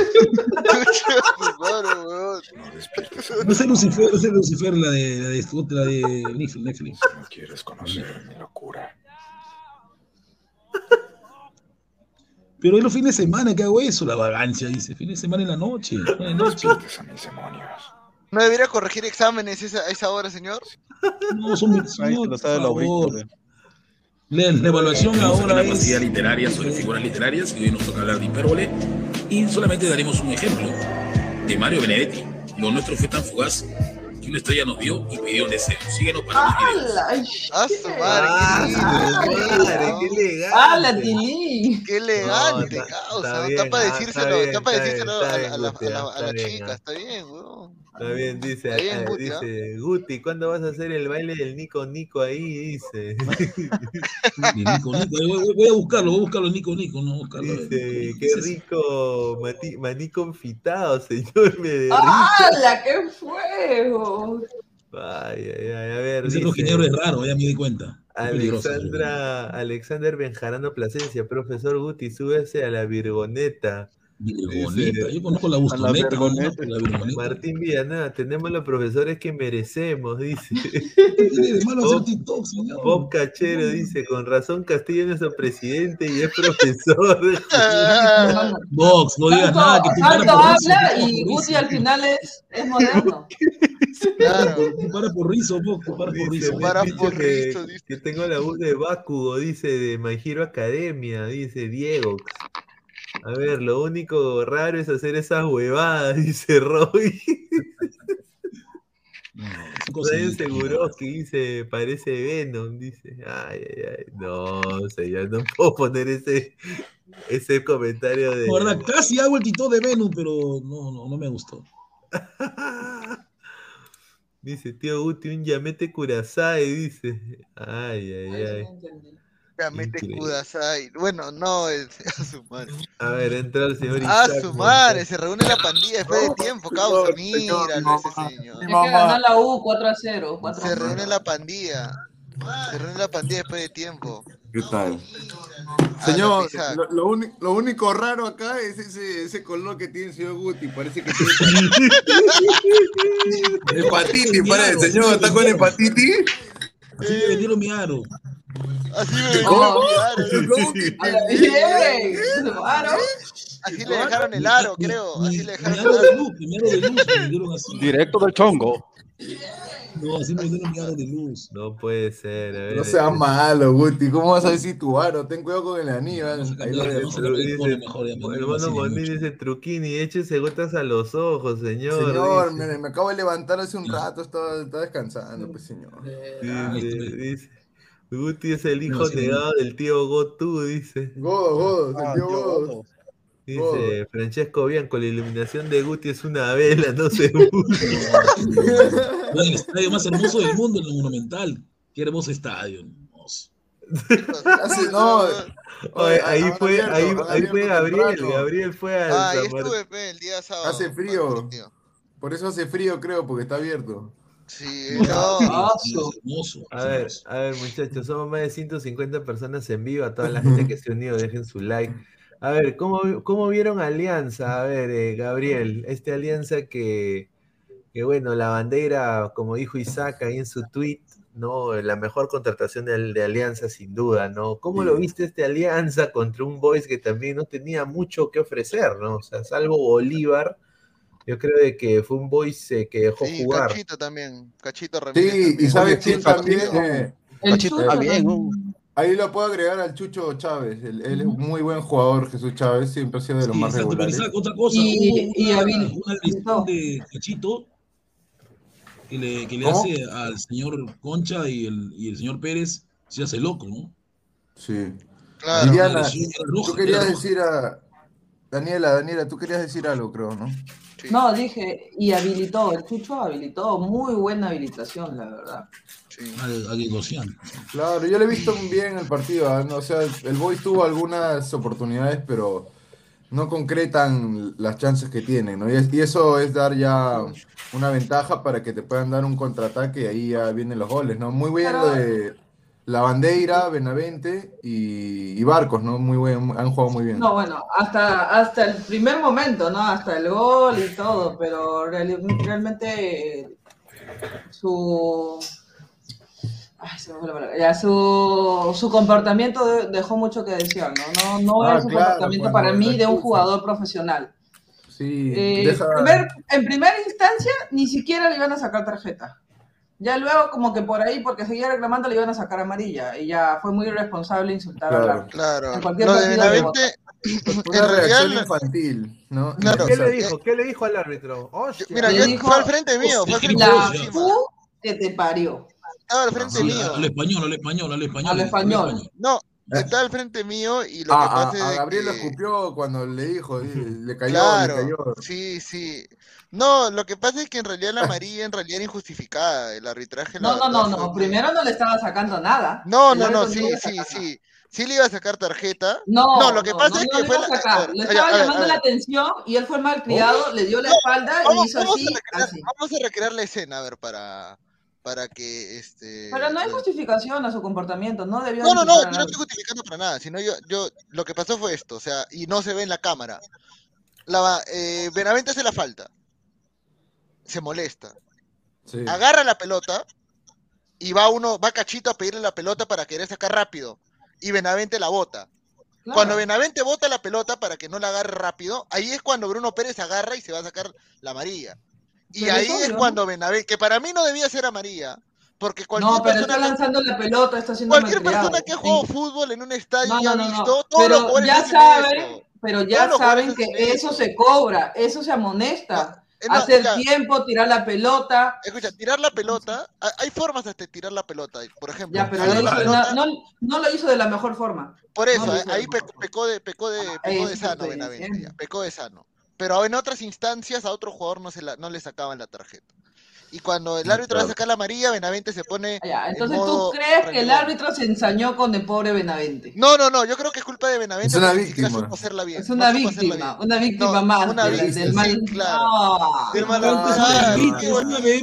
Claro, [LAUGHS] weón. No sé Lucifer, no sé Lucifer, la de, la de, la de Netflix. Netflix. No quieres conocer mi locura. Pero es los fines de semana que hago eso, la vagancia, dice. Fines de semana en la noche. no de noche. a mis demonios. ¿No debería corregir exámenes esa, a esa hora, señor? No, son se lo sabe obrito. La, la evaluación ahora una es. literaria sobre figuras literarias y hoy nos toca hablar de hipérbole y solamente daremos un ejemplo de Mario Benedetti. Lo nuestro fue tan fugaz que una estrella nos vio y pidió un deseo. Síguenos para más videos. ¡A su Ah, madre! su qué elegante. ¡Hala, Tilín! ¡Qué elegante, No, está- causa! está para ah, decírselo, está para decírselo a la, la, la, ah, la chica, ah. está bien, weón. Está bien, dice, Está bien, ah, Guti, dice, Guti, ¿cuándo vas a hacer el baile del Nico Nico ahí? Dice, [LAUGHS] Nico, Nico. Voy, voy- a buscarlo, voy a buscarlo, Nico, Nico. No, buscarlo. dice, ¿Qué rico mati- maní confitado, señor, me derrito. ¡Hala! ¡Qué fuego! Ay, ay, ay, a ver, Ese es raro, ya me di cuenta. Alexandra, Alexander Benjarano Plasencia, profesor Guti, súbese a la virgoneta. Virgoneta, yo conozco la la bustoneta, la virgoneta. Martín Villanueva, tenemos los profesores que merecemos, dice. ¿Qué tiene de malo hacer Bob- TikTok, señor? Bob Cachero dice, con razón Castillo es nuestro presidente y es profesor. [LAUGHS] Vox, no digas Tanto, nada, que te para tanto rizo. habla para y Guti rizo. al final es, es moderno. [LAUGHS] Claro. Para por rizo, Vox, te para por rizo. para por que, rizo, dice. que tengo la voz de Bakugo, dice, de My Hero Academia, dice Diego. A ver, lo único raro es hacer esas huevadas, [LAUGHS] dice Roy. No, Brian increíbles. Seguroski dice, parece Venom, dice. Ay, ay, ay. No, señor, no [LAUGHS] puedo poner ese, ese comentario de. La verdad, casi hago el tito de Venus, pero no, no, no me gustó. [LAUGHS] Dice, tío Guti, un llamete Kurasai, dice. Ay, ay, ay. Ya mete. Kudasai. Bueno, no, es, a [LAUGHS] su madre. A ver, entra el señor A Isaac su madre, se reúne la pandilla después de tiempo, causa. Míralo ese señor. Hay que ganar la U 4 a 0. 4 a Se 0. reúne la pandilla. Se reúne la pandilla después de tiempo. ¿Qué tal? Ah, Señor, lo, lo lo único raro acá es ese, ese color que tiene el señor Guti. Parece que tiene [LAUGHS] hepatitis, parece. Señor, ¿está con hepatitis? Así me vendieron mi aro. Así me vendieron ¿Cómo? mi aro. ¿Cómo que A la te- bien. Claro. Así le dejaron el aro, creo. Así le dejaron aro el de aro. Directo del chongo. No, así me vendieron mi aro de luz. No puede ser. a ver, No seas eh, malo, Guti. ¿Cómo vas a decir tu aro? Ten cuidado con el anillo. A Ahí lo así Bonín dice Truquini, échese gotas a los ojos, señor. Señor, me, me acabo de levantar hace un rato, estaba, estaba descansando, pues señor. Dice, dice, Guti es el hijo No, sí, no. negado del tío Gotu, dice. Godo, Godo, Ah, yo, Godo. Godo. Dice Francesco Bianco, la iluminación de Guti es una vela, no se [LAUGHS] el estadio más hermoso del mundo, el Monumental. Qué hermoso estadio. hermoso. Hace- no, Oye, ahí fue, abierto, ahí, ahí fue Gabriel, temprano. Gabriel fue al Ah, ahí estuve el día sábado. Hace frío. Por eso hace frío, creo, porque está abierto. Sí, [LAUGHS] No, hermoso. A ver, hermoso. a ver, muchachos, somos más de 150 personas en vivo. A toda la gente que se ha unido, dejen su like. A ver, ¿cómo, cómo vieron Alianza? A ver, eh, Gabriel, esta alianza que, que, bueno, la bandera, como dijo Isaac ahí en su tweet, ¿no? La mejor contratación de, de Alianza, sin duda, ¿no? ¿Cómo lo viste esta alianza contra un Boys que también no tenía mucho que ofrecer, ¿no? O sea, salvo Bolívar, yo creo de que fue un Boys eh, que dejó Sí, jugar. Cachito también. Cachito Ramírez. Sí, y también. sabes Oye, quién también. Cachito. Eh, El Cachito Chucho está bien, también. ahí lo puedo agregar al Chucho Chávez. Él, él es un muy buen jugador, Jesús Chávez, siempre ha sido de los Sí, más regulares. Otra cosa, Y- y una, una de Cachito que le, que le hace al señor Concha y el, y el señor Pérez, se hace loco, ¿no? Sí. Claro. Roja, tú querías decir a. Daniela, Daniela, tú querías decir algo, creo, ¿no? Sí. No, dije, y habilitó, el Chucho habilitó, muy buena habilitación, la verdad. Sí. Al. Claro, yo le he visto bien el partido. ¿ah? No, O sea, el Boys tuvo algunas oportunidades, pero no concretan las chances que tienen, ¿no? Y, es- y eso es dar ya una ventaja para que te puedan dar un contraataque y ahí ya vienen los goles, ¿no? Muy bien Pero- lo de La Bandeira, Benavente y, y Barcos, ¿no? Muy buen, han jugado muy bien. No, bueno, hasta, hasta el primer momento, ¿no? Hasta el gol y todo, pero realmente su... Ay, se me fue la palabra. Ya, su, su comportamiento de- dejó mucho que desear, ¿no? No, no Ah, es un claro, comportamiento para mí de un jugador profesional. Sí, Eh, deja- primer- en primera instancia, ni siquiera le iban a sacar tarjeta. Ya luego, como que por ahí, porque seguía reclamando, le iban a sacar amarilla. Y ya fue muy irresponsable insultar al Claro. árbitro. Claro. En cualquier Lo de partido Benavente, una reacción infantil, ¿no? Claro. ¿Qué O sea, le dijo? ¿Qué le dijo al árbitro? Hostia. mira, yo, dijo- fue al frente mío, fue al frente La mío. fu que te parió. Estaba al frente Sí, mío. al español, al español, al español. Al español. No, estaba al frente mío y lo a, que a- pasa es a de Gabriel lo escupió cuando le dijo, y le cayó, Claro, le cayó. sí, sí. No, lo que pasa es que en realidad la amarilla en realidad era injustificada, el arbitraje. la No, no, no, no. fue- Primero no le estaba sacando nada. No, no, no, sí, a sí, sí. Sí le iba a sacar tarjeta. No, No, lo que pasa no, es no que le fue a la- a Le a estaba a ver, llamando a la atención y él fue malcriado, le dio la espalda y Vamos, hizo vamos así, a recrear, así. vamos a recrear la escena, a ver, para, para que este. Pero no hay lo- justificación a su comportamiento, no debió No, no, no, yo no estoy justificando para nada, sino yo, yo, lo que pasó fue esto, o sea, y no se ve en la cámara. La, eh, Benavente hace la falta, se molesta, Sí. agarra la pelota y va uno, va Cachito a pedirle la pelota para querer sacar rápido, y Benavente la bota. Claro. Cuando Benavente bota la pelota para que no la agarre rápido, ahí es cuando Bruno Pérez agarra y se va a sacar la amarilla. Y Pero ahí es cuando Benavente, que para mí no debía ser amarilla, porque cualquier No, pero persona está que- lanzando la pelota, está haciendo Cualquier persona que ha Sí. jugado fútbol en un estadio No, ha visto, no. todos los Pero jugadores ya saben, pero ya Todos los saben que eso eso. se cobra, eso se amonesta. Hacer mira, tiempo, tirar la pelota. Escucha, tirar la pelota, ha- hay formas de tirar la pelota, por ejemplo. Ya, pero hay no, una hizo- pelota- no, no- no lo hizo de la mejor forma. por eso, lo eh, ahí la pecó, de, pecó de, pecó de Eso sano Benavente, pecó de sano. Pero en otras instancias a otro jugador no, se la, no le sacaban la tarjeta. Y cuando el árbitro va a claro. sacar la amarilla, Benavente se pone. Ya, en entonces modo tú crees que el árbitro se ensañó con el pobre Benavente. No, no, no, yo creo que es culpa de Benavente. Es una víctima. bien. Es una no víctima, bien. una víctima No, más una víctima, del mal. sí, claro. No. Del mal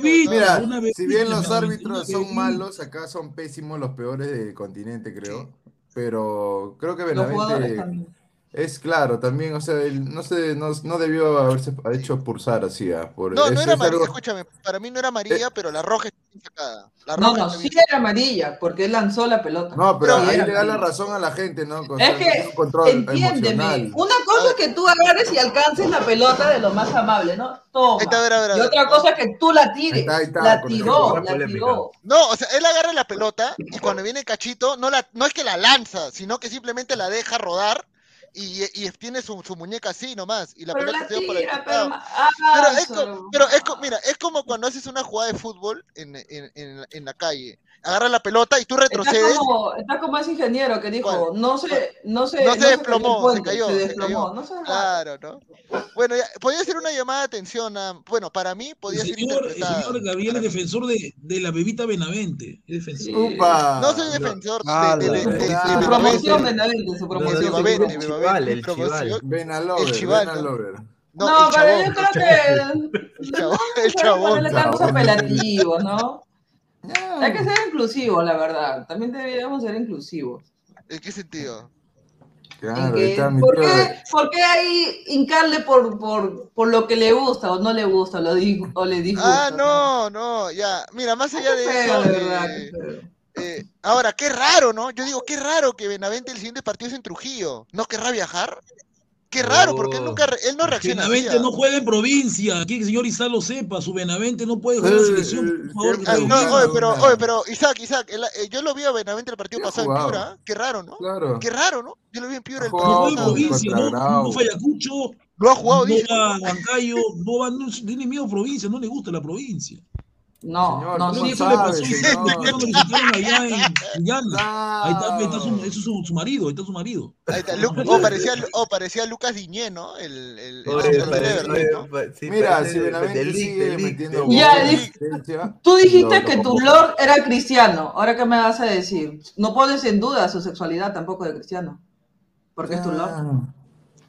Mira, si bien los árbitros son malos, acá son pésimos, los peores del continente, creo. Pero creo que Benavente. Es claro, también, o sea, él no, se, no, no debió haberse hecho expulsar así. ah, por, No, no es- era es amarilla, algo- escúchame, para mí no era amarilla, pero la roja está bien sacada. La No, roja no, está sí bien era amarilla, porque él lanzó la pelota. No, pero Sí ahí era le da la amarilla. razón a la gente, ¿no? Es que, tiene un control entiéndeme, emocional. una cosa es que tú agarres y alcances la pelota de lo más amable, ¿no? Toma. Ahí está, a ver, a ver, a y ver. otra cosa es que tú la tires. Ahí está, ahí está, la tiró, ejemplo, la polémica. tiró. No, o sea, él agarra la pelota y cuando viene Cachito, no, la, no es que la lanza, sino que simplemente la deja rodar y, y tiene su, su muñeca así nomás. Y la Pero pelota la se va por el tira, pero... ah, Pero es, solo- co- pero es mira, es como cuando haces una jugada de fútbol en, en, en, en la calle. Agarras la pelota y tú Está retrocedes. como, está como ese ingeniero que dijo, no se, no se, No se el desplomó, se puente, cayó, se se desplomó. cayó. No se Claro, ¿no? Bueno, ya, podía ser una llamada de atención. a- bueno, para mí El podía ser señor, el señor Gabriel es defensor de, de la bebita Benavente. Es defensor. Upa. No soy defensor de, Ah, de, de, la de- de verdad. Su promoción, Benavente, su promoción. Benavente, el chival, el chival. ¿no? El pero chabón. yo creo que... [LAUGHS] El chabón, el [LAUGHS] chabón. chabón. Hay que ser inclusivos, la verdad. También deberíamos ser inclusivos. ¿En qué sentido? En Claro, que- ahí está mi ¿por, qué, por qué ahí hincarle por, por, por lo que le gusta o no le gusta lo di- o le disgusta? Ah, no, no, ya. Mira, más allá Qué de feo, eso. de verdad, eh, eh, ahora, qué raro, ¿no? Yo digo, qué raro que Benavente el siguiente partido es en Trujillo. ¿No querrá viajar? Qué raro, porque él nunca, re- él no reacciona. Benavente no juega en provincia. Aquí el señor Isaac lo sepa. Su Benavente no puede jugar en Eh, selección. eh, Por favor, juegue no, oye, pero, oye, pero, Isaac, Isaac, el- eh, yo lo vi a Benavente el partido pasado en. Piura. Qué raro, ¿no? Claro. Qué raro, ¿no? Yo lo vi en Piura el No partido juega en provincia, ¿no? No fue Ayacucho, Lo ha jugado, no va a Huancayo, no va, no, tiene miedo a provincia, no le gusta la provincia. No, Señor, no, ¿cómo sí, Eso le sabe, pasó a señor? Allá en. Ahí está, ahí está su, ese es su, su marido, ahí está su marido. Ahí está, Lu- oh, parecía, oh, parecía Lucas Diñé, ¿no? El, el, pa- sí, Mira, si metiendo Tú dijiste que tu. Lord era cristiano. Ahora, ¿qué me vas a decir? No pones en duda su sexualidad tampoco de cristiano. Porque es tu Lord. Ah.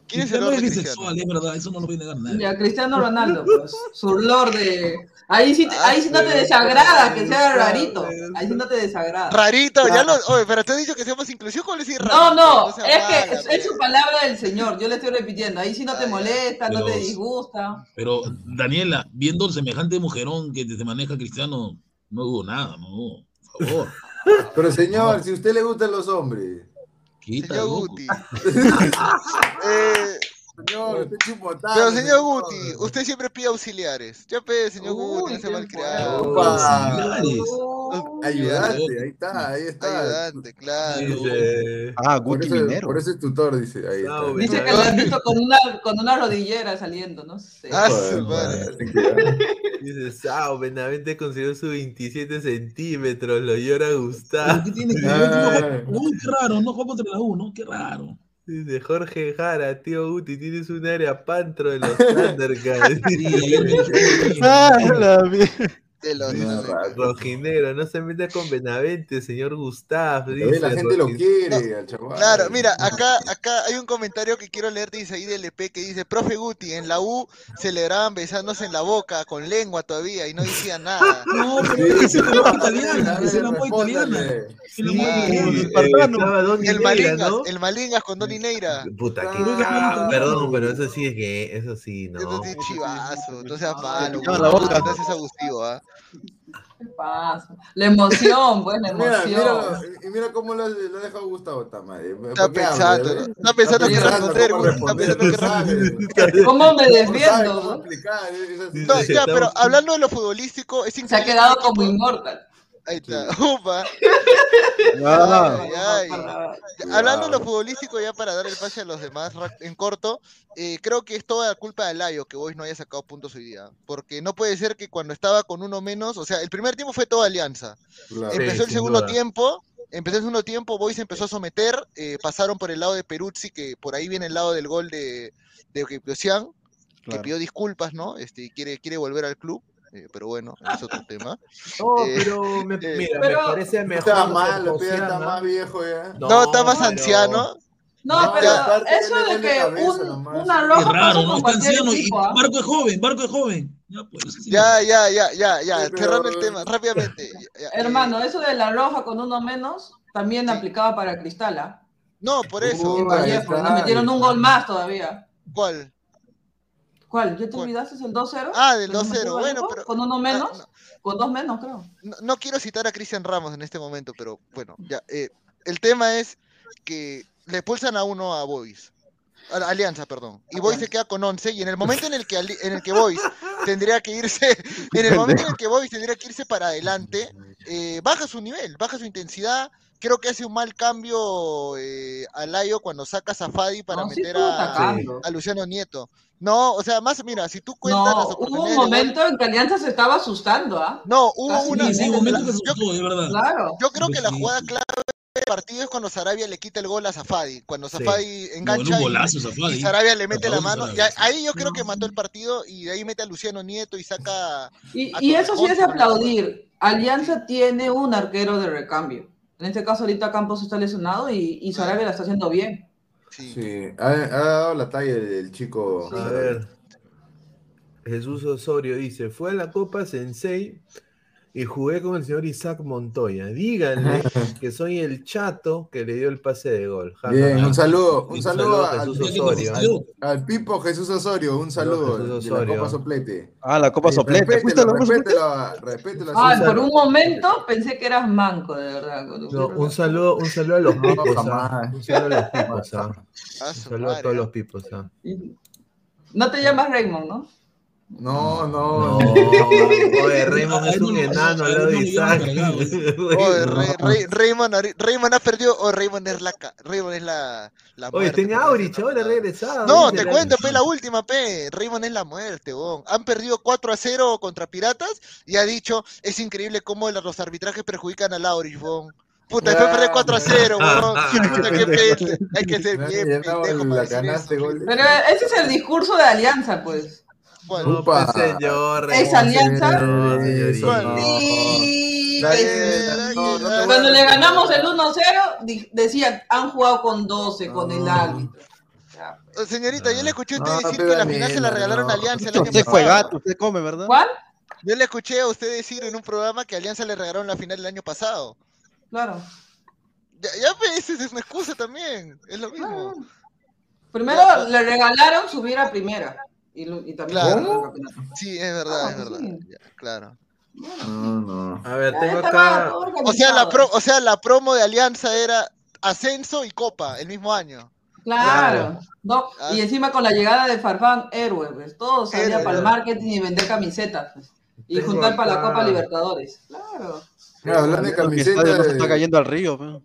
¿Quién es el Lord es bisexual, es verdad, eso no lo puede negar nadie. Ya, Cristiano Ronaldo, pues. Su Lord de. Ahí sí, te- ahí sí no te desagrada que sea rarito. Ahí sí no te desagrada. Rarito, ya lo. Oye, pero te he dicho que seamos inclusivos, ¿cuál es decir No, rarito? no, sea es que mala, es, es su pe. palabra del Señor. Yo le estoy repitiendo. Ahí sí no te Ay, molesta, no te disgusta. Pero, Daniela, viendo el semejante mujerón que te maneja Cristiano, no dudo nada, no, por favor. [LAUGHS] Pero señor, si a usted le gustan los hombres, Quita, Señor. Guti. [LAUGHS] Eh, señor, usted es importante. pero señor Guti, usted siempre pide auxiliares. Ya pe, señor Uy, Guti, no se malcriado. Auxiliares. Oh, Ayudante, ahí está, ahí está. Ayudante, claro. Dice, Ah, Por Guti eso, Minero. por eso es tutor, dice. Ahí está. No, Dice que lo has visto con una, con una rodillera saliendo, no sé. Ah, su madre. cuidado. Dice, Sao, Benavente consiguió sus 27 centímetros, lo llora ¿Pero Gustavo. qué tiene que ver? Ah. Uy, qué raro, no juega contra la U, ¿no? Qué raro. Dice Jorge Jara, tío Uti, tienes un área pantro de los [LAUGHS] Thundercats. Sí, [LAUGHS] Ah, la mierda. De los- No, raro. Rojinegro, no se meta con Benavente, señor Gustavo. Ve, La dice gente lo quiere, al chaval. Claro, mira, acá, acá hay un comentario que quiero leer de Isaí del EP que dice, profe Guti, en la U celebraban besándose en la boca, con lengua todavía, y no decían nada. [LAUGHS] No, pero es italiana, es la moda italiana. El Malingas, ¿no? el Malingas con Don Neira. Puta, que Ah, Perdón, pero eso sí es que, eso sí, no. Eso sí es chivazo, no seas malo. la Guti, boca. No seas abusivo, ¿ah? ¿Qué pasa? La emoción, pues, la [LAUGHS] Mira, emoción. y mira cómo lo, lo deja Gustavo Tamare. Está pensando. Está pensando qué responder, está pensando qué responder. ¿Cómo me defiendo? No, ya, pero hablando de lo futbolístico, es Se ha quedado que como inmortal. Ahí está, [LAUGHS] upa. Ah, Ay, Hablando de lo futbolístico, ya para dar el pase a los demás en corto, eh, creo que es toda la culpa de Layo que Boys no haya sacado puntos hoy día. Porque no puede ser que cuando estaba con uno menos, o sea, el primer tiempo fue toda alianza. Claro. Sí, Empezó el segundo duda. tiempo, empezó el segundo tiempo, Boys empezó a someter, eh, pasaron por el lado de Peruzzi, que por ahí viene el lado del gol de, de Ocian, que pidió disculpas, ¿no? Este, y quiere, quiere volver al club, eh, pero bueno, es otro tema. [LAUGHS] No, Eh, pero me, eh, mira, pero- me parece mejor. Está mal, está más viejo ya. No, está más pero- anciano. No, No, pero eso de que cabeza un, una Qué roja raro, ¿no? con Está anciano y equipo, ¿ah? Barco es joven, Barco es joven. Ya, pues, sí. Ya, ya, ya, ya, ya, Sí, pero- cerrando el tema, rápidamente. [LAUGHS] ya, ya, eh, Hermano, eso de la roja con uno menos también aplicaba para Cristala. No, por eso. Uy, Vallejo, está, nos metieron un gol más todavía. ¿Cuál? ¿Cuál? ¿Ya te olvidaste el 2-0? Ah, del ¿Que nos metió 2-0, bueno, pero- ¿Con uno Ah, menos? no, Con dos menos, creo. no, no quiero citar a Cristian Ramos en este momento, pero bueno, ya. eh, el tema es que le expulsan a uno a Boys. A la Alianza, perdón. Y Boys se queda con 11 y en el momento en el que en el que Boys [LAUGHS] tendría que irse, en el momento en el que Boys tendría que irse para adelante, eh, baja su nivel, baja su intensidad. Creo que hace un mal cambio eh, a Layo cuando saca a Zafadi para No, meter a Luciano Nieto. No, o sea, más, mira, si tú cuentas las No, hubo un de gol- momento en que Alianza se estaba asustando, ¿ah? No, hubo Casi una. Sí, sí, un Yo- momento que se asustó, de verdad. Claro. Yo creo que la Sí. jugada clave del partido es cuando Sarabia le quita el gol a Zafadi. Cuando Sí. Zafadi No, en engancha y- golazo, y, Zafadi. Sarabia le mete la mano. Sarabia, y sí. ahí yo creo que mató el partido y de ahí mete a Luciano Nieto y saca. Y, y eso sí es de aplaudir. Alianza tiene un arquero de recambio. En este caso ahorita Campos está lesionado y, y Sarabia la está haciendo bien. Sí. Sí, ha, ha dado la talla el, el chico. A ver. Jesús Osorio dice, fue a la Copa Sensei y jugué con el señor Isaac Montoya. Díganle [LAUGHS] que soy el chato que le dio el pase de gol. Ja, Bien, un saludo, un Un saludo saludo a al, Jesús Osorio. Pipo Jesús Osorio, un saludo Jesús de la Osorio. Copa Soplete. Ah, la Copa Soplete. ¿Fuiste a Respételo, Copa Soplete? respételo, respételo. Ay, sí, por un momento pensé que eras manco, de verdad. No, un saludo, un saludo a los pipos. ¿ah? Un saludo a los pipos. ¿ah? [LAUGHS] Un saludo a todos ¿eh? los pipos. ¿ah? No te llamas Raymond, ¿no? No, No, no. oye, [LAUGHS] Raymond es un no, enano al lado [LAUGHS] no, de Isaac. Oye, Raymond, Raymond ha perdido o Raymond es la Raymond es la, la Oye, por Aurich, ahora regresado. No, te cuento, pe, la última, pe. Raymond es la muerte, weón. Han perdido 4 a 0 contra Piratas y ha dicho, es increíble cómo los arbitrajes perjudican a Laurich, weón. Puta, después perder 4 a 0, [LAUGHS] weón. Puta, qué pe- Hay que ser bien pendejo para. Pero ese es el discurso de Alianza, pues. Pues, señor. ¿Es alianza? No. Pues, no, no Cuando le ganamos el 1-0, di- decían, han jugado con 12, con el árbitro. Ya, Oh, Señorita, yo le escuché a usted No, decir que la final se la regalaron no. a Alianza el año Usted fue pasado. gato, usted come, ¿verdad? ¿Cuál? Yo le escuché a usted decir en un programa que Alianza le regalaron la final el año pasado. Claro. Ya, ya ves, esa es una excusa también. Es lo mismo. claro. Primero Ya, pues. le regalaron subir a primera. Y, lo- y también Claro. ganaron el campeonato. Sí, es verdad, Ah, es verdad. sí. Ya, claro. No, no. A ver, tengo acá. O sea, la pro, o sea, la promo de Alianza era ascenso y copa el mismo año. Claro. No, Ah. y encima con la llegada de Farfán, héroe, pues. Todo salía Héroe. para el marketing y vender camisetas. pues. Y Tengo juntar para la Copa Libertadores. Claro. Mira, hablando de camisetas. está cayendo al río. pe.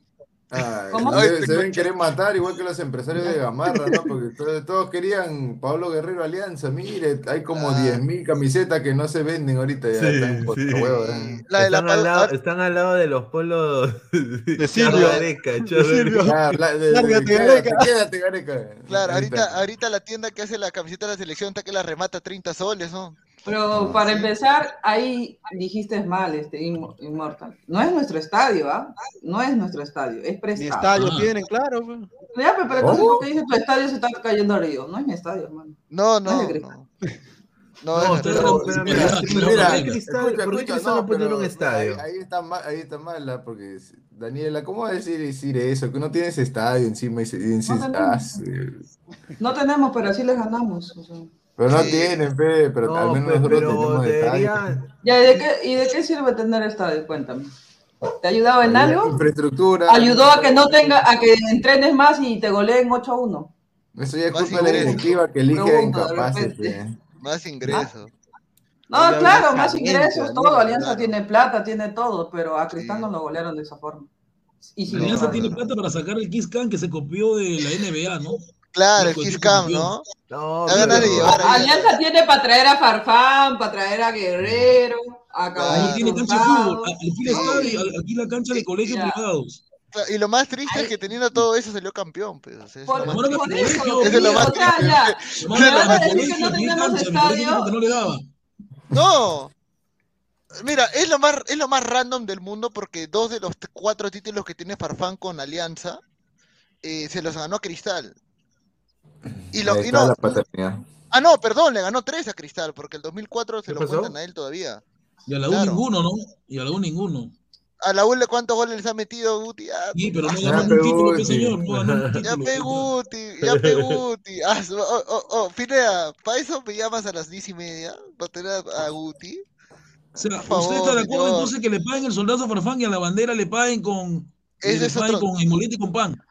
Ah, ¿Cómo? se, se deben querer matar igual que los empresarios de Gamarra, ¿no? Porque todos, todos querían Pablo Guerrero Alianza. Mire, hay como Ah. 10.000 camisetas que no se venden ahorita. Ya Sí, están sí. huevo, ¿eh? La de la están, al lado, pa- están al lado de los polos de Silvio. Gareca, quédate, Gareca. Claro, ahorita, ahorita la tienda que hace la camiseta de la selección está que la remata 30 soles, ¿no? Pero para empezar, ahí dijiste mal, este Inmo- Immortal. No es nuestro estadio, ¿ah? No es nuestro estadio, es prestado. estadio Ah. tienen, claro. pe. Ya, pero, pero entonces, ¿Cómo? ¿por qué dices tu estadio se está cayendo río? No es mi estadio, hermano. No, No no, Cristal. no. No, No, es no- mira, Mira, espera. Cristal, escucha, ¿por qué Cristal a poner un estadio? Ahí, ahí está mal, ahí está mala, porque Daniela, ¿cómo va a decir, decir eso? Que no tienes estadio encima y se y No tenemos. ah, sí. No tenemos, pero así les ganamos. o sea. Pero no Sí. tienen, pe, pero al No, menos pues, nosotros pero tenemos estadio. debería. Ya, ¿y de, qué, ¿Y de qué sirve tener estadio? Cuéntame. ¿Te ha ayudado en algo? Infraestructura. Ayudó a que no tenga, a que entrenes más y te goleen 8 a 1. Eso ya es Más culpa de la directiva que elige de incapaces. pe. Más ingresos. No, claro, más ingresos, todo. Alianza claro. tiene plata, tiene todo, pero a Cristal Sí. no lo golearon de esa forma. Y Alianza tiene plata para sacar el Kiss Can que se copió de la NBA, ¿no? Claro, el Kiss Cam. ¿no? No, Da ganas de llevar ahí. Alianza tiene para traer a Farfán, para traer a Guerrero, a. Caballo No tiene cancha de fútbol. Aquí la estadio, aquí la cancha de colegios privados. Y lo más triste es que teniendo todo eso salió campeón, pues. o sea, eso Por, eso, colegio, eso es lo más o sea, triste. ya, [LAUGHS] no tenemos estadio. no le daba. No. Mira, es lo más, es lo más random del mundo porque dos de los cuatro títulos que tiene Farfán con Alianza eh, se los ganó a Cristal. Y lo, Ahí y está no, la paternidad. ah, no, perdón, le ganó tres a Cristal porque el 2004 se ¿Qué lo pasó? cuentan a él todavía. Y a la U Claro. ninguno, ¿no? Y a la U ninguno. a la ULE cuántos goles les ha metido Guti. Ya, Sí, pero no ganó un pegó, título, sí. señor. No ya título. pe Guti, ya pe Guti. Ah, oh, oh, oh, Pineda, ¿para eso me llamas a las diez y media? ¿Para tener a, a Guti? O sea, favor, ¿usted está de acuerdo señor. entonces que le paguen el soldado Farfán y a la bandera le paguen con, Ese le es paguen otro- con y con pan?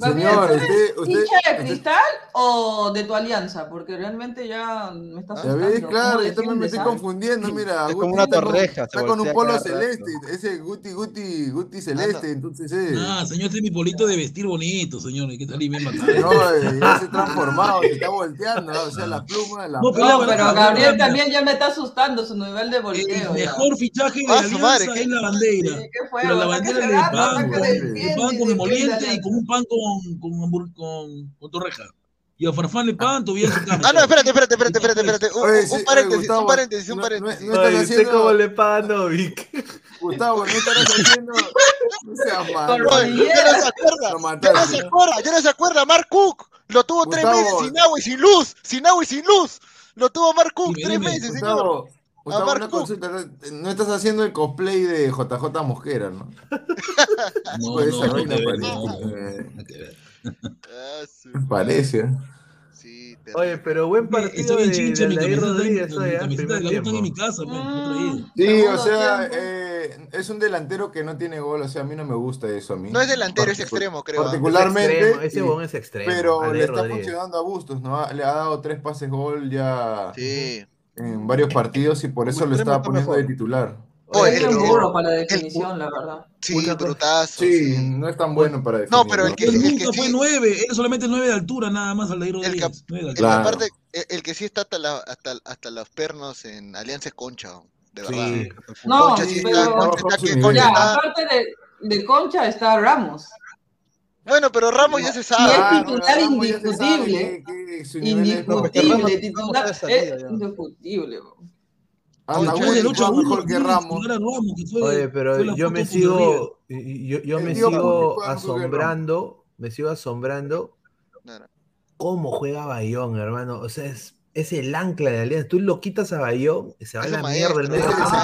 Señor, ¿tú eres usted, usted, hincha de usted- cristal o de tu alianza? Porque realmente ya me está Ya asustando. ves, claro, ¿Cómo yo también me estoy ah? confundiendo, mira. Es Guti como una está con- torreja, Está con un polo rato. celeste, ese Guti, Guti, Guti celeste, entonces eh. Ah, señor, este es mi polito de vestir bonito, señor. Hay que salir bien bacán. No, eh, ya se ha transformado, se está volteando, o sea, la pluma, la No, pero No, pero Gabriel también ya me está asustando su nivel de El volteo. ya. mejor fichaje de Ah, su madre, Alianza ¿qué- es la bandera. Sí, ¿qué fue? Pero la bandera de defiende, pagan con emoliente y con un pan con, con, con, con torreja. Y a Farfán le pagan todavía su. Ah, no, espérate, espérate, espérate, espérate, espérate. Un, Oye, un- sí, un oye, paréntesis, Gustavo, un paréntesis, un no- paréntesis. no- no estás Ay, ¿usted haciendo- cómo le paga a Novik? Gustavo, no estarás haciendo. No seas Con malo. Oye, rodillera. ya no se acuerda, ya no se acuerda, ya no se acuerda, Mark Cook. Lo tuvo tres meses sin agua y sin luz, sin agua y sin luz. Lo tuvo Mark Cook Dime, tres dime, meses, señor. Gustavo, una consulta. No estás haciendo el cosplay de JJ Mosquera, ¿no? No, Puede no, ser, no, que ver, no, eh, nada que ver. Ah, Parece. ¿eh? Sí, Oye, pero buen Estoy partido en de, chinche, de mi mi, Rodríguez mi ¿eh? de la U está en mi casa, traído. Sí, o sea, eh, es un delantero que no tiene gol, o sea, a mí no me gusta eso a mí. No es delantero, es extremo, creo. ¿ah? Es Particularmente, extremo, ese sí, huevón es extremo. pero le está Rodríguez. funcionando a Bustos, ¿no? Le ha dado tres pases gol ya Sí. En varios partidos y por eso lo estaba poniendo mejor. de titular. Oye, Es el- un el- burro para la definición, la verdad. Sí, brutazo. Sí, sí. no es tan bueno para definir. No, pero el que, Él el que fue sí, nueve, él solamente nueve de altura nada más, Aldair El que- Rodríguez. el que altura. Claro. aparte, el, el que sí está hasta, la, hasta, hasta los pernos en Alianza es Concha, de verdad. Sí. No, Concha sí pero- está, Concha está Concha Ya, está- aparte de, de Concha está Ramos. Bueno, pero Ramos ya se Y sabe. es titular se indiscutible. que- que es- No, Indiscutible, titular. Es ya. indiscutible. bro. Hasta Concha Guti Después del 8 a juega 1, mejor que Ramos. Ramos, que fue, Oye, pero yo me sigo, yo, me sigo asombrando, me sigo asombrando cómo juega Bayón, hermano. O sea, es, es el ancla de Alianza. Tú lo quitas a Bayón [LAUGHS] y se va a la mierda el medio campo.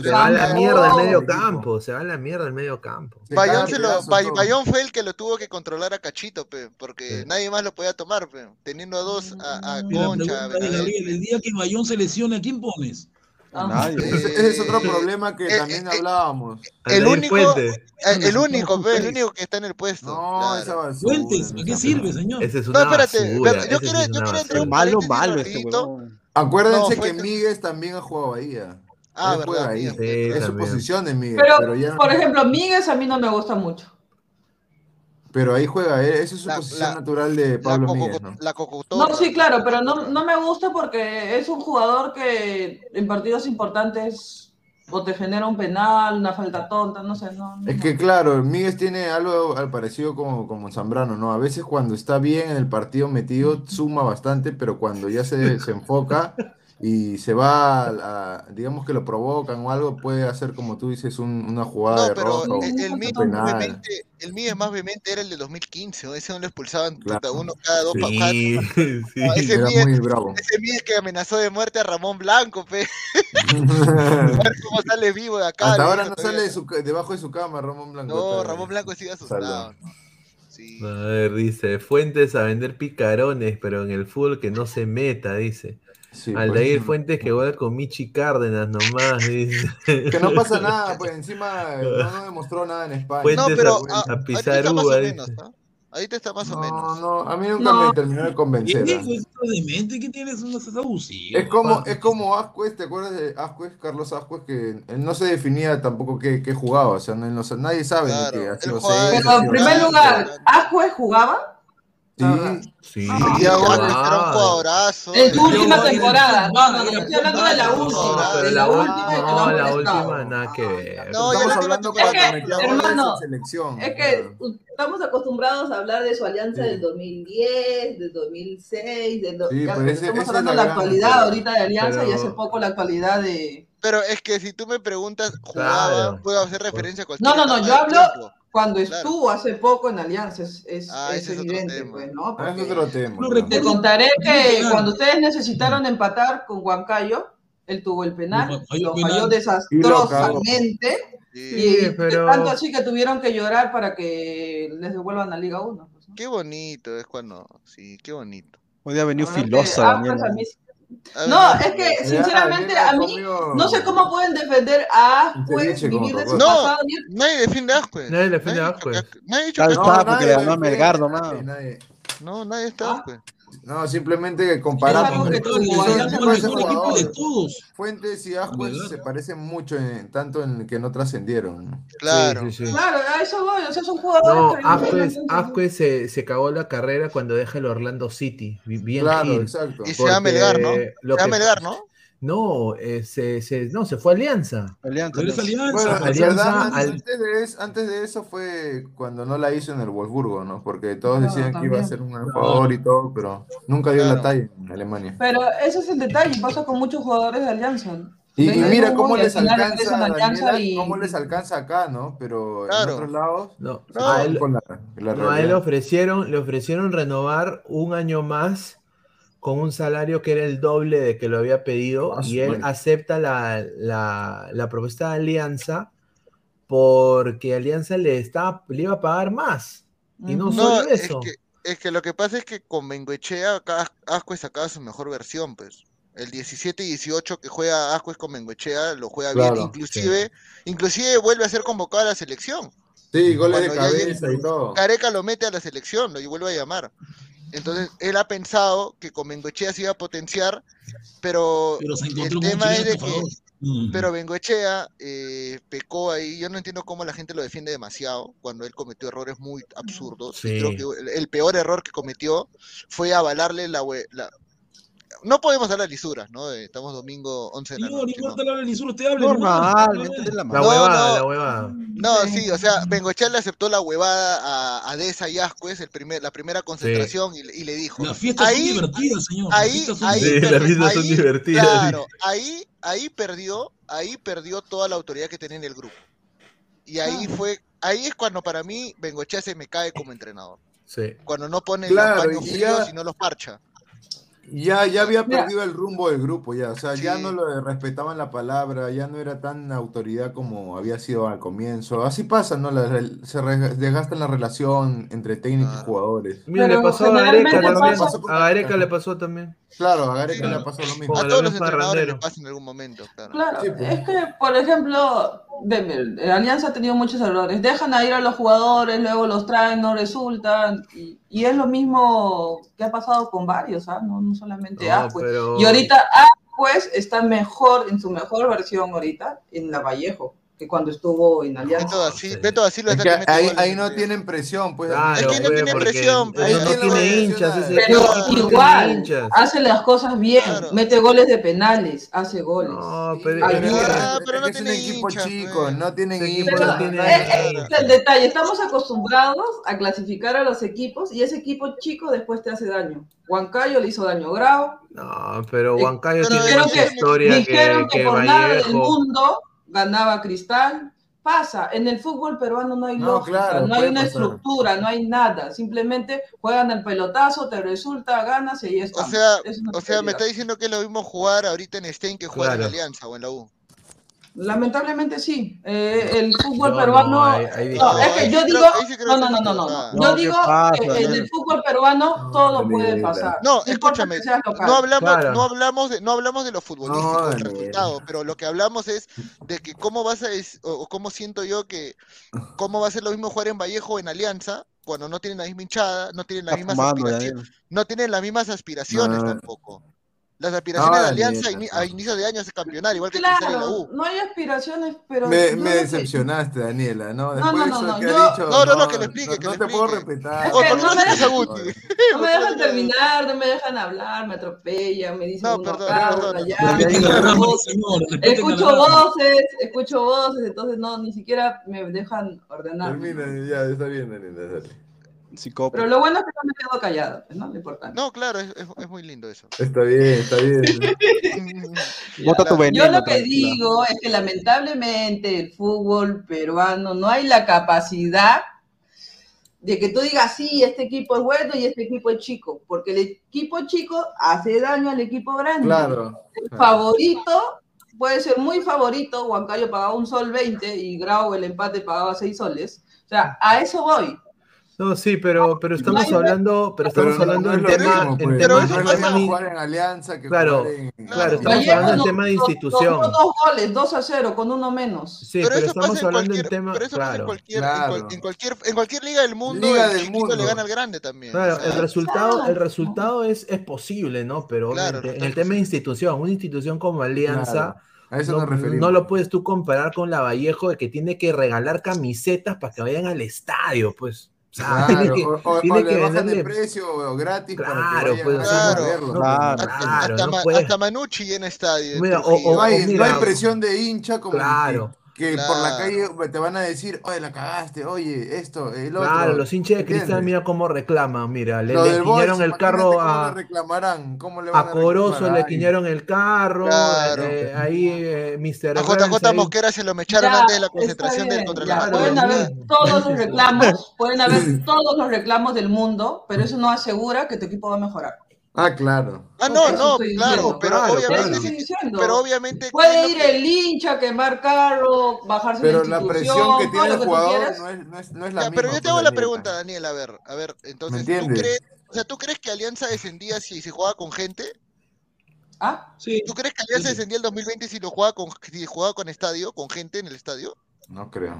Se va a la mierda el medio campo, se va a la mierda el medio campo. Bayón, se lo, fue el que lo tuvo que controlar a Cachito, pe, porque Sí. nadie más lo podía tomar, pe, teniendo a dos, a, Concha, a el día que Bayón se lesione, ¿a quién pones? Nadie. Ese, ese es otro Eh, problema que eh, también eh, hablábamos. el único- Eh, El único, pe, el único que está en el puesto. No, claro. esa basura. Fuentes, ¿a qué sirve, señor? ese es No, una espérate, basura. espérate, yo quiero- es yo quiero entrar un Malo, malo este huevón. Acuérdense No, que Míguez también ha jugado ahí. ah. Ah, verdad, ahí. Sí, Es su posición en Míguez. Pero, Pero, ya, por ejemplo, Míguez a mí no me gusta mucho. Pero ahí juega él. Esa es su La- posición la- natural de Pablo coco- Míguez, ¿no? la. No, sí, claro, pero no, no me gusta porque es un jugador que en partidos importantes o te genera un penal, una falta tonta, no sé, no. Es no. que claro, Míguez tiene algo al parecido como, como Zambrano, ¿no? A veces cuando está bien en el partido metido suma bastante, pero cuando ya se, se enfoca y se va, a, a- digamos que lo provocan o algo, puede hacer como tú dices un- una jugada No, de pero roja o el, el un mío penal. más vehemente, el mío más vehemente era el de 2015, ¿no? ese no lo expulsaban puta, Claro. uno cada dos pa- cada- Sí, [LAUGHS] sí. No, ese Era Míguez- muy bravo. ese Míguez que amenazó de muerte a Ramón Blanco, pe. [LAUGHS] [LAUGHS] A ver cómo sale vivo de acá. Hasta ahora no todavía. sale de su debajo de su cama Ramón Blanco. No, todavía. Ramón Blanco sigue asustado. Sí. A ver, dice, Fuentes a vender picarones, pero en el fútbol que no se meta, dice. Sí, pues. Aldair Fuentes que juega con Michi Cárdenas nomás, dice. [LAUGHS] Que no pasa [LAUGHS] nada, pues encima eh, no, no demostró nada en España. Fuentes No, pero a, a- a ahorita pisar está más o menos. ¿no? Ahorita está más o No, menos. no, a mí nunca No. me terminó de ¿Qué convencer. ¿ah? dijo? Es demente, ¿qué tienes? No seas abusivo. Es como, es como Ascuez, ¿te acuerdas de Ascuez, Carlos Ascuez, que él no se definía tampoco qué, qué jugaba, o sea, no- no- nadie sabe ni Claro, jugaba- seis, Pero en primer lugar, ¿Ascue jugaba? Sí, Sí, Ah, Ya, goles. era un ah, jugadorazo. En su última temporada. No, no, no, estoy hablando de la última. De la última no, la última nada que ver. No, ya Estamos la hablando que, goles hermano, en selección. Es que estamos acostumbrados a hablar de su alianza Sí. del 2010, del 2006, del do- Sí, ya, pero ese- estamos hablando la de la actualidad ahorita de alianza y hace poco la actualidad de... Pero es que si tú me preguntas, jugaba, Claro. puedo hacer referencia a cualquier No, no, no, yo hablo cuando Claro. estuvo hace poco en alianza, es, es, Ah, es es otro evidente, tema. pues, ¿no? Ah, es Porque otro tema. No ¿no? recuerdo- te contaré que cuando ustedes necesitaron empatar con Huancayo, él tuvo el penal, lo falló desastrosamente, Sí. y Sí, pero- tanto así que tuvieron que llorar para que les devuelvan a Liga 1. pues, ¿no? Qué bonito es cuando. Sí, qué bonito. Hoy día ha venido filosa, ah, pues, a mí No, ver, es que Ya, sinceramente mira, a mí conmigo- no sé cómo pueden defender a Ascuez, vivir de su. No. pasado. Nadie defiende a Ascuez. Nadie defiende a Ascuez. Nadie dicho Claro que está, Ascuez- porque nadie ganó a Melgar nomás. nadie. No, nadie está Ah. Ascuez. No, simplemente el de todos. Fuentes y Ascuez Melgar. se parecen mucho en tanto en que no trascendieron. Claro. Sí, sí, sí. Claro, a eso voy, o sea, son jugadores No, Ascuez, Ascuez se, se cagó la carrera cuando deja el Orlando City. bi- Bien Claro, Gil. exacto. Y se va a Melgar, ¿no? Se va a Melgar, ¿no? No, eh, se, se- no, se fue a Alianza. Alianza, Pero es Alianza. alianza. Bueno, en Alianza verdad, al- antes, de eso, antes de eso fue cuando no la hizo en el Wolfsburgo, ¿no? Porque todos Claro, decían que iba a ser un jugador y todo, pero nunca dio Claro. la talla en Alemania. Pero ese es el detalle, pasa con muchos jugadores de Alianza. Y, mira cómo les alcanza, Daniela, y- cómo les alcanza acá, ¿no? Pero Claro. en otros lados, No, No, a él, con la, la no, a él le realidad. ofrecieron, le ofrecieron renovar un año más con un salario que era el doble de que lo había pedido Ah, y él acepta la, la- la propuesta de Alianza porque Alianza le, estaba, le iba a pagar más. Y no solo es eso. que, es que lo que pasa es que con Bengoechea acá Ascuez sacaba su mejor versión, pues. El 17 y 18 que juega Ascuez con Bengoechea lo juega bien, inclusive, inclusive vuelve a ser convocado a la selección. Sí, goles de Cuando cabeza y todo. Careca lo mete a la selección lo y vuelve a llamar. Entonces, él ha pensado que con Bengoechea se iba a potenciar, pero, Pero el tema es de que. Mm. pero Bengoechea eh, pecó ahí. Yo no entiendo cómo la gente lo defiende demasiado cuando él cometió errores muy absurdos. Sí. creo que el, el peor error que cometió fue avalarle la, la- No podemos hablar de lisuras, ¿no? Eh, Estamos domingo 11 de la noche. igual ¿no? te habla Lisuro, te habla. Normal, la. No, huevada, no. la huevada. No, sí, o sea, Bengoechea le aceptó la huevada a, a Deza y Ascuez, el primer, la primera concentración, y, le- y le dijo. Las fiestas Ahí- son divertidas, señor. las Ahí, fiestas son Sí, divertidas. las fiestas son ahí- divertidas. Claro, ahí, ahí perdió, ahí perdió toda la autoridad que tenía en el grupo. Y ahí fue, ahí es cuando para mí Bengoechea se me cae como entrenador. Sí. Cuando no pone Claro, los paños y fríos ya- y no los parcha. Ya, ya había Mira. perdido el rumbo del grupo, ya. O sea, ya Sí. no lo respetaban la palabra, ya no era tan autoridad como había sido al comienzo. Así pasa, ¿no? La- se re- desgasta la relación entre técnicos y jugadores. Mira, Pero le pasó a Gareca también. A Gareca le pasó también. Claro, a Gareca Sí. le pasado lo mismo. A todos los entrenadores le pasa en algún momento, claro. Claro, Sí, pues. es que, por ejemplo, de- Alianza ha tenido muchos errores. Dejan a ir a los jugadores, luego los traen, no resultan. Y, y es lo mismo que ha pasado con varios, ¿ah? no, no solamente No, Ascuez. pero- Y ahorita Ascuez está mejor, en su mejor versión ahorita, en la Vallejo, que cuando estuvo en Alianza. Beto da Sil- sí. Beto da Silva Es está que que mete ahí, ahí no tienen presión, pues. Claro, Es que no tiene presión, pues. no, Ahí no tiene hinchas ese Pero equipo, no tiene igual, hinchas. hace las cosas bien, Claro. mete goles de penales, hace goles. No, pero, Ay, Pero es Ah, pero es no es un tiene equipo hinchas, chico, pues. no tienen equipo hinchas. no tiene- nadie- Eh, eh, es el detalle, estamos acostumbrados a clasificar a los equipos y ese equipo chico después te hace daño. Huancayo le hizo daño a Grau. No, pero Eh, Huancayo pero tiene más historia que, Dijeron que, que por nada del mundo ganaba Cristal. Pasa, en el fútbol peruano no hay No, lógica, claro, no hay una pasar. estructura, no hay nada. Simplemente juegan el pelotazo, te resulta, ganas y ya está. O sea, Es una o sea, me está diciendo que lo mismo jugar ahorita en Stein que jugar en Claro. Alianza o en la U. Lamentablemente sí. Eh, el fútbol No, peruano. no, No, es que yo digo. No, no, no, no, no. Yo No, ¿qué digo pasa, que en el fútbol peruano No, todo puede pasar. No, escúchame. No hablamos, Claro. no hablamos de, no hablamos de lo futbolístico, No, del Daniel. resultado, pero lo que hablamos es de que cómo vas a es- o, cómo siento yo que cómo va a ser lo mismo jugar en Vallejo o en Alianza cuando no tienen la misma hinchada, no tienen las Está mismas fumando, aspiraciones, no tienen las mismas aspiraciones No. tampoco. Las aspiraciones de Alianza a, Daniel, ini- no. a inicio de año es campeonar, igual que Cristal y la Claro, U. no hay aspiraciones, pero. Me, me lo que- decepcionaste, Daniela, ¿no? No, Después no, no, no, que yo- dicho, No, no, no, que le explique, no, que no le te puedo respetar. Es Oh, que ¿por qué no no me dejan- Guti? No me dejan terminar, no me dejan hablar, me atropellan, me dicen No, perdón, [LAUGHS] escucho voces, escucho voces, entonces no, ni siquiera me dejan ordenar. Termina, ya, está bien, Daniela, dale. Psicópata. Pero lo bueno es que no me quedo callada, pues, ¿no? Lo importante. No, claro, es, es- es muy lindo eso. Está bien, está bien. [LAUGHS] Bota tu Yo veneno. lo que tranquila. digo es que lamentablemente el fútbol peruano no hay la capacidad de que tú digas, sí, este equipo es bueno y este equipo es chico, porque el equipo chico hace daño al equipo grande. Claro. El claro. favorito puede ser muy favorito, Huancayo pagaba un sol 20 y Grau el empate pagaba 6 soles. O sea, a eso voy. No, sí, pero, pero estamos hablando, pero estamos Pero no- hablando no en es lo tema, mismo, en pues. tema, Pero no eso pasa- de- jugar en Alianza que Claro, jugar en... claro, estamos Vallejo hablando nos- tema de institución. dos goles, 2 a 0, con uno menos. Sí, pero pero eso estamos pasa hablando en tema, pero eso pasa en claro. cualquier, en, cual- Claro. en cualquier, en cualquier liga del mundo, Liga el del chiquito le mundo. gana al grande también. Claro, o sea, el resultado, el resultado es, es posible, ¿no? Pero el en el tema de institución, una institución como Alianza, Claro, A eso no, nos referimos. no lo puedes tú comparar con la Vallejo de que tiene que regalar camisetas para que vayan al estadio, pues. O [LAUGHS] sea, Claro, tiene que, o, o- tiene o que le bajan de precio o gratis para Claro, que pues, vayan verlo. no- Claro. hasta, Manucci llena estadio. en Mira, o- Trujillo. o- No hay, no mira, hay presión de hincha como Claro. Que, por la calle te van a decir, oye, la cagaste, oye, esto, el otro. Claro, los hinchas de Cristal, mira cómo reclaman, mira, le, le el carro a, le reclamarán, cómo le van a a Corozo, le ay. quiñeron el carro, Claro. eh, ahí eh, Mr. A JJ Mosquera se lo mecharon Ya, antes de la concentración del contra ya, Pueden haber todos los [LAUGHS] reclamos, pueden haber todos los reclamos del mundo, pero eso no asegura que tu equipo va a mejorar. Ah, claro. Ah, no, no, claro, pero claro, obviamente, claro. pero obviamente Puede ¿qué es ir el hincha a quemar carro, bajarse Pero la presión que tiene el jugador no es, no es, no es la Ya, misma. pero yo te pues, hago la pregunta, Daniel, a ver, a ver, entonces, ¿tú entiendes? crees, o sea, ¿tú crees que Alianza descendía si se jugaba con gente? ¿Ah? Sí, ¿Tú crees que Alianza Sí, sí. descendía el 2020 si lo jugaba con si jugaba con estadio, con gente en el estadio? No creo.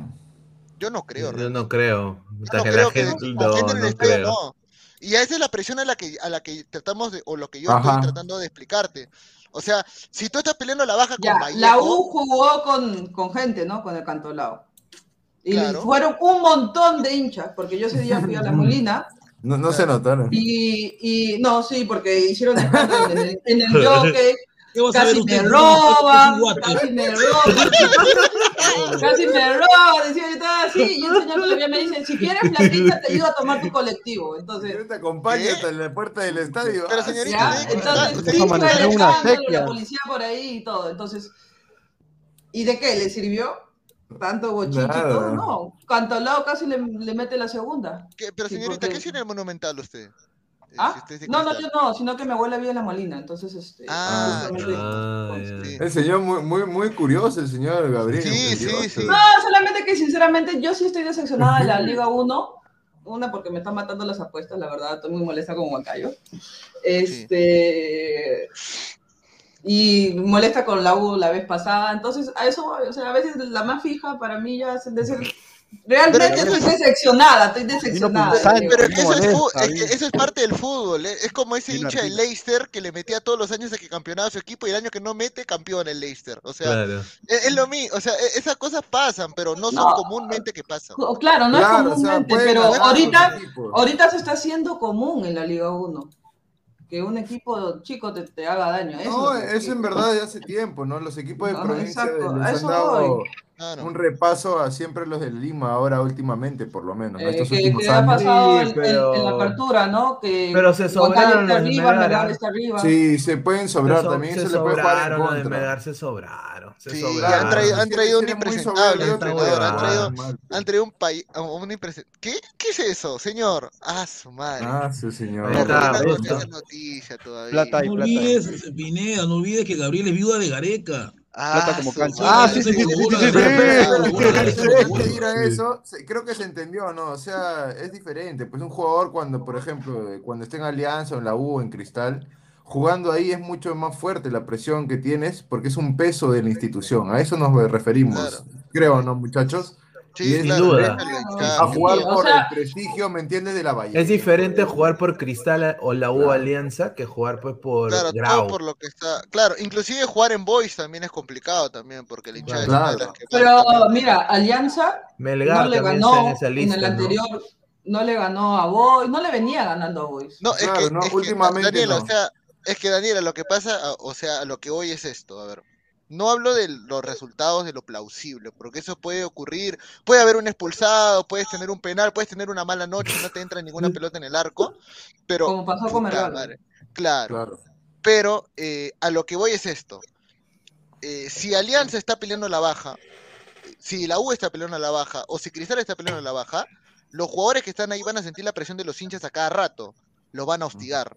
Yo no creo, Yo no creo. Yo que la que gente, no, gente en el no estadio creo. Y esa es la presión a la que a la que tratamos de, o lo que yo Ajá. estoy tratando de explicarte. O sea, si tú estás peleando la baja Ya, con Vallejo, la U jugó con, con gente, ¿no? Con el Cantolao. Y Claro. fueron un montón de hinchas, porque yo ese día fui a la [LAUGHS] Molina No, no se notaron. y, y no, sí, porque hicieron en el, en el jockey, ¿qué vas a ver casi me guate. casi me roban, [LAUGHS] casi me roban, decía yo estaba así, y el señor todavía me dice, si quieres platita te ayudo a tomar tu colectivo, entonces... Yo te acompaño hasta la puerta del estadio. Pero, señorita, Entonces, sí, fue el la policía por ahí y todo. Entonces, ¿y de qué? ¿Le sirvió? Tanto Nada. todo, no. Cantolao casi le, le mete la segunda. ¿qué- pero Sí, señorita, porque- ¿qué tiene el Monumental usted? Eh, si ¿Ah? No, no, yo no, sino que mi abuela vive en la Molina, entonces, este, Ah, Ah, ya. El señor muy, muy, muy curioso, el señor Gabriel. Sí, sí, sí. No, solamente que sinceramente yo sí estoy decepcionada de la Liga 1. Una, porque me están matando las apuestas, la verdad, estoy muy molesta con Huancayo. Este. Y molesta con la U la vez pasada. Entonces, a eso. O sea, a veces la más fija para mí ya es de ser. Realmente estoy decepcionada, estoy Vino decepcionada. Pero es que eso es, molesta, es que eso es parte del fútbol, ¿eh? es como ese hincha del. Leicester que le metía todos los años a que campeonaba su equipo y el año que no mete, campeón el Leicester. O sea, Claro. es, es lo mismo, o sea, e- esas cosas pasan, pero no son No. comúnmente que pasan. Claro, no Claro, es o sea, comúnmente, pero ahorita, ahorita se está haciendo común en la Liga 1. Que un equipo chico te, te haga daño. Eso No, es eso en verdad de hace tiempo, ¿no? Los equipos de Ajá, provincia exacto, les a han eso dado voy. Claro. un repaso a siempre los de Lima, ahora últimamente, por lo menos, ¿no? Eh, Estos que, últimos que ha años. pasado Sí, en, en- pero- en la apertura, ¿no? Que Pero se sobraron está los de arriba, Melgar, Melgar está arriba. Sí, se pueden sobrar, so- también se se le puede jugar en sobraron, los de contra. Melgar se sobraron. Se Sí, sobraron. han traído, han traído un impresentable, han traído, han traído un país, un impresentable. ¿Qué? ¿Qué es eso, señor? Ah, su madre. Ah, sí, señor. No, noticia todavía. Plata y olvides, Pineda, no olvides que Gabriel es viuda de Gareca. Ah, como cancha. Ah, sí, sí, sí, sí, eso, creo que se entendió, ¿no? O sea, es diferente. Pues un jugador cuando, por ejemplo, eh, cuando está en Alianza o en la U o en Cristal, jugando ahí es mucho más fuerte la presión que tienes porque es un peso de la institución. A eso nos referimos, Claro. creo, ¿no, muchachos? Sí, claro, duda. A jugar o por sea- el prestigio, ¿me entiendes? De la Valle. Es diferente jugar por Cristal o la U Claro. Alianza que jugar pues por Claro, Grau. todo por lo que está. Claro, inclusive jugar en Boys también es complicado también, porque el hinchada es Claro. que Pero también- mira, Alianza Melgar no le ganó en esa lista, en el anterior, no le ganó a Boys, no le venía ganando a Boys. No, es Claro, que, no, es que, últimamente Daniela, no. o sea, es que Daniela, lo que pasa, o sea, lo que hoy es esto, a ver. No hablo de los resultados de lo plausible, porque eso puede ocurrir, puede haber un expulsado, puedes tener un penal, puedes tener una mala noche y no te entra ninguna pelota en el arco, pero Como pasó con claro, Claro. pero eh, a lo que voy es esto. Eh, si Alianza está peleando la baja, si la U está peleando la baja, o si Cristal está peleando la baja, los jugadores que están ahí van a sentir la presión de los hinchas a cada rato. Los van a hostigar.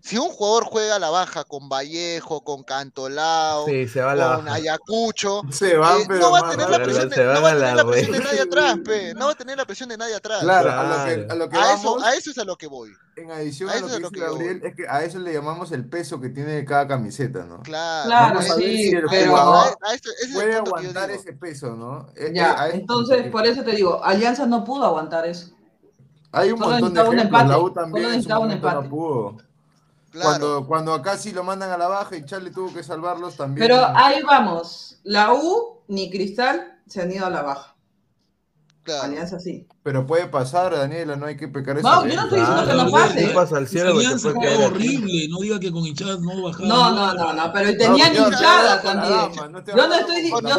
Si un jugador juega a la baja con Vallejo, con Cantolao, Sí, se va a la con. Ayacucho, [LAUGHS] Se van, eh, pero no va a tener la presión de, no va a a tener la la presión de nadie atrás, pe. No va a tener la presión de nadie atrás. Claro, a lo que, a lo que A eso, vamos, a eso es a lo que voy. en adición a a, eso lo es lo que Gabriel, es que a eso le llamamos el peso que tiene cada camiseta, ¿no? Claro. Claro, a sí, si el pero- jugador A eso- ese es puede yo aguantar ese peso, ¿no? Eh, eh, Ya, a- entonces por eso te digo, Alianza no pudo aguantar eso. Hay un solo montón de ejemplos. empate, La U también en su necesitaba un momento no empate. pudo. Claro. Cuando, cuando acá sí lo mandan a la baja y Charlie tuvo que salvarlos también. Pero ahí vamos, la U ni Cristal se han ido a la baja. claro. Alianza sí. Pero puede pasar, Daniela, no hay que pecar eso. No, yo no estoy diciendo que no pase. tú pasa al cielo alianza fue horrible. No diga que con hinchadas no bajaba. No, no, no, no, pero No, tenían señor, hinchada con la también. no Yo no hablando estoy con di- la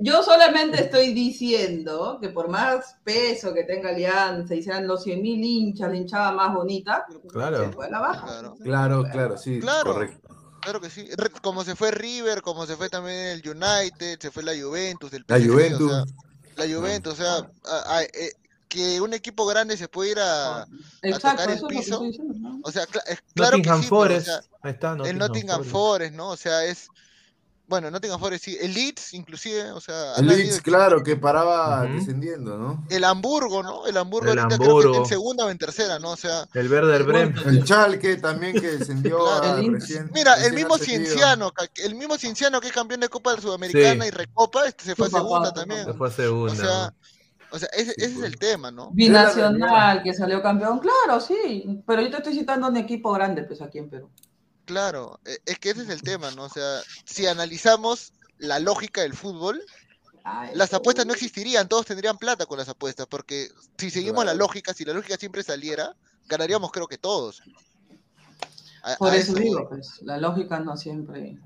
yo solamente estoy diciendo que por más peso que tenga Alianza y sean los 100.000 hinchas, la hinchada más bonita, Claro. se fue a la baja. Claro. Claro, claro, sí, Claro. correcto. Claro que sí. Como se fue River, como se fue también el United, se fue la Juventus, el La PSG, Juventus. o sea, la Juventus, o sea, a- a- eh, que un equipo grande se puede ir a, Exacto, tocar el eso es lo que piso. diciendo. ¿no? o sea, cla- es claro que Nottingham sí, pero, o Forest. sea, Ahí está, el Nottingham, Nottingham Forest. Forest, ¿no? O sea, es bueno, Nottingham Forest sí, el Leeds inclusive, o sea, El Leeds, claro, que paraba descendiendo, ¿no? el Hamburgo, ¿no? El Hamburgo El ahorita creo que está Hamburgo. en segunda o en tercera, ¿no? O sea, El Werder Bremen. El Chalke también que descendió Claro. a El recién. Mira, el mismo ascendido. Cienciano, el mismo Cienciano que es campeón de Copa Sudamericana Sí. y Recopa, este se fue a papá, segunda también. Se fue a O segunda. sea, o sea, ese, ese es pues. el tema, ¿no? Binacional, que salió campeón, claro, sí. Pero yo te estoy citando un equipo grande, pues aquí en Perú. Claro, e- es que ese es el tema, ¿no? O sea, si analizamos la lógica del fútbol, Ay, las apuestas no existirían, todos tendrían plata con las apuestas, porque si seguimos la lógica, si la lógica siempre saliera, ganaríamos creo que todos. A- Por a eso digo, pues, la lógica no siempre.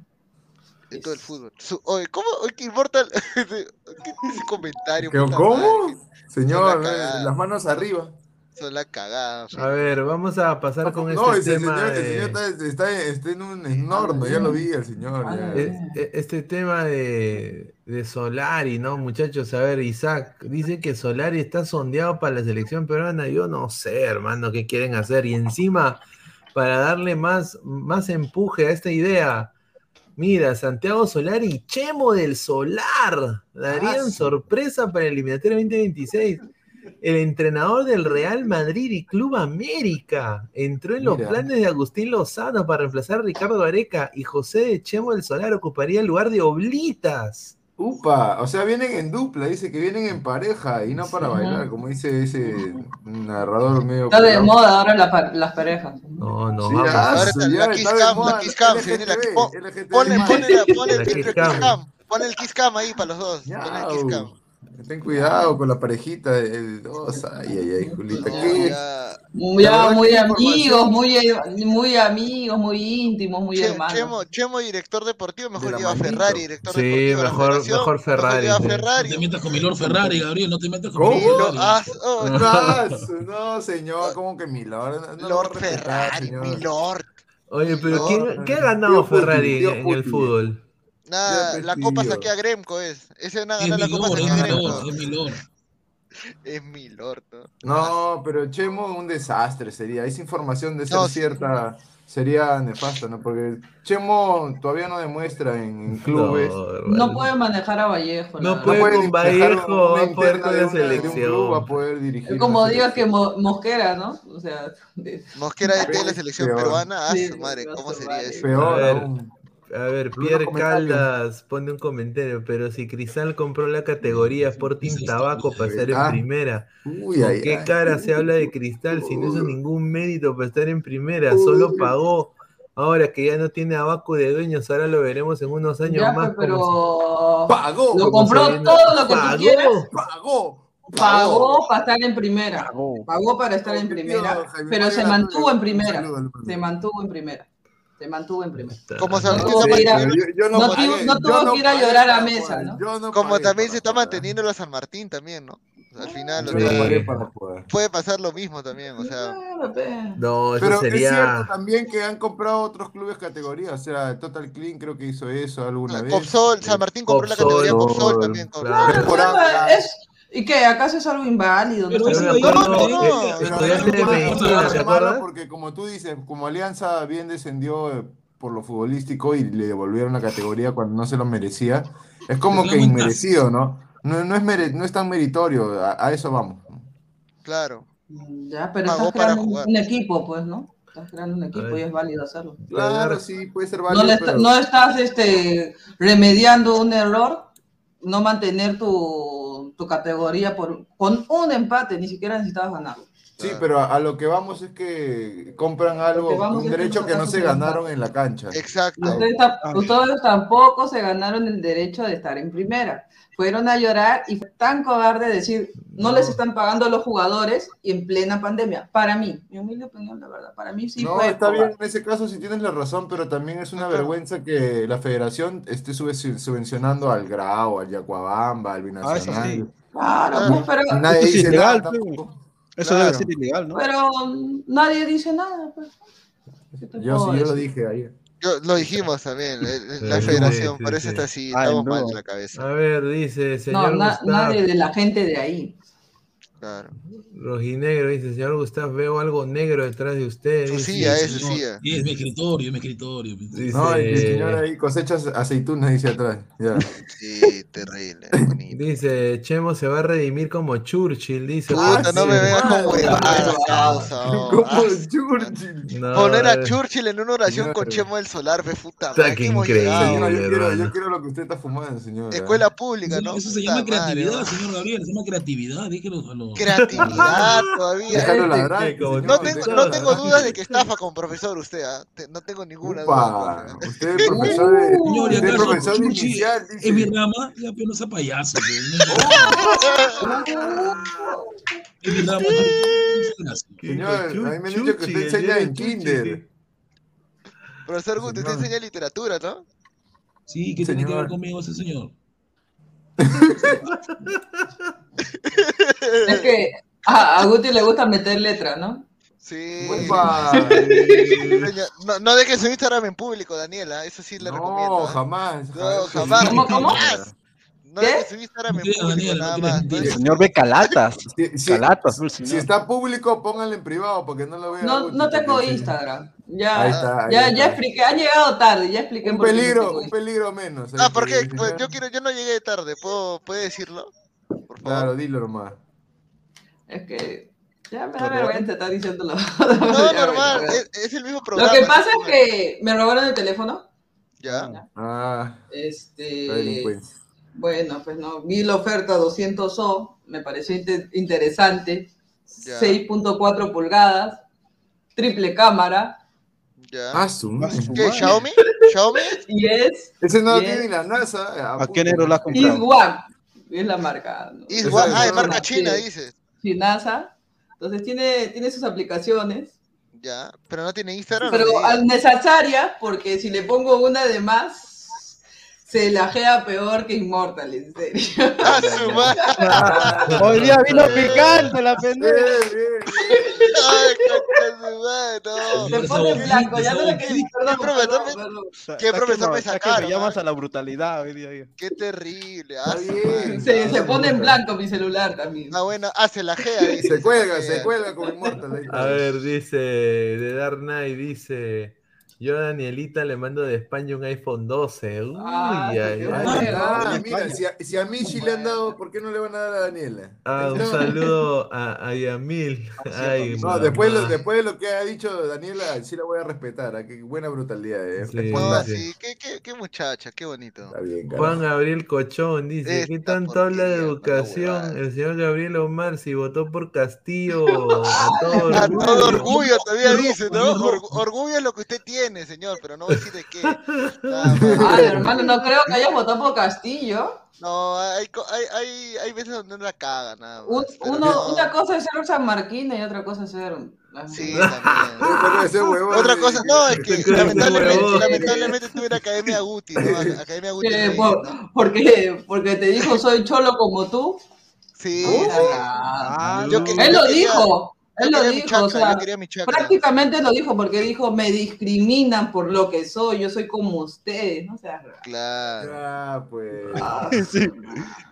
de todo el fútbol. Su- oye, ¿cómo? Oye, qué Immortal, [LAUGHS] ¿qué es ese comentario? ¿Qué- puta ¿Cómo? madre? Señor, cagada. las manos arriba. La cagada. A ver, vamos a pasar con No, este ese tema. señor, el de- señor está, está- está en un en horno, ya lo vi el señor. ya. E- e- Este tema de, de Solari, ¿no? Muchachos, a ver, Isaac dice que Solari está sondeado para la selección peruana. Yo no sé, hermano, qué quieren hacer. Y encima, para darle más, más empuje a esta idea, mira, Santiago Solari y Chemo del Solar darían Ah, sí. sorpresa para el eliminatorio 2026. El entrenador del Real Madrid y Club América entró en los Mira. planes de Agustín Lozano para reemplazar a Ricardo Areca y José de Chemo del Solar ocuparía el lugar de Oblitas. Upa, o sea, vienen en dupla, dice que vienen en pareja y no para Sí. bailar, como dice ese narrador medio. Está de moda ahora la pa- las parejas. No, no, Sí, vamos. ah, Ahora está ya la Kiss Cam, la Kiss Cam, viene la pon- el Kiss Cam. Cam. Pon el Kiss Cam ahí para los dos. Pon el Kiss Cam. Ten cuidado con la parejita de de dos. Ay, ay, ay, Julita. No, ¿qué? ya. Muy que amigos, muy, muy amigos, muy íntimos, muy Che- hermanos. Chemo, Chemo, director deportivo, mejor De lleva a. Ferrari, director Sí, deportivo. de la mejor- mejor Ferrari, sí. No te metas con mi Lord Ferrari, Gabriel. No te metas con ¿Cómo? mi Y lo- Lord Ferrari. ah, oh, [LAUGHS] No, señor, como que mi Lord. No, no lo Lord Ferrari, señor. mi Lord. Oye, pero No, ¿quién, ¿qué ha ganado Ferrari en, en el fútbol? Nada, la copa pidió. saquea Gremco es. Ese van a Es la copa es mi Gremco. Lord, es mi Lord. [LAUGHS] Es mi Lord, ¿no? No, pero Chemo un desastre sería. Esa información de ser No, sí. cierta sería nefasta, ¿no? Porque Chemo todavía no demuestra en, en clubes. No, No puede manejar a Vallejo. No la puede con Vallejo, va a poder con de la una- de un selección. club a poder dirigir Es como digas que. Mo- Mosquera, ¿no? O sea, de- [LAUGHS] Mosquera de la Peor. selección peruana. Ah, Sí, su madre, no ¿cómo se sería eso? A Peor aún. A ver, Bruno Pierre. Caldas pone un comentario, pero si Cristal compró la categoría Sporting Tabaco para estar en primera, Uy, ¿con ay, qué ay. cara se habla de Cristal si no hizo ningún mérito para estar en primera? Solo pagó. Ahora que ya no tiene a Baco de dueños, ahora lo veremos en unos años ya, más. como pero Pagó, lo compró todo lo que tú ¡Pagó! quieras. pagó, Pagó para estar en primera. Pagó. Pagó para estar en primera, pero se mantuvo en primera. Se mantuvo en primera. Se mantuvo en primera. Como Ah, también No se está tuvo que no pagué, tuvo- que ir a llorar a mesa, ¿no? yo no como pagué también para se está manteniendo la San Martín también, ¿no? Al final, Sí. jugar. puede pasar lo mismo también, o sea. No, eso Pero es cierto sería. también que han comprado otros clubes categoría, o sea, Total Clean creo que hizo eso alguna vez. Copsol, San Martín compró la categoría Copsol Copsol, también. claro. Claro, es, ¿Y qué? ¿Acaso es algo inválido? Pero No, no, no. Pero Estudiante de es malo, medicina, es ¿te malo acuerdas? Porque como tú dices, como Alianza bien descendió eh, por lo futbolístico y le devolvieron la categoría cuando no se lo merecía, es como que inmerecido, ¿no? No, no, es, mere- no es tan meritorio, a, a eso vamos. Claro. Ya, pero Pagó estás para creando un- jugar. un equipo, pues, ¿no? Estás creando un equipo y es válido hacerlo. Claro, sí, puede ser No, válido, está- pero- no estás este, remediando un error, no mantener tu, tu categoría por, con un empate, ni siquiera necesitabas ganarlo. Sí, pero a, a lo que vamos es que compran algo, un derecho que no se ganaron en la cancha. Exacto. Ustedes, ta- ustedes tampoco se ganaron el derecho de estar en primera. Fueron a llorar y fue tan cobarde decir, no, les están pagando a los jugadores y en plena pandemia. Para mí, mi humilde opinión, la verdad, para mí sí no, fue está cobarde. bien, en ese caso sí tienes la razón, pero también es una vergüenza que la federación esté subvencionando al Grau, al Yacuabamba, al Ah, eso sí. Binacional. Claro, Claro. pues, pero, nadie dice nada. Eso Claro. debe ser ilegal, ¿no? pero nadie dice nada. Pues. ¿Qué te Yo sí, yo lo dije ayer. Yo, lo dijimos también, la Sí, federación, sí, por eso sí. está así, Ay, estamos no. mal de la cabeza. A ver, dice No, señor na- Gustavo. nadie de la gente de ahí. Claro. Rojinegro dice, señor Gustavo, veo algo negro detrás de usted. Su dice. silla, es su No, silla. Es mi escritorio, es mi escritorio. Dice, No, y el señor ahí cosechas aceitunas, dice atrás. Ya. [LAUGHS] Sí, terrible, bonito. dice, Chemo se va a redimir como Churchill, dice. Puta, no me veas como causa. oh. [LAUGHS] Como Ah, Churchill. No, Poner a eh, Churchill en una oración Señor. con Chemo del Solar, fe puta qué que increíble. llegado. Señor, yo quiero, yo quiero lo que usted está fumando, señor. Escuela pública, Eso, ¿no? eso se llama creatividad, ¿no? señor Gabriel. Se llama creatividad. Déjelo a los. Creatividad todavía. Déjalo Este, ladrar. que como señor, No te- tengo, no tengo dudas de que estafa con profesor usted, ¿ah? Te- No tengo ninguna Upa, duda. usted es profesor de, Señor, ¿y usted es acaso profesor de Chuchi inicial, En mi dice. rama, ya pero no sea payaso. pe, En mi rama, no [LAUGHS] sea así. Señor, a mí me han dicho que usted enseña en kinder. Profesor Guti, usted enseña literatura, ¿no? Sí, ¿qué tiene que Señor. ver conmigo ese señor? [LAUGHS] [LAUGHS] Es que a, a Guti le gusta meter letra, ¿no? Sí. [LAUGHS] No, no deje su Instagram en público, Daniela. Eso sí le recomiendo. No, ¿ah? jamás. No, jamás. ¿Cómo, cómo? No ¿Qué? deje su Instagram en público, nada más. No. El señor ve calatas. [LAUGHS] Calatas, si está público, pónganlo en privado porque no lo vea. No, Guti, no tengo porque sí. Instagram. Ya, Ahí está, ahí ya, está. ya expliqué, ha llegado tarde, ya expliqué Un no peligro, un peligro menos. Ah, ahí, ¿por qué? señor. Pues yo quiero, yo no llegué tarde. ¿Puedo, ¿Puede decirlo? Por Claro, dilo nomás. Es que ya me da Por vergüenza estar diciéndolo. [LAUGHS] [LAUGHS] No, Ya, normal. Es, es el mismo Lo programa. que pasa es que me robaron el teléfono. Ya. Ah, Este, bueno, pues no, vi la oferta 200 O, me pareció inte- interesante. Ya. 6.4 pulgadas, triple cámara, Ya. Ah, su ¿Qué? ¿Xiaomi? ¿Xiaomi? [LAUGHS] y es Ese no lo Bien. tiene ni la NASA. ¿A qué negro la has comprado? Iswan, es la marca. ¿no? Is One- es Ah, una- marca china, dices. Sí, NASA. Entonces tiene, tiene sus aplicaciones, Ya. Pero no tiene Instagram. pero no necesaria, porque si le pongo una de más, se lajea peor que Immortal, en serio. [LAUGHS] Ah, su madre. Hoy día vino picante la Bien, pendeja. bien, Ay, concha su madre, no. Se pone en blanco, ya no le ¿Qué- quedé qué profesor me-. ¿Qué profesor me sacaron, me llamas ah? a la brutalidad hoy día. Qué terrible. Ah. Se, se pone en blanco mi celular también. Ah, bueno, ah, se la gea. Se cuelga, se cuelga con Immortal. ahí está. A ver, dice, de Dark Knight, dice, yo a Danielita le mando de España un iPhone 12. Uy, Ah, ay, ay. está, mira, si a, si a Michi le han dado, ¿por qué no le van a dar a Daniela? Ah, un saludo [LAUGHS] a, a Yamil. Ay, No, después, lo- después de lo que ha dicho Daniela, sí la voy a respetar. ¿ah? Qué buena brutalidad. ¿eh? Sí, sí, qué, qué, qué muchacha, qué bonito. Está bien, Juan. Gabriel Cochón dice, ¿qué tanto habla de educación el señor Gabriel Omar si votó por Castillo [LAUGHS] a todo A orgullo? todo orgullo todavía dice, ¿no? orgullo es lo que usted tiene, señor, pero no voy a decir de qué. [LAUGHS] Ay, hermano, no creo que hayas votado por Castillo. No, hay, hay, hay, hay veces donde no la caga, nada más. Un- pero uno, no. Una cosa es ser San Marquín y otra cosa es ser. Sí, Otra también. cosa, huevón, Otra cosa, no, es que [LAUGHS] lamentablemente, lamentablemente tuve en Academia Guti, ¿no? [LAUGHS] Academia Guti. Por- porque, porque te dijo soy cholo como tú. Sí. Ah, Yo que- Él lo quería- dijo. Él lo dijo, o sea, yo quería mi chakra. prácticamente lo dijo porque dijo, me discriminan por lo que soy, yo soy como ustedes, no seas raro. Claro. Ah, pues. Ah, [LAUGHS] Sí.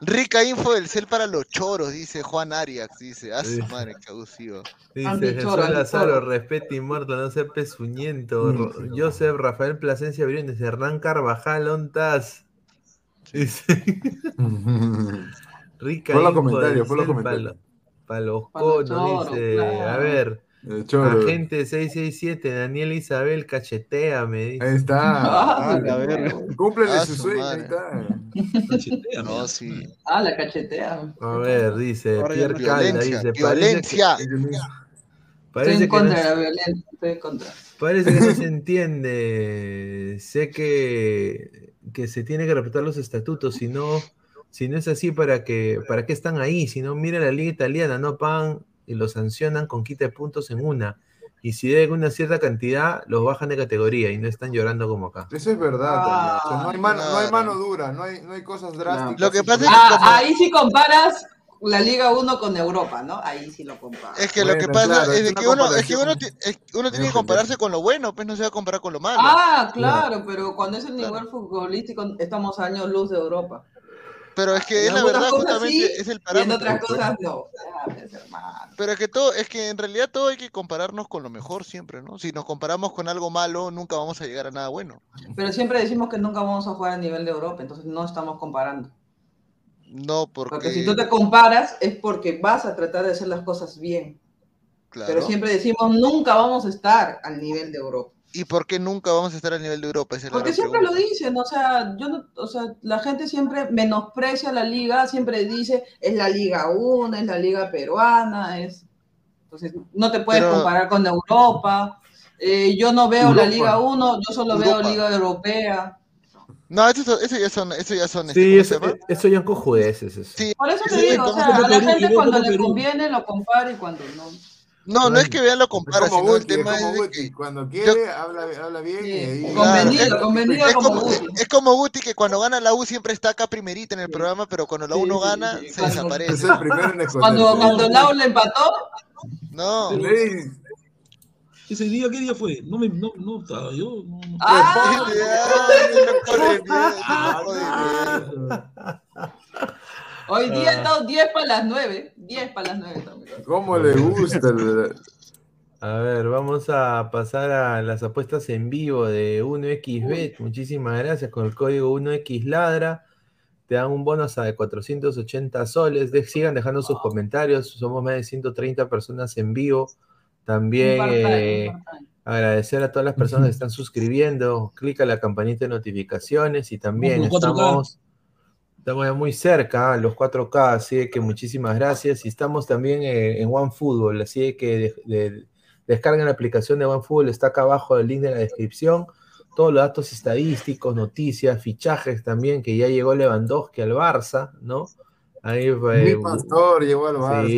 Rica info del cel para los choros, dice Juan Arias, dice. Ah, su madre, qué abusivo. Dice Jesús Lazaro, y muerto, no sea pezuñento. Mm. Rafael Plasencia Briones, Hernán Carvajal, ontas. Dice, [LAUGHS] rica Pon los info comentarios, del pon los comentarios. Pa los Pa' conos, dice. claro. A ver, agente 667, Daniel Isabel, cachetea, me dice. Ahí está. [LAUGHS] Ah, Ah. Cúmplele Ah, su su sueño, ahí está. Cachetea, No, sí. Ah, la cachetea. A ver, dice Pierre Calda, Violencia, dice, parece violencia. Estoy parece en que no contra de la violencia, estoy en contra. Parece que no se [LAUGHS] entiende. Sé que, que se tiene que respetar los estatutos, si no, si no es así, ¿para qué, ¿para qué están ahí? Si no, mira la liga italiana, no pagan y los sancionan con quita de puntos en una. Y si deben una cierta cantidad, los bajan de categoría y no están llorando como acá. Eso es verdad. Ah, también. O sea, no, hay mano, no hay mano dura, no hay, no hay cosas drásticas. Lo que pasa es Ah, como- ahí sí comparas la Liga 1 con Europa, ¿no? Ahí sí lo comparas. Es que lo que pasa claro, es, que uno, es que uno, tiene que compararse con lo bueno, pues no se va a comparar con lo malo. Ah, claro, pero cuando es el nivel futbolístico estamos a años luz de Europa. Pero es que En es la verdad, justamente sí, es el Y en parámetro. otras cosas no. Pues. Pero es que todo, es que en realidad todo hay que compararnos con lo mejor siempre, ¿no? Si nos comparamos con algo malo, nunca vamos a llegar a nada bueno. Pero siempre decimos que nunca vamos a jugar a nivel de Europa, entonces no estamos comparando. No, porque, Porque si tú te comparas es porque vas a tratar de hacer las cosas bien. claro. Pero siempre decimos nunca vamos a estar al nivel de Europa. ¿Y por qué nunca vamos a estar al nivel de Europa? Esa Porque siempre lo dicen, o sea, yo no, o sea, la gente siempre menosprecia la liga, siempre dice es la liga 1, es la liga peruana, es entonces no te puedes Pero- comparar con Europa. Eh, yo no veo la liga 1, yo solo Europa. veo liga europea. No, eso, eso ya son, eso ya son, este, Sí, ¿cómo eso, llama? eso ya cojudeces. Eso. Sí, Por eso te digo, o sea, a la gente cuando le conviene lo compara y cuando no. No, no es que vean lo compara, sino el Guti, es tema como es que Cuando quiere, habla, habla bien Sí, y ahí. convenido, convenido es como como, Guti. es como Guti que cuando gana la U siempre está acá primerita en el programa, pero cuando la U Sí, no sí, gana, sí, se cuando- desaparece. Es el primero en. [LAUGHS] Cuando, cuando Lau le empató, No. Ese día, ¿qué día fue? No me, no, no estaba yo. no, no. ¡ah! [LAUGHS] [LAUGHS] Hoy día Ah. estamos 10 para las 9. 10 para las 9 estamos. ¿Cómo le gusta? el- A ver, vamos a pasar a las apuestas en vivo de 1xBet. Muchísimas gracias con el código 1xladra. Te dan un bono hasta de 480 soles. De- sigan dejando sus comentarios. Somos más de 130 personas en vivo. También eh, agradecer a todas las personas que están suscribiendo. Clica la campanita de notificaciones y también Vamos por 4K. estamos, estamos ya muy cerca a los 4K. Así que muchísimas gracias. Y estamos también eh, en OneFootball. Así que de- de- descarguen la aplicación de OneFootball. Está acá abajo el link de la descripción. Todos los datos estadísticos, noticias, fichajes también, que ya llegó Lewandowski al Barça, ¿no? Ahí fue. Mi pastor llegó al Barça. Sí,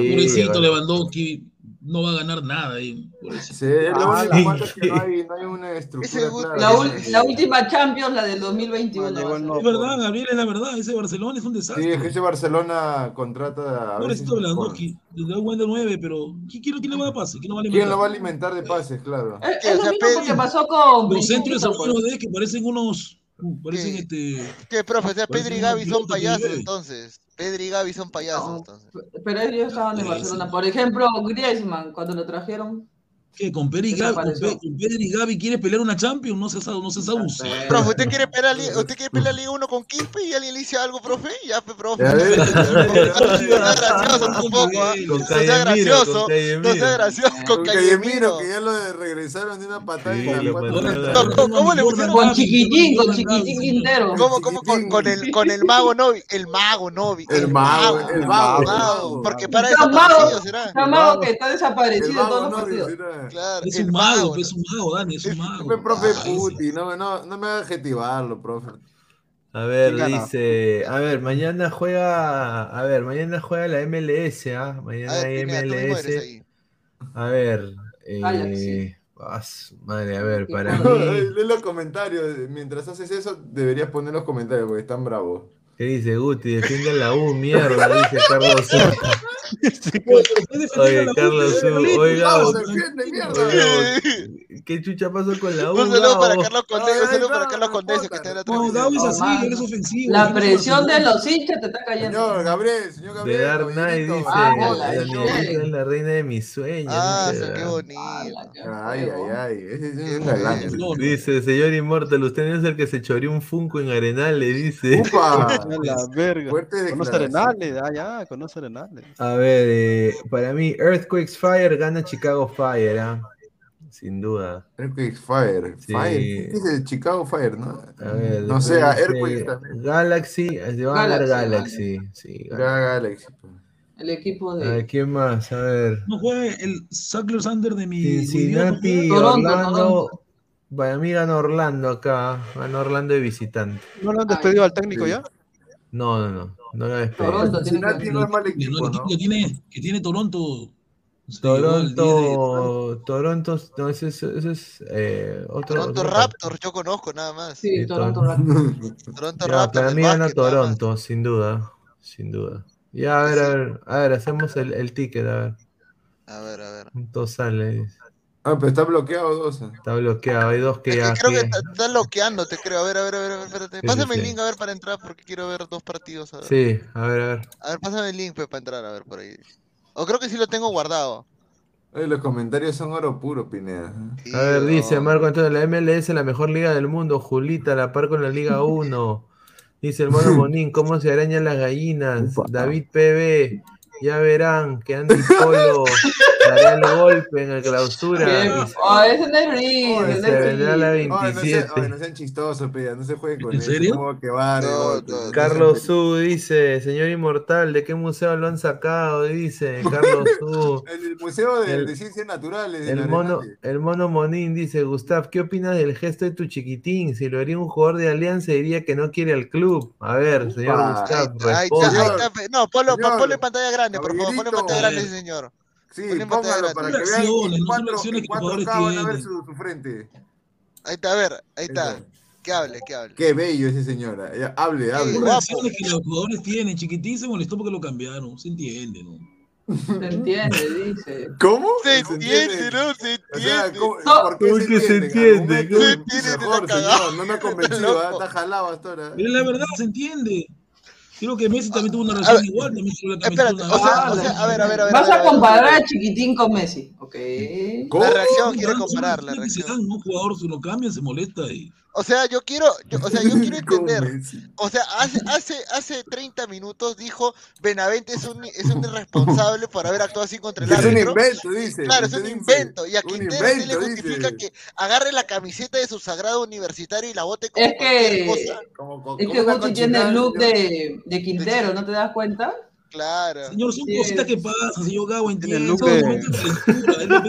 Lewandowski no va a ganar nada ahí. Sí, lo Ah, único sí. malo es que no hay, no hay una estructura clara. La, ul- la última Champions, la del 2021. Llegó va a el ser. no. Es verdad, Gabriel, es la verdad. Ese Barcelona es un desastre. Sí, es que ese Barcelona contrata a veces. Pobrecito Lewandowski. Le da buen de 9, pero ¿quién, quién, quién le va a dar pase? ¿Quién lo va a ¿Quién alimentar? lo va a alimentar de pases? Claro. Es, Que, es lo mismo que pasó con Los centros de pues. de que parecen unos. Parecen ¿Qué? este. ¿Qué, profe? O sea, Pedri y Gaby son payasos llueve. entonces. Pedri y Gaby son payasos No. entonces. Pero ellos estaban en Barcelona. Por ejemplo, Griezmann, cuando lo trajeron. ¿Qué? ¿Con Pedri y Gaby, con y Gaby quiere pelear una Champions? No seas, no seas abusado. Profe, ¿usted quiere pelear, usted quiere pelear Liga 1 con Quispe y alguien le dice algo, profe? Ya, profe. Ya ves, gracioso tampoco, ¿ah? Con No sea gracioso. No sea gracioso con Con Casemiro. Casemiro, que ya lo regresaron de una patada ¿cómo- le pusieron? Con chiquitín, con chiquitín Quintero. ¿Cómo, cómo con, el, con el mago Novi? El mago Novi. El mago, el mago. Porque para eso mago. que está desaparecido en todos los partidos. Claro, Es el un mago, mago. es un mago, Dani, es un mago. Fue profe Ah. Puti, no, no, no me haga adjetivarlo, profe. A ver, dice, a ver, mañana juega, a ver, mañana juega la MLS, ¿ah? Mañana A ver, hay MLS. A ver, Ajax, eh, ah, su madre, a ver, para mí, [LAUGHS] Lee los comentarios. Mientras haces eso, deberías poner los comentarios porque están bravos. ¿Qué dice Guti? Defiende la U, mierda, dice Carlos [LAUGHS] Soto. Oye, Carlos, U, oiga, ¿qué chucha pasó con la U? Un saludo para? Carlos Condés, un saludo para Carlos Condés que está en la No, transmisión. Es así, es ofensivo. La presión de los hinchas te está cayendo. Señor Gabriel, señor De Gabriel. Dark Knight dice, es la reina de mis sueños. Ah, qué bonito. Ay, ay, ay. Ese es un galán. Dice, señor Inmortal, usted no es el que se choreó un Funko en Arenal, le dice. Upa. A la verga. Fuerte Conoce. Arenales, ah, ya, conoce Arenales. A ver, eh, para mí, Earthquakes Fire gana Chicago Fire, ¿ah? Sin duda. Earthquake Fire. Sí. Fire. ¿Qué dice Chicago Fire, no? A ver, no sé, a dice Earthquake también. Galaxy, se va a ganar Galaxy, Galaxy. Sí, Ga- Galaxy. Galaxy. El equipo A de. ver, ¿quién más? A ver. No juega el Sackler Sander de mi. Cincinnati, Orlando. Toronto. Para mí gana Orlando acá. Gana Orlando de visitante. ¿No lo han despedido al técnico ya? No, no, no. No lo despedido. Toronto Cincinnati que. no es mal El equipo, ¿no? equipo que tiene, que tiene Toronto. se llevó al 10 de- Toronto, Toronto, no, ese es, ese es eh, otro. Toronto otro Raptors, yo conozco nada más. Sí, Sí, Toronto Toronto. Raptors. [LAUGHS] Toronto Ya, Raptors. para mí más. Toronto, sin duda. Sin duda. Ya, a ver, a ver, a ver, hacemos el, el ticket, a ver. A ver, a ver. ¿Cuánto sale? Ah, pero está bloqueado dos. Está bloqueado, hay dos que Es ya. que creo que que- está, está loqueándote, creo. A ver, a ver, a ver, a ver, espérate. Pásame sí, el link a ver para entrar porque quiero ver dos partidos. A ver, Sí, a ver, a ver. a ver pásame el link pues, para entrar, a ver por ahí. O creo que sí lo tengo guardado. Oye, los comentarios son oro puro, Pineda. Sí, A ver, dice. Marco Antonio, la MLS es la mejor liga del mundo, Julita, a la par con la Liga 1. Dice el mono [LAUGHS] Monín, ¿cómo se arañan las gallinas? Upa. David PB, ya verán que Andy Polo [LAUGHS] dará el golpe en el clausura Oh, ese no es ese se vendrá la Riz. Oye, no, sean, 27. oye, no sean chistosos, Pineda. No se jueguen con ¿En eso. serio? que No, no. Carlos Su dice, señor Inmortal, ¿de qué museo lo han sacado? Dice Carlos [LAUGHS] Su. En el Museo de, El- de Ciencias Naturales. de El la mono, Arenales. el mono Monín dice, Gustav, ¿qué opinas del gesto de tu chiquitín? Si lo haría un jugador de Alianza diría que no quiere al club. A ver, señor Upa. Gustav, No, ponlo, Señor, ponlo en pantalla grande, por favor. Ponlo en pantalla grande, señor. Sí, póngalo para que vean en no son 4, reacciones en que los 4K van jugadores a ver tienen. su, su frente. Ahí está, a ver, ahí está. Que hable, que hable. Qué bello ese señora. Ya, hable, hable. Guapo. reacciones que los jugadores tienen. Chiquitín se molestó porque lo cambiaron. Se entiende, ¿no? Se entiende, dice. ¿Cómo? Se entiende, ¿no? Se O sea, entiende. ¿cómo- No. ¿por qué ¿Cómo se que se entiende? entiende? Se entiende, Mejor, señor. No me ha convencido. ¿ah? está jalado hasta ahora. Pero la verdad se entiende. Creo que Messi también tuvo una ver, igual. También Espérate, o sea, o sea, a ver, a ver, a ver. Vas ver, a ver, comparar ver. a Chiquitín con Messi. Ok. ¿Cómo? La reacción, quiere comparar la reacción. dan, Un jugador se lo cambia, se molesta y O sea, yo quiero, yo- o sea, yo [LAUGHS] quiero ¿Cómo entender. O sea, hace, hace, hace 30 minutos dijo Benavente es un, es un irresponsable por haber actuado así contra el Es un árbitro. invento, dice. Claro, es un dice. invento. Y a Quintero le justifica dice. que agarre la camiseta de su sagrado universitario y la bote como Es cualquier que, cosa. Como- como- es que Gucci tiene el look de, de Quintero, ¿no te das cuenta? Claro. Señor, son Sí. cositas que pasan, señor Gago, Tiene el look de-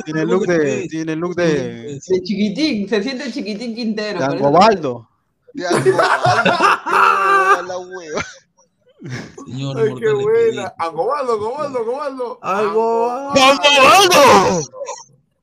Tiene el lo look de, tiene el look de, De Chiquitín, se siente Chiquitín Quintero. de Angobaldo. De algo, la hueva. Señor, Ay, qué inmortal de buena. Angobaldo, Angobaldo, Angobaldo.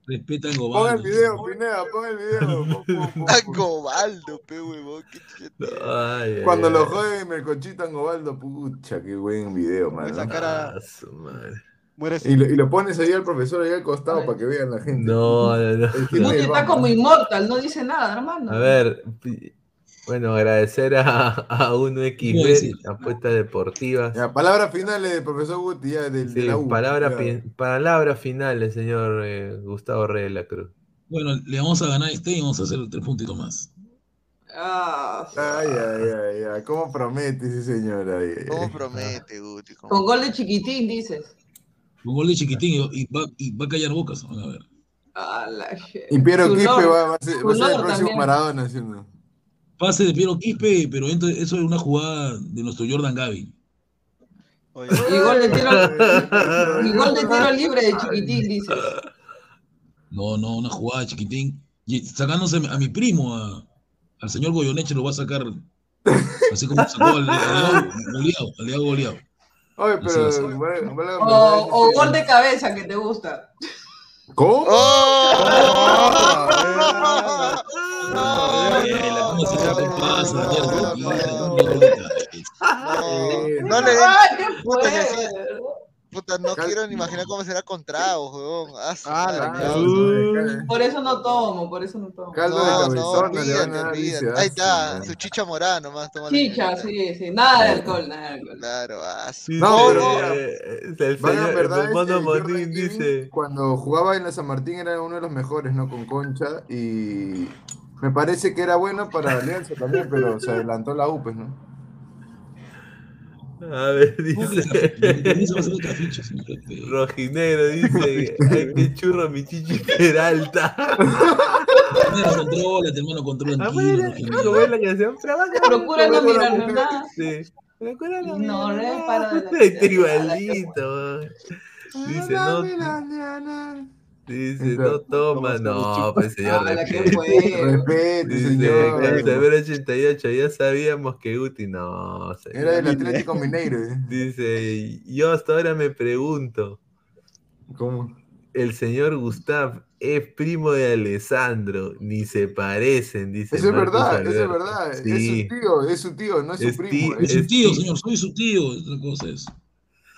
Respeta al Pon el video, Pineda, pon el video. Angobaldo, pe huevón. qué chete. Ay, ay, Cuando ay. lo joden Melcochita Angobaldo, pucha, qué buen video, mano. sacar a- Ah, su madre. muere Y lo, y lo pones ahí al profesor ahí al costado para que vean la gente. No, no, no. El el está como inmortal, no dice nada, hermano. A ver, bueno, agradecer a, a 1xB, apuestas deportivas. Ya, palabras finales del profesor Guti, ya, del, de la U. palabra palabras finales, señor eh, Gustavo Rey de la Cruz. Bueno, le vamos a ganar este y vamos a hacer tres puntitos más. Ah, Ay, ay, ay, ay. ¿Cómo promete ese señor ahí? ¿Cómo promete, Guti? ¿Cómo? con gol de Chiquitín, dices. Un gol de chiquitín y, y va, y va a callar bocas. Van a ver. Ah, la Y Piero Quispe va, va a ser, va a ser el próximo también. Maradona, ¿sí no? Pase de Piero Quispe, pero entra- eso es una jugada de nuestro Jordan Gaby. Oye, [LAUGHS] gol de tiro, [LAUGHS] gol de tiro libre de Chiquitín, dices. No, no, una jugada de chiquitín. Y sacándose a mi primo, a- al señor Goyoneche, lo va a sacar. Así como sacó al al goleado, al Diego goleado. Oye, pero. Así O, gol de cabeza que te gusta. ¿Cómo? ¡Oh! Eh, la cosa se hace fácil, ya, no, tranquila, no, tranquila. No, no le den, ¡Ay, qué puta, no quiero ni imaginar cómo será con tragos, huevón. Ah, Ah, la. Por eso no tomo, por eso no tomo. Caldo de No, no, cabezón, olvídate, olvídate. Ahí ah, está, su chicha morada nomás. Chicha, sí, sí. Nada de alcohol, nada de alcohol. Claro, ah, No, pero- eh, el Vaya, señor, verdad el es mono que Monín Jordan King, dice. Cuando jugaba en la San Martín era uno de los mejores, ¿no? Con Concha y me parece que era bueno para Alianza también, pero se adelantó la U, pues, ¿no? A ver, ¿Cómo que dice. Rojinegro dice, ay, qué churro mi chichi Peralta. Contrólate, hermano, Procura no mujer. nada. Sí. Procura no reparo nada. [LAUGHS] Dice, no, dice, no toma. No, pues señor, Ala, ¿qué [LAUGHS] respete. fue? Respete, Dice, señor. Cancerbero 88, ya sabíamos que Guti no. señor. Era del Atlético Mineiro. ¿eh? Dice, yo hasta ahora me pregunto, ¿Cómo? el señor Gustav es primo de Alessandro, ni se parecen, dice. Eso es Marcos verdad, eso es Alberto. verdad. Es Sí. su tío, es su tío, no es su Es primo. tío, es- Es su Es tío, tío. señor, soy su tío. Otra cosa es.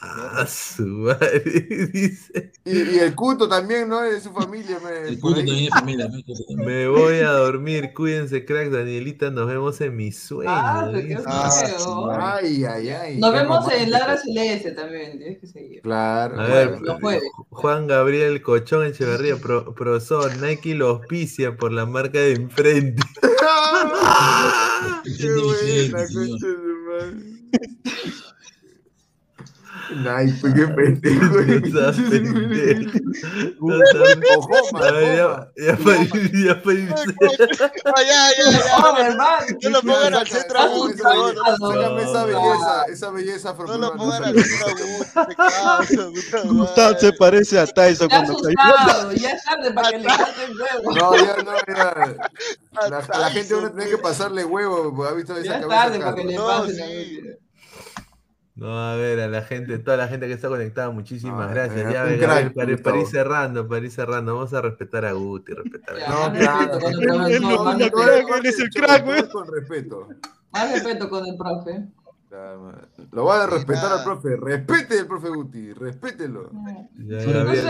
Ah, su madre, [LAUGHS] dice. Y, y el Cuto también, ¿no? Es de su familia. me- El ahí. también es familia. ¿no? Me voy a dormir, cuídense, crack, Danielita, nos vemos en mi sueño. Ah. Ah. Ay, ay, ay. Nos vemos en romántico. Ladra Celeste también, tienes que seguir. Claro. A ver, jueves. Juan Gabriel Cochón Echeverría, pro, profesor, Nike lo auspicia por la marca de enfrente. [LAUGHS] [LAUGHS] ¡Qué buena, vigente, señor. concha de su madre! Ay, pues qué pendejo. Estás pendejo. Ya, ya para ir- ya para [LAUGHS] ya, ya, ya. No, hermano. No lo pongan al centro esa belleza- Sácame esa belleza, esa belleza no lo afroperuana, pongan al sácame. centro Guti, causa, puta Gustav se parece a Tyson cuando asustado, ya es tarde para que le pasen huevo. No, ya no, ya. [LAUGHS] La, a la gente uno tiene que pasarle huevo, porque ha visto esa Ya es cabeza tarde para que le pasen. No, a ver, a la gente, toda la gente que está conectada, muchísimas Ah, gracias. eh, Ya, ver, crack, a ver, para, para ir cerrando, para ir cerrando, vamos a respetar a Guti, respetar a No, claro. con el no más respeto- crack, él es el crack, güey. Con respeto. más respeto con el profe. Lo va a respetar al profe. Respete al profe Guti, respételo. Ya, No sé,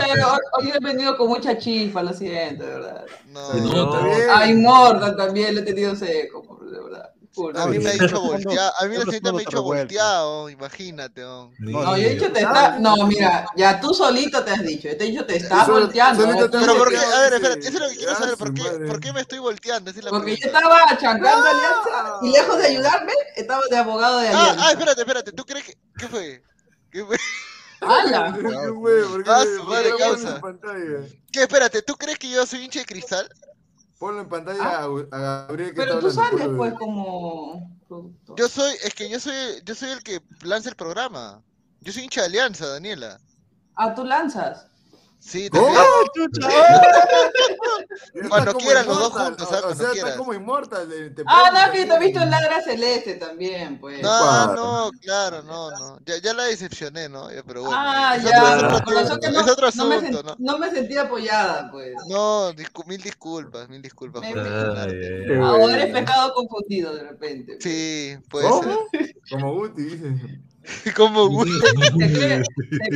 hoy, he venido con mucha chispa, lo siento, de verdad. No, No, bien. Ay, Morgan también lo he tenido seco, de verdad. A mí me ha dicho volteado, a mí la gente me ha dicho volteado, imagínate. No, yo he dicho te está. No, mira, ya tú solito te has dicho. Yo te he dicho te estás Eso- volteando. has Pero por qué, volteado, a ver, espérate, eso es lo que quiero ah, saber, ¿por qué, madre. ¿por qué me estoy volteando? Es Porque yo estaba chancando alianza y lejos de ayudarme, estaba de abogado de Ah, alianza. ah, espérate, espérate, ¿tú crees que, qué fue? ¿Qué fue? ¡Hala! ¿Qué qué Ah, qué lo pones causa. en pantalla? ¿Qué, espérate, ¿tú crees que yo soy hincha de cristal? Ponlo en pantalla Ah. a, Gabriel que Pero está tú hablando, sales pues como productor. Yo soy, es que yo soy, yo soy el que lanza el programa. Yo soy hincha de Alianza, Daniela. Ah, tú lanzas. Sí. [LAUGHS] Está Cuando quieran los dos juntos, o- ¿ah? O, Cuando sea, quieras. está como Immortal. eh, Ah, no, que te he visto en Ladra Celeste también, pues. No, no, claro, no, no. Ya, ya la decepcioné, ¿no? Pero bueno. Ah, es ya. otro- es otro por eso asunto, que no, es otro no me asunto, sen- ¿no? no me sentí apoyada, pues. No, mil disculpas, mil disculpas por Me-. Ahora bueno. eres pescado confundido de repente. pues. Sí, puede ¿Cómo? Como Guti, dice. [LAUGHS] Como Guti [LAUGHS] Te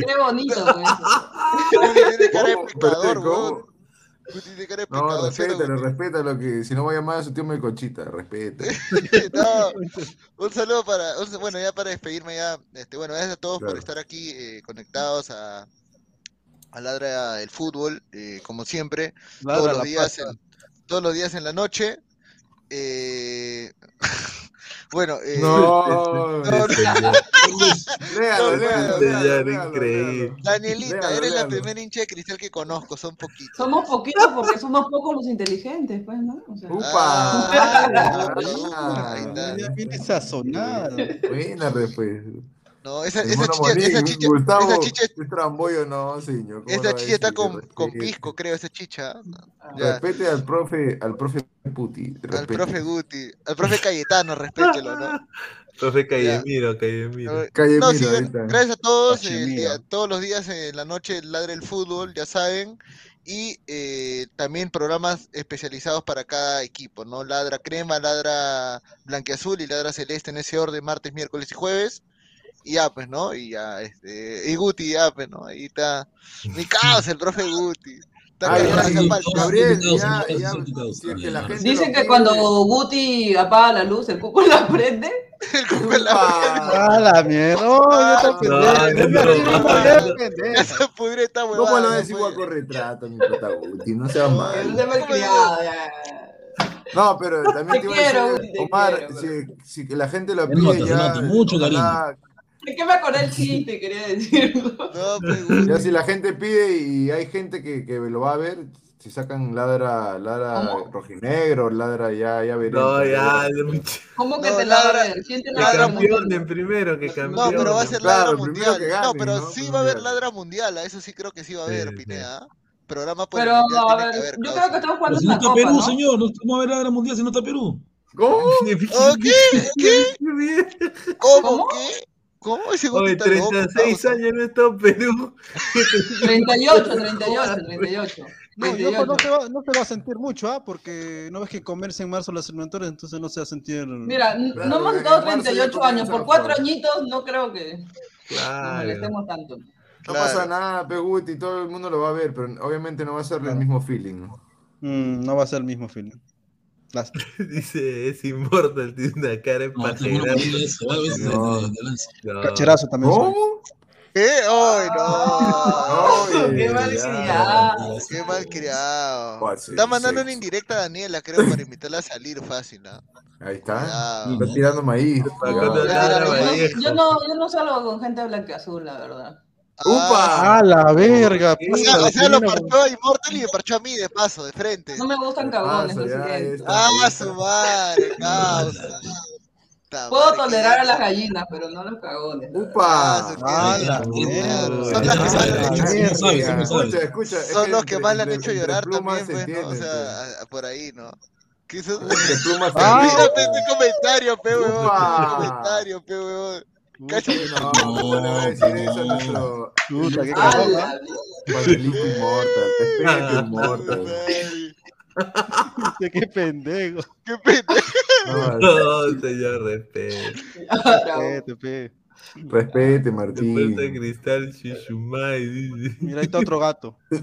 cree, bonito, [LAUGHS] pues. tiene cara de ¿Cómo? ¿Cómo? cara de No, pescador, ¿sí o no, respétalo, respétalo, que si no va a llamar a su tío Melcochita, respeta. No, un saludo para, un- bueno, ya para despedirme ya, este, bueno, gracias a todos por Claro. estar aquí eh, conectados a, a Ladra el Fútbol, eh, como siempre, Ladra todos los días, en, todos los días en la noche. eh, bueno, eh, No, [LAUGHS] no, [LAUGHS] señor, léalo, no, léalo, léalo, señor léalo, increíble. Danielita, Léalo, eres la primera hincha de cristal que conozco, son poquitos. Somos poquitos porque somos pocos los inteligentes, pues, ¿no? O sea, Upa. Ah, Ah, upa, ahí está. Ya viene sazonado. Buena respuesta. No, esa, esa chicha, esa Monín, chicha, Gustavo, esa chicha, es trambollo, no, señor. ¿cómo esa chicha está con, con pisco, creo, esa chicha. Ya. Respete al profe, al profe Puti. Al profe Guti, al profe Cayetano, respételo, ¿no? [LAUGHS] Profe Callemiro, Callemiro. Calle No, sí, gracias a todos, Miro. día- todos los días en la noche ladra el fútbol, ya saben, y eh, también programas especializados para cada equipo, ¿no? Ladra crema, ladra blanqueazul y ladra celeste en ese orden, martes, miércoles y jueves. Y ya, pues, ¿no? Y ya, este, y Guti, ya, pues, ¿no? Ahí está. Mi [LAUGHS] causa, el profe Guti. Dicen que cuando Guti apaga la luz, el cuco la prende. [LAUGHS] El cuco la Upa. [LAUGHS] ¡Ah, la mierda! ¡Oh, huevada. ¿Cómo lo no ves igual puede. con retrato, mi pata Guti? No seas mal. No, pero también Te a quiero, Omar, si, la gente lo pide ya, mucho ojalá- Es que me acordé el chiste, quería decirlo. [LAUGHS] No, pues, ya si la gente pide y hay gente que, que lo va a ver, si sacan ladra, ladra ¿Cómo? rojinegro, ladra ya, ya veremos. No, ya, de mucho- ¿Cómo que No, te ladra- ver? ¿Quién te que la va a ver? campeonen primero, que campeonen. No, pero va a ser Claro, ladra el primero mundial. que no, gane, pero ¿no? sí va a haber ladra mundial. A eso sí creo que sí va a haber, Sí, sí. Pineda. Programa por Pero, mundial a ver, que haber, yo causa. creo que estamos Pero jugando si no está copa, Perú, ¿no? señor, no vamos a ver la guerra mundial si no está Perú. ¿Cómo? ¿Oh, qué? ¿Qué? [LAUGHS] ¿Cómo? ¿Cómo? ¿Qué? ¿Cómo? Ese Guti Oye, está loco, 36 causa. años [LAUGHS] no está en Perú. 38, 38, 38. No, yo 28. no se, va, no se va a sentir mucho, ¿ah? Porque no ves que comerse en marzo las eliminatorias, entonces no se va a sentir. Mira, Claro, no hemos en estado marzo ya 38 años, por cuatro añitos no creo que nos Claro. molestemos tanto. No Claro. pasa nada, Peguti, todo el mundo lo va a ver, pero obviamente no va a ser el mismo feeling. ¿no? Mm, no va a ser el mismo feeling. Las- Dice, es Immortal, tiene una cara No, está bueno empajera. ponerle eso, a veces No. lanza. No. Cacherazo también. soy. ¿Cómo? ¿Qué? ¡Ay, no! Qué mal criado. ¡Qué mal criado! Está mandando una indirecta a Daniela, creo, para invitarla a salir fácil, ¿ah? Ahí está. Está tirando maíz. Yo no, yo no salgo con gente blanqueazul, la verdad. ¡Upa! ¡Ah, la verga! O sea, o sea, lo parchó a Immortal y me parchó a mí de paso, de frente. No me gustan cagones. ¡Ah, su madre! [LAUGHS] ¡Causa! Puedo tolerar a las gallinas, pero no a los cagones. ¡Upa! Ah, ¡Ah, qué la rico. mierda! Son las que más le han hecho- Son los que más le han hecho llorar también, pues, ¿no? O sea, a- a- por ahí, ¿no? ¿Qué hizo? [LAUGHS] pues. Ah. Mírate este comentario, pe, huevón. Comentario, pe, huevón. Cacha- No, ¿cómo le va a decir eso a nuestro Puta, qué. Respete, Immortal. pendejo. Qué pendejo. No, No, [LAUGHS] señor, respeto. Respete, pe. respete, Después de Martín. Cristal Shishumai. Mira, ahí está otro gato. Ahí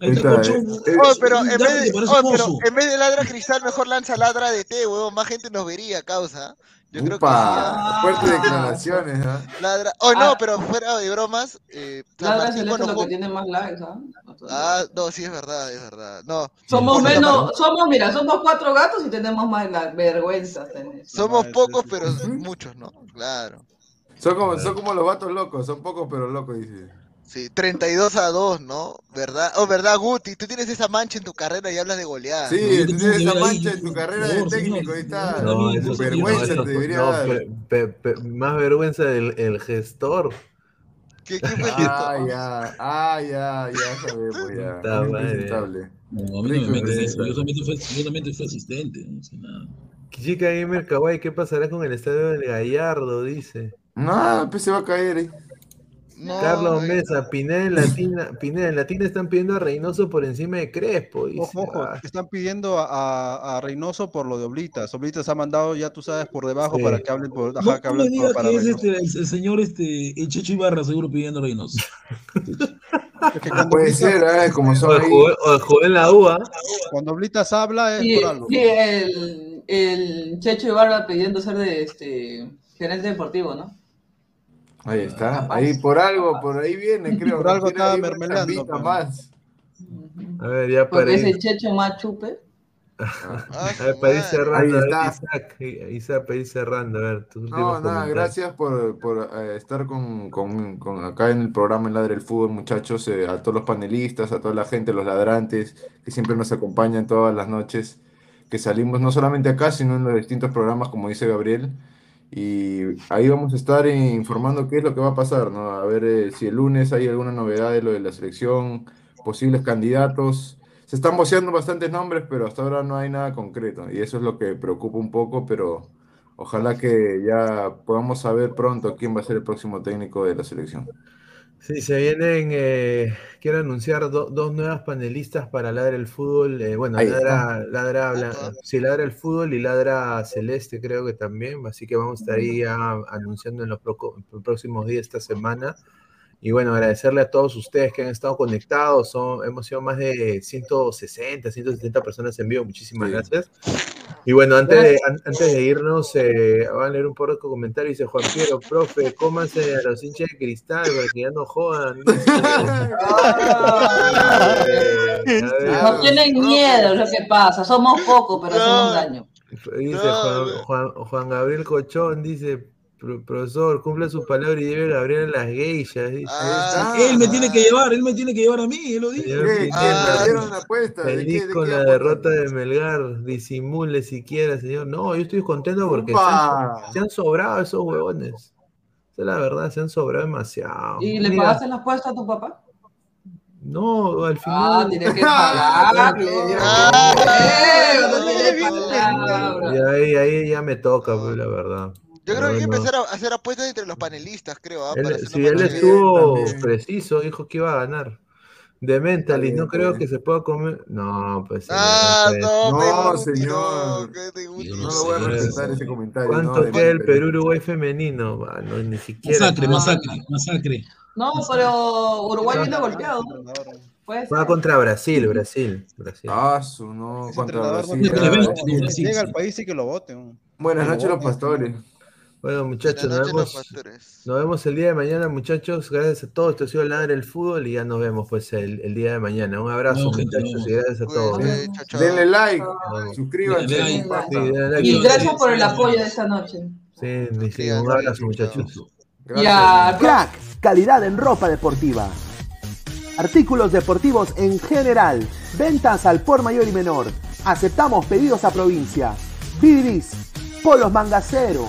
Ahí está está, Cochón. eh. Oh, pero en vez de, oh, pero en vez de ladra cristal, mejor lanza ladra de té, huevón. Más gente nos vería, causa. Yo creo que ¿ah? fuertes declaraciones, ¿ah? Ladra. Oh, no, Ah. pero fuera de bromas. Eh, Ladra Martín es lo que tiene más likes, ¿ah? Ah, no, sí, es verdad, es verdad. No, Somos menos, somos, mira, somos cuatro gatos y tenemos más la vergüenza. tenés. somos No, pocos, sí, pero muchos, ¿no? Claro. Son como, son como los vatos locos, son pocos pero locos, dice. Sí, 32 a 2, ¿no? ¿Verdad? Oh, ¿verdad, Guti? Tú tienes esa mancha en tu carrera y hablas de goleada. Sí, tú tienes esa mancha en tu carrera de técnico, ahí está. No, eso sí, vergüenza no, te eso- debería no, dar. pe- pe- pe- más vergüenza el, el gestor. ¿Qué, qué fue Ah, ya, ah, ya, ya sabemos, ya. Madre. presentable. No, a mí no me meten eso. Yo solamente fui, yo solamente fui asistente. No sé nada. Chica Gamer Kawaii, ¿qué pasará con el estadio del Gallardo? Dice. No, pues se va a caer ahí. No, Carlos Mesa, Pineda en Latina, Pineda en Latina están pidiendo a Reynoso por encima de Crespo. Dice. Ojo, ojo, Ah, están pidiendo a, a- a Reynoso por lo de Oblitas. Oblitas ha mandado, ya tú sabes, por debajo Sí. para que hablen por. No, Ajá, que no me hablen por- digas para que es Reynoso. este, el, el señor este, el Checho Ibarra, seguro pidiendo Reynoso. [LAUGHS] Es que cuando, Puede Oblitas, ser, ¿eh? Como son o en la UA. cuando Oblitas habla es Sí, por algo. sí, el, el Checho Ibarra pidiendo ser de este gerente deportivo, ¿no? Ahí está. Ahí por algo, por ahí viene, creo. Por algo Tiene estaba ahí una mermelando, más. A ver, ya para Porque es ir, el Checho más chupe. ah, a ver, para ir cerrando. Ver, está. Isaac, Isaac, para ir cerrando. A ver, tus No, nada, comentarios. gracias por, por, eh, estar con, con- con acá en el programa en Ladre el Fútbol, muchachos, eh, a todos los panelistas, a toda la gente, los ladrantes, que siempre nos acompañan todas las noches, que salimos no solamente acá, sino en los distintos programas, como dice Gabriel, y ahí vamos a estar informando qué es lo que va a pasar, ¿no? A ver eh, si el lunes hay alguna novedad de lo de la selección, posibles candidatos. Se están voceando bastantes nombres, pero hasta ahora no hay nada concreto, y eso es lo que preocupa un poco, pero... Ojalá que ya podamos saber pronto quién va a ser el próximo técnico de la selección. Sí, se vienen, eh, quiero anunciar do- dos nuevas panelistas para Ladra el Fútbol. eh, bueno, Ahí Ladra, ladra, Bla- sí, Ladra el Fútbol y Ladra Celeste creo que también. Así que vamos a estar ahí ya anunciando en los, proco- en los próximos días esta semana. Y bueno, agradecerle a todos ustedes que han estado conectados. Son, hemos sido más de 160, 170 personas en vivo. Muchísimas Sí. gracias. Y bueno, antes de, an- antes de irnos, eh, van a leer un poco de comentarios. Dice Juan Piero, profe, cómanse a los hinchas de cristal para que ya no jodan. [LAUGHS] [LAUGHS] Eh, No tienen miedo, es lo que pasa. Somos pocos, pero hacemos daño. Dice No, Juan, no. Juan- Juan Gabriel Cochón, dice, "Pro- profesor, cumple su palabra y lleve a Gabriel a las geishas. Dice. Ah, Él me tiene que llevar, él me tiene que llevar a mí, él lo dijo. ¿Qué? Pineda, ¿Quién Ah, perdieron la apuesta? ¿De qué- Feliz de con qué la derrota de Melgar, disimule siquiera, señor. No, yo estoy contento porque se han, se han sobrado esos huevones. Esa es la verdad, se han sobrado demasiado. ¿Y le Mira, pagaste las apuestas a tu papá? No, al Ah, final. tienes [LAUGHS] que pagarle. Ah, Eh. Y ahí, ahí ya me toca, pues, la verdad. Yo creo que hay que No, no. empezar a hacer apuestas entre los panelistas, creo. ¿ah? Él- Para más él estuvo también. preciso, dijo que iba a ganar. De Mentalis, bien, no creo bien. que se pueda comer. No, pues. señor, Ah, no, No, pero- señor. no, No lo voy a respetar ese comentario. ¿Cuánto no, queda el Mante. Perú-Uruguay femenino? Ah, no, ni siquiera. Masacre, masacre, masacre. No, pero Uruguay vino golpeado. Va contra Brasil, Brasil. Brasil. Ah, su no, contra Brasil. no Si llega al país sí que lo voten. Buenas noches, los pastores. Bueno, muchachos, nos vemos, nos vemos el día de mañana, muchachos. Gracias a todos. Esto ha sido Ladre el Fútbol y ya nos vemos pues el, el día de mañana. Un abrazo, muchachos, y gracias a todos. Chao, chao. Denle like, suscríbanse. Denle like. Sí, compartan. denle like. Y gracias por el apoyo de esta noche. Sí, sí, un abrazo, muchachos. Gracias. Ya, Crack, calidad en ropa deportiva. Artículos deportivos en general. Ventas al por mayor y menor. Aceptamos pedidos a provincia. Bidris, polos mangacero,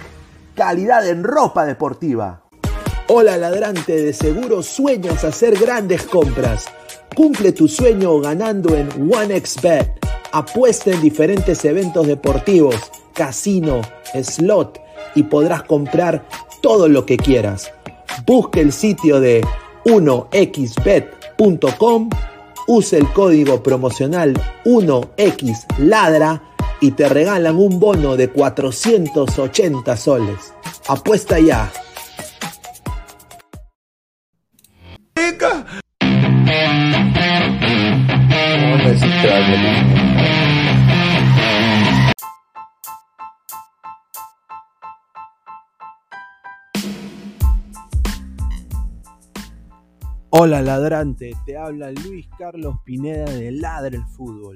calidad en ropa deportiva. Hola ladrante, de seguro sueñas hacer grandes compras. Cumple tu sueño ganando en OneXBet. Apuesta en diferentes eventos deportivos, casino, slot y podrás comprar todo lo que quieras. Busca el sitio de 1xbet.com, use el código promocional 1xladra y te regalan un bono de 480 soles. Apuesta ya. Hola ladrante, te habla Luis Carlos Pineda de Ladra el Fútbol.